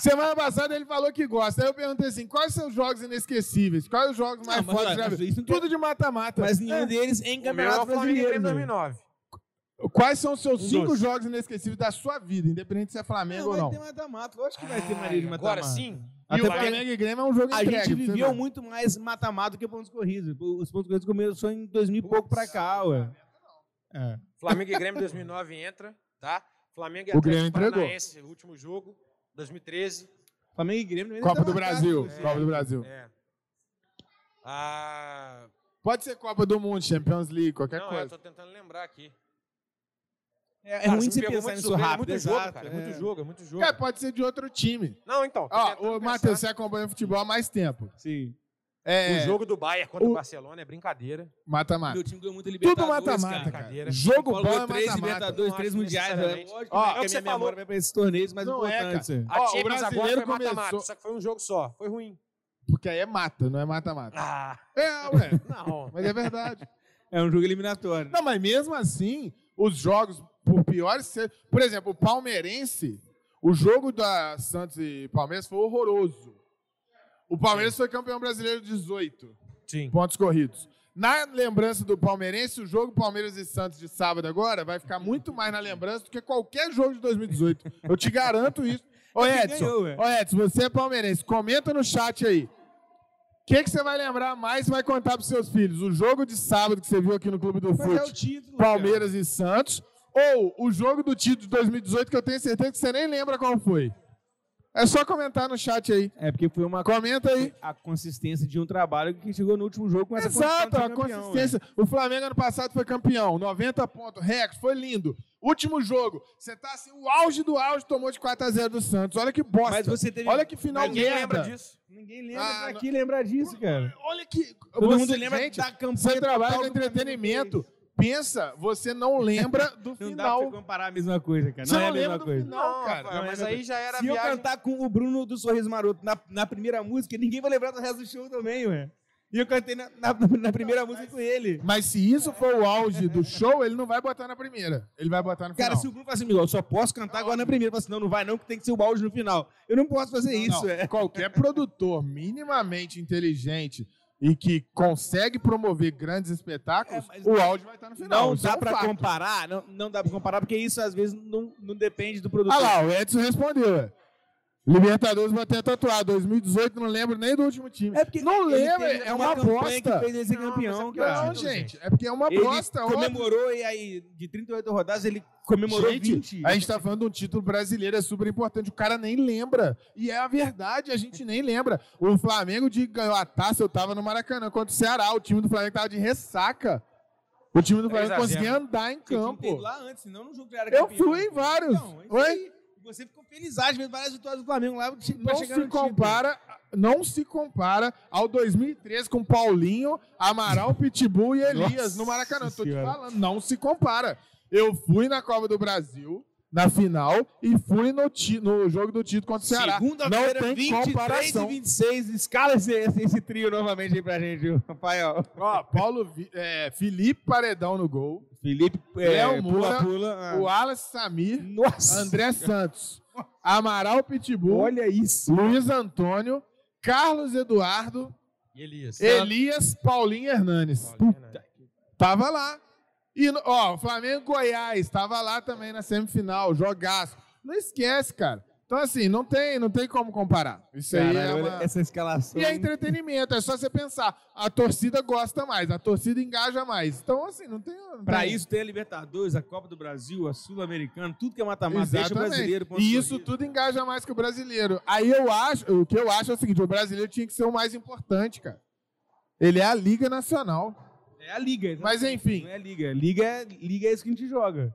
semana passada ele falou que gosta. Aí eu perguntei assim: quais são os jogos inesquecíveis? Quais os jogos mais Não, mas, fodas já Tudo de mata-mata. Mas nenhum É. deles em é campeonato o Flamengo e brasileiro. Né? 2009. Quais são os seus Um cinco jogos inesquecíveis da sua vida, independente se é Flamengo Não, ou vai não? ter mata-mata. Lógico que vai ter maneira de mata-mata. Agora sim. Até E o porque Flamengo e Grêmio é um jogo A entregue, gente viveu muito mais mata-mata do que pontos corridos. Os pontos corridos começaram em 2000 e pouco pra cá, ué. É. Flamengo e Grêmio 2009 entra, tá? Flamengo e O Grêmio entregou. Paranaense, último jogo, 2013. Flamengo e Grêmio Copa tá do marcado, Brasil. assim. Copa do Brasil. É. Ah, Pode ser Copa do Mundo, Champions League, qualquer não, eu coisa. tô tentando lembrar aqui. É, é Cara, ruim você pensar muito nisso é rápido, muito jogo, exato, cara. É é. muito jogo, é muito jogo. É, pode ser de outro time. Não, então. Ó, ô. Matheus, você acompanha futebol há mais tempo. Sim. É, O jogo do Bayern contra o o- Barcelona é brincadeira. Mata-mata. Meu time ganhou muito Tudo Libertadores, mata-mata, cara. cara. Jogo bom é três mata-mata. Libertadores, Não três mundiais. Lógico Ó, que é que minha você memória falou. vai pra esses torneios mais Não é, cara. A Champions agora foi mata-mata, começou- só que foi um jogo só. Foi ruim. Porque aí é mata, não é mata-mata. Ah, É, ué. não. Mas é verdade. É um jogo eliminatório. Não, mas mesmo assim, os jogos, por piores. Por exemplo, o palmeirense, o jogo da Santos e Palmeiras foi horroroso. O Palmeiras foi campeão brasileiro 18 Sim. pontos corridos. Na lembrança do palmeirense, o jogo Palmeiras e Santos de sábado agora vai ficar muito mais na lembrança do que qualquer jogo de 2018. Eu te garanto isso. Ô, É Edson, ô Edson, você é palmeirense, comenta no chat aí. O que, que você vai lembrar mais e vai contar pros seus filhos? O jogo de sábado que você viu aqui no Clube do Mas é o Fute, título. Palmeiras e Santos, ou o jogo do título de 2018 que eu tenho certeza que você nem lembra qual foi? É só comentar no chat aí. É porque foi uma Comenta aí. a consistência de um trabalho que chegou no último jogo com essa Exato, a campeão, consistência. O Flamengo ano passado foi campeão, 90 pontos, Rex, foi lindo. Último jogo, você tá assim, o auge do auge tomou de 4 a 0 do Santos. Olha que bosta. Mas você teve- Olha que final Ninguém merda. lembra disso. Ninguém lembra Ah, pra não- lembrar disso, cara. Olha que Todo você, mundo lembra gente, da campanha Você trabalha Flamengo entretenimento. Pensa, você não lembra do Não dá pra final. você comparar a mesma coisa, cara. Você Não é não a mesma lembra do coisa. final, Não, cara. Não é mas aí já era Se eu viagem. cantar com o Bruno do Sorriso Maroto na, na primeira música, ninguém vai lembrar do resto do show também, ué. E eu cantei na, na- na primeira música com ele. Mas se isso for o auge do show, ele não vai botar na primeira. Ele vai botar no Cara, final. se o Bruno fala assim, "Miguel, eu só posso cantar agora na primeira. Eu falo assim, não, não vai não, que tem que ser o auge no final. Eu não posso fazer Não, isso, não. é. Qualquer produtor minimamente inteligente e que consegue promover grandes espetáculos, É, o áudio vai estar no final. Não Isso é dá um pra fato. comparar, não, não dá pra comparar, porque isso às vezes não, não depende do produtor. Ah lá, o Edson respondeu. É. Libertadores vai ter tatuado. 2018, não lembro nem do último time. É porque não teve é uma campanha bosta. que fez ele ser Não, campeão, é porque cara. Não, gente, é porque é uma Ele bosta. óbvio. comemorou e aí, de 38 rodadas, ele comemorou Gente, 20. a gente tá falando de um título brasileiro, é super importante. O cara nem lembra. E é a verdade, a gente nem lembra. O Flamengo de ganhou a taça, eu tava no Maracanã contra o Ceará. O time do Flamengo tava de ressaca. O time do 3 Flamengo a 0. conseguia andar em campo. lá antes, senão jogo já era Eu campeão. fui em vários. Então, é Oi? Você ficou feliz de ver várias vitórias do Flamengo lá Não se compara, não se compara ao 2013 com Paulinho, Amaral, Pitbull e Elias Nossa no Maracanã. Tô te Senhora. falando, não se compara. Eu fui na Copa do Brasil, na final, e fui no, ti- no jogo do título contra o Ceará. Não Segunda-feira, tem 23 e comparação. 26. Escala esse, esse, esse trio novamente aí pra gente, viu, Rafael. Ó, Paulo, é, Felipe Paredão no gol, Felipe, Léo Moura, pula. o Wallace Samir, Nossa. André Santos, Amaral Pitbull, Olha isso. Luiz Antônio, Carlos Eduardo, E Elias. Elias, Paulinho Hernanes. Paulinho Hernandes. Tava lá. E, ó, o Flamengo e Goiás tava lá também na semifinal, jogaço. Não esquece, cara. Então, assim, não tem, não tem como comparar. Isso aí é uma... essa escalação. E é entretenimento, é só você pensar. A torcida gosta mais, a torcida engaja mais. Então, assim, não tem. Não Pra tem- isso tem a Libertadores, a Copa do Brasil, a Sul-Americana, tudo que é mata-mata, deixa o brasileiro. E isso tudo engaja mais que o brasileiro. Aí eu acho, o que eu acho é o seguinte: o brasileiro tinha que ser o mais importante, cara. Ele é a Liga Nacional. É a Liga. Mas exatamente. enfim. Não é Liga. Liga é, Liga é isso que a gente joga.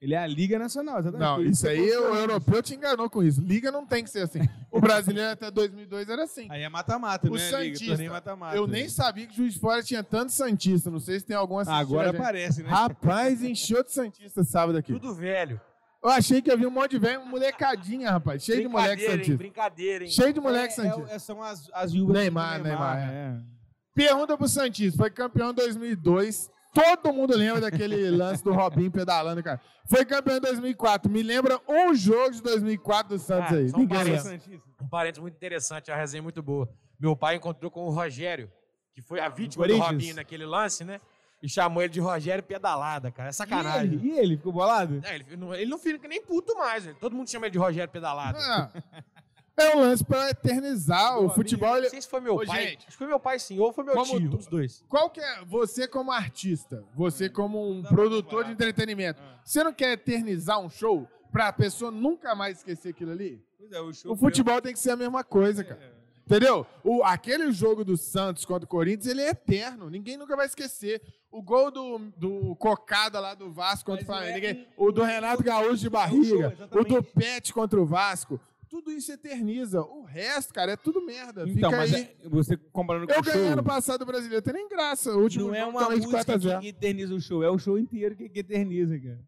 Ele é a Liga Nacional, exatamente. Não, isso é aí ponto o europeu te enganou com isso. Liga não tem que ser assim. O brasileiro até 2002 era assim. Aí é mata-mata, O não é Liga. Santista, Torneio mata-mata. Eu nem sabia que Juiz de Fora tinha tanto Santista. Não sei se tem algum assistindo Agora a aparece, né? Rapaz, encheu de Santista sábado aqui. Tudo velho. Eu achei que havia um monte de velho, molecadinha, rapaz. Cheio de moleque Brincadeira, hein? Santista. Brincadeira, hein? Cheio de moleque é, Santista. é, são as, as viúvas Neymar, do Neymar, é. Pergunta pro Santista. Foi campeão em 2002. Todo mundo lembra daquele lance do Robinho pedalando, cara. Foi campeão em 2004. Me lembra um jogo de 2004 do Santos Ah, aí. só um Ninguém parênteses. Um parênteses muito interessante, a resenha muito boa. Meu pai encontrou com o Rogério, que foi a vítima do. Robinho naquele lance, né? E chamou ele de Rogério Pedalada, cara. É E sacanagem. ele? E ele? Ficou bolado? É, ele, não, ele não fica nem puto mais, velho. Todo mundo chama ele de Rogério Pedalada. Ah, é um lance pra eternizar. O futebol. Não ele- sei se foi meu Ô, pai. gente. Acho que foi meu pai sim, ou foi meu Como tio, tu- os dois. Qual que é você como artista, você como um produtor de entretenimento, Ah. você não quer eternizar um show pra pessoa nunca mais esquecer aquilo ali? Pois é, o show O futebol tem que ser a mesma coisa, cara. Entendeu? O, aquele jogo do Santos contra o Corinthians, ele é eterno. Ninguém nunca vai esquecer. O gol do, do Cocada lá do Vasco contra o Mas não Flamengo. é ninguém- o do Renato Gaúcho de show, barriga. o exatamente. do Pet contra o Vasco. Tudo isso eterniza. O resto, cara, é tudo merda. Então, Fica mas aí. é- você comparando com Eu o ganhei show, ano passado o brasileiro, tem nem graça. O último não é uma de música 4 a 0. que eterniza o show, é o show inteiro que, que eterniza, cara.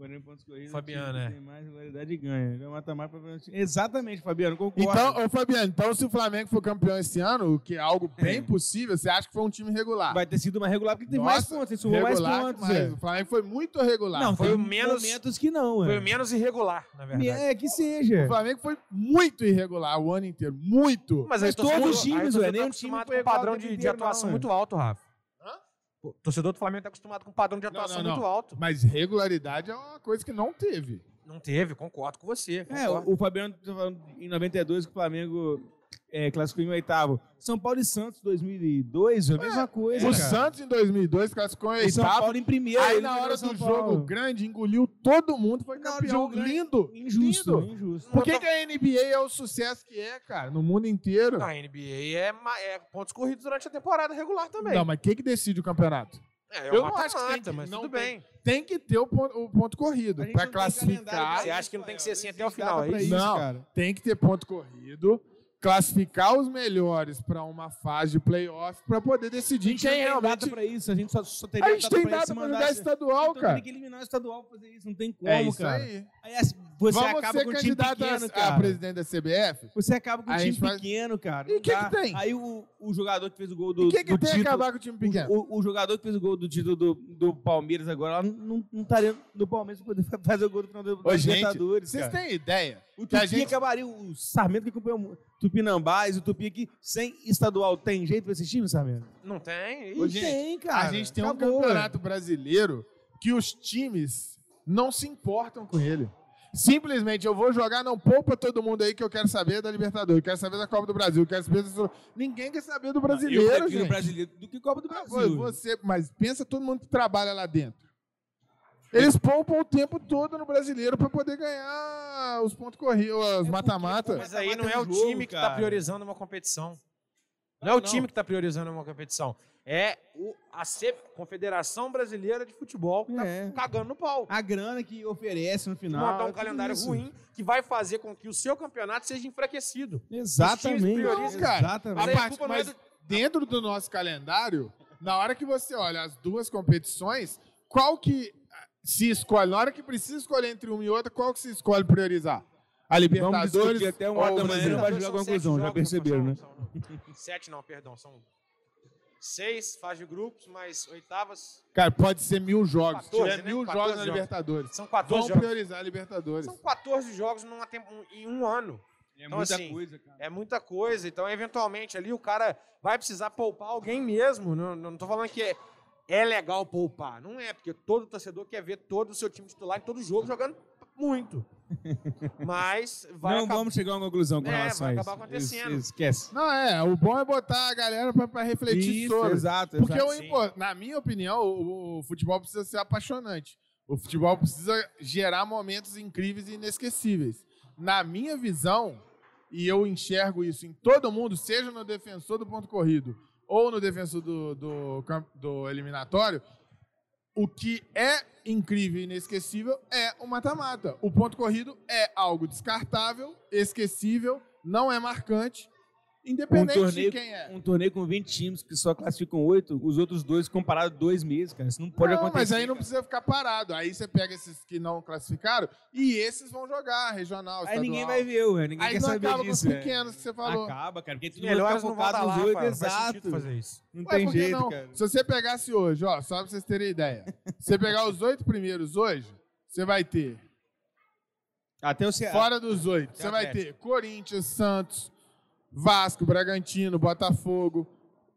Moreno pontos corridos. Fabiano, é. que Tem mais regularidade e ganha. Ele é mata mais pra... Exatamente, Fabiano, concordo. Então, ô Fabiano, então se o Flamengo for campeão esse ano, o que é algo bem É. possível, você acha que foi um time regular? vai ter sido uma regular porque teve mais pontos, ele sumou mais pontos. demais. é. O Flamengo foi muito regular. Não, foi foi o menos- momentos que não, Foi é. o menos irregular, na verdade. É, que seja. O Flamengo foi muito irregular o ano inteiro. Muito. Mas, Mas todos os times, ué, tá nenhum time foi um padrão de, de atuação não, é. muito alto, Rafa. O torcedor do Flamengo tá acostumado com um padrão de Não, atuação não, não. muito alto. Mas regularidade é uma coisa que não teve. Não teve, concordo com você. É, concordo. o, o Fabiano tá falando em 92 que o Flamengo é, classificou em oitavo. São Paulo e Santos 2002, a mesma coisa, O cara. Santos em 2002 classificou em O São oitavo. Paulo em primeiro. Aí na hora São do Paulo. jogo grande, engoliu todo mundo, foi campeão. jogo grande, Lindo. Injusto, lindo. injusto. Por que, que a NBA é o sucesso que é, cara, no mundo inteiro? Na NBA é, é pontos corridos durante a temporada regular também. Não, mas quem que decide o campeonato? é, eu eu não acho que tem que- mas não tudo tem- bem. Tem que ter o ponto, o ponto corrido A para tem classificar. Você acha que não tem que ser assim até o final, é isso? Não, cara. tem que ter ponto corrido, classificar os melhores para uma fase de playoff para poder A decidir quem tem realmente. data pra isso, a gente só, só teria A gente tem data para jogar estadual, então cara. tem que eliminar o estadual pra fazer isso, não tem como, É isso cara. aí. Aí você Vamos acaba ser com um time a- pequeno, a, cara. presidente da CBF? Você acaba com A time faz- pequeno, cara. E não que que tem? Aí o, o jogador que fez o gol do, E o que, que tem a título... acabar com o time pequeno? O, o jogador que fez o gol do título do, do Palmeiras agora não, não estaria no Palmeiras pra poder fazer o gol do final do Ô, gente, Libertadores, vocês cara. têm ideia? O Tupi gente- acabaria, o Sarmento que acompanhou o Tupinambás, o Tupi aqui, sem estadual, tem jeito pra esse time, Sarmento? Não tem? Não gente, tem, cara. a gente tem um Acabou, campeonato brasileiro que os times não se importam com ele. Simplesmente, eu vou jogar, não poupa todo mundo aí que eu quero saber da Libertadores, eu quero saber da Copa do Brasil, eu quero saber da... Ninguém quer saber do Eu brasileiro, prefiro gente. o brasileiro do que Copa do Ah, Brasil. Você, mas pensa todo mundo que trabalha lá dentro. Eles poupam o tempo todo no brasileiro para poder ganhar os pontos corridos, os porque, mata-mata. Mas aí não é o jogo, time que tá cara. priorizando uma competição. Não, Não, é o não. time que tá priorizando uma competição. É o, a C- Confederação Brasileira de Futebol que tá É. cagando no pau. A grana que oferece no final. Montar é um tudo calendário isso. ruim que vai fazer com que o seu campeonato seja enfraquecido. Exatamente. priorizam, cara. Exatamente. Mas A parte- não é mas do- dentro do nosso calendário, na hora que você olha as duas competições, qual que se escolhe? Na hora que precisa escolher entre uma e outra, qual que se escolhe priorizar? A Vamos Libertadores discutir até uma hora ou da manhã, não vai sete conclusão, já perceberam, né? Sete não, perdão. São seis fases de grupos, mais oitavas. Cara, pode ser mil jogos. Se 14, tiver né? mil 14 jogos na. Libertadores. São Vão 14 jogos. priorizar a Libertadores. São 14 jogos numa em um ano. É Então, muita assim, coisa, cara. É muita coisa. Então, eventualmente, ali o cara vai precisar poupar alguém mesmo. Não, não tô falando que é, é legal poupar. Não é, porque todo torcedor quer ver todo o seu time titular em todo jogo jogando muito. Mas vai não acabar- vamos chegar a uma conclusão com É, relação vai a isso. acabar acontecendo. Es- Esquece. Não, é. O bom é botar a galera pra, pra refletir Isso, sobre. exato. Porque, exato. impor- na minha opinião, o, o futebol precisa ser apaixonante. O futebol precisa gerar momentos incríveis e inesquecíveis. Na minha visão, e eu enxergo isso em todo mundo, seja no defensor do ponto corrido ou no defensor do, do, do eliminatório, o que é incrível e inesquecível é o mata-mata. O ponto corrido é algo descartável, esquecível, não é marcante, Um independente torneio, de quem é. um torneio com 20 times que só classificam 8, os outros dois comparados dois meses, cara. Isso não pode não, acontecer. mas aí não cara. precisa ficar parado. Aí você pega esses que não classificaram e esses vão jogar regional, Aí estadual. ninguém vai ver, ué. Ninguém Aí quer não saber acaba disso. com os é. pequenos que você falou. Acaba, cara. Porque não tá volta focado nos oito. Não exato. fazer isso. Não Ué, tem jeito, não? cara. Se você pegasse hoje, ó, só pra vocês terem ideia. Se você pegar os oito primeiros hoje, você vai ter, Até o Ceará. fora dos oito, você vai ter Corinthians, Santos, Vasco, Bragantino, Botafogo,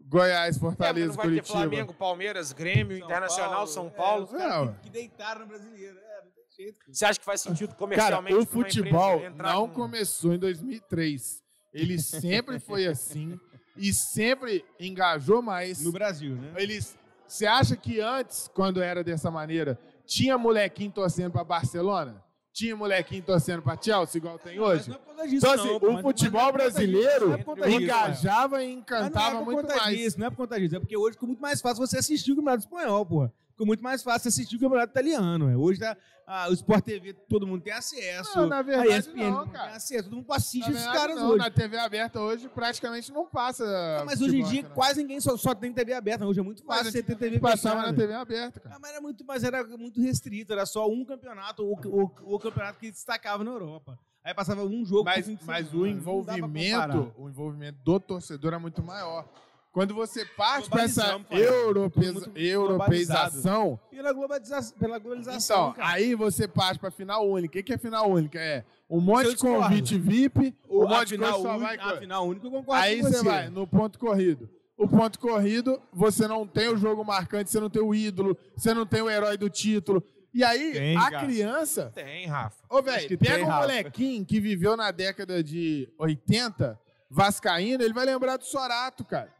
Goiás, É, mas não Fortaleza, vai ter Curitiba. Flamengo, Palmeiras, Grêmio, São Internacional, Paulo, São é, Paulo. os caras Não, que, deitaram no brasileiro. É, não tem jeito. cara. Você acha que faz sentido Cara, comercialmente o pra uma futebol não com- começou em 2003. Ele sempre foi assim e sempre engajou mais. No Brasil, né? Eles, você acha que antes, quando era dessa maneira, tinha molequinho torcendo para Barcelona? Tinha molequinho torcendo para Chelsea, igual tem hoje? não é por conta disso, Então, assim, não, o futebol não é disso, brasileiro não é engajava e Mas não encantava é por muito conta mais. disso, não é por conta disso. É porque hoje ficou muito mais fácil você assistir o Campeonato Espanhol, porra. Ficou muito mais fácil assistir o Campeonato Italiano. ué. Hoje tá, ah, o Sport TV, todo mundo tem acesso. Não, na verdade, a ESPN, não, todo mundo cara. tem acesso. Todo mundo assiste esses verdade, caras não, hoje. na TV aberta hoje praticamente não passa. Ah, mas hoje em dia né? quase ninguém só, só tem TV aberta. Hoje é muito fácil você ter TV passava fechada. na TV aberta, cara. Ah, mas era muito, mas era muito restrito, era só um campeonato, o, o, o campeonato que destacava na Europa. Aí passava um jogo Mas, mas o não envolvimento, o envolvimento do torcedor é muito maior. Quando você parte para essa europeiza- europeização, Pela globalização, pela globalização então, cara. aí você parte para final única. O que que é final única? É um monte de convite VIP, um a monte de coisa só vai... a final única eu concordo Aí com você você. vai no ponto corrido. O ponto corrido, você não tem o jogo marcante, você não tem o ídolo, você não tem o herói do título. E aí, Tem, a cara. criança Tem, Rafa. Ô, velho, pega tem, um Rafa. molequinho que viveu na década de 80, vascaíno, ele vai lembrar do Sorato, cara.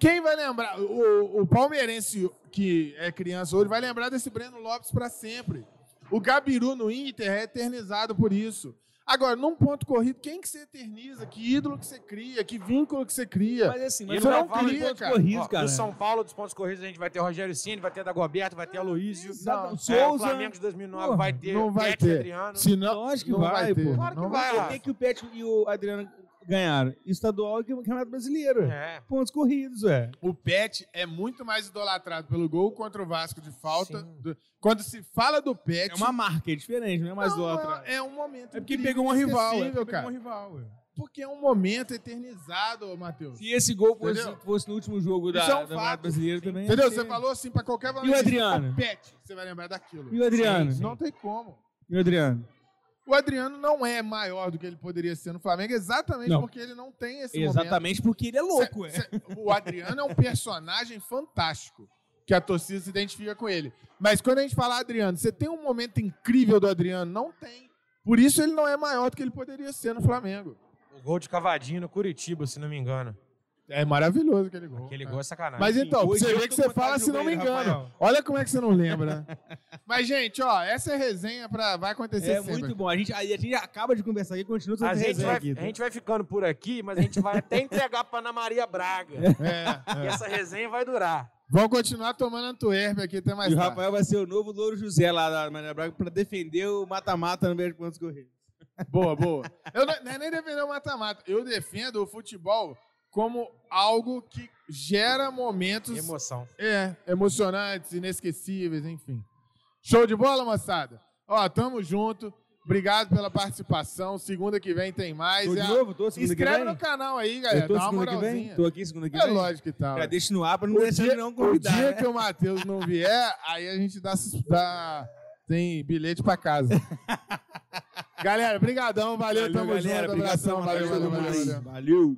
Quem vai lembrar? O, o palmeirense que é criança hoje vai lembrar desse Breno Lopes para sempre. O Gabiru no Inter é eternizado por isso. Agora, num ponto corrido, quem que você eterniza? Que ídolo que você cria? Que vínculo que você cria? Mas assim, mas você vai não cria, pontos cara. corridos, Ó, cara. Do São Paulo, dos pontos corridos, a gente vai ter Rogério Ceni, vai ter Dagoberto, vai ter Aloysio. Exato. É, o Souza. Flamengo de 2009 Porra, vai ter não vai Pet ter. Adriano. Se não, Lógico que não vai, ter. pô. Claro que Não vai, Por lá. que, que o Pet e o Adriano ganharam? Estadual e Campeonato Brasileiro. É. Pontos corridos, é. O Pet é muito mais idolatrado pelo gol contra o Vasco de falta. Sim. do- Quando se fala do Pet. É uma marca, é diferente, não é mais não, outro. é, é um momento. É porque pegou um rival, é pegou cara. um rival. é. Porque é um momento eternizado, Matheus. Se esse gol fosse, fosse no último jogo da, Isso é um da. Brasileiro também. Entendeu? Você falou assim pra qualquer E o Adriano? Pet, você vai lembrar daquilo. E o Adriano? Não tem como. E o Adriano? O Adriano não é maior do que ele poderia ser no Flamengo, exatamente Não. porque ele não tem esse Exatamente porque ele é louco, momento. é. Cê- cê- o Adriano é um personagem fantástico, que a torcida se identifica com ele. Mas quando a gente fala Adriano, você tem um momento incrível do Adriano? Não tem. Por isso ele não é maior do que ele poderia ser no Flamengo. O gol de Cavadinho no Curitiba, se não me engano. É maravilhoso aquele gol. Aquele gol é sacanagem. Mas então, hoje você tô que você fala se não me engano. Rafael. Olha como é que você não lembra. Mas, gente, ó, essa é resenha pra... vai acontecer É sempre. muito bom. A gente, a gente acaba de conversar aqui e continua a gente, resenha vai, aqui. a tá? gente vai ficando por aqui, mas a gente vai até entregar pra Ana Maria Braga. É, E é. essa resenha vai durar. Vamos continuar tomando Antuérpia aqui até mais E o tarde. Rafael vai ser o novo Louro José lá da Maria Braga pra defender o mata-mata no meio de pontos corridos. Boa, boa. Eu não, não é nem defender o mata-mata. Eu defendo o futebol como algo que gera momentos Emoção. é, emocionantes, inesquecíveis, enfim. Show de bola, moçada? Ó, tamo junto. Obrigado pela participação. Segunda que vem tem mais. Tô de É novo? Tô segunda que Inscreve vem? no canal aí, Eu galera. tô Dá uma segunda que vem? moralzinha. Tô aqui segunda que É vem? lógico que tá. Já deixa no ar pra não O deixar dia, ele não o convidar, dia né? que o Matheus não vier, aí a gente dá, dá- tem bilhete pra casa. Galera, brigadão, valeu, tamo galera. junto, Obrigação, abração, valeu, valeu, valeu, valeu. Valeu.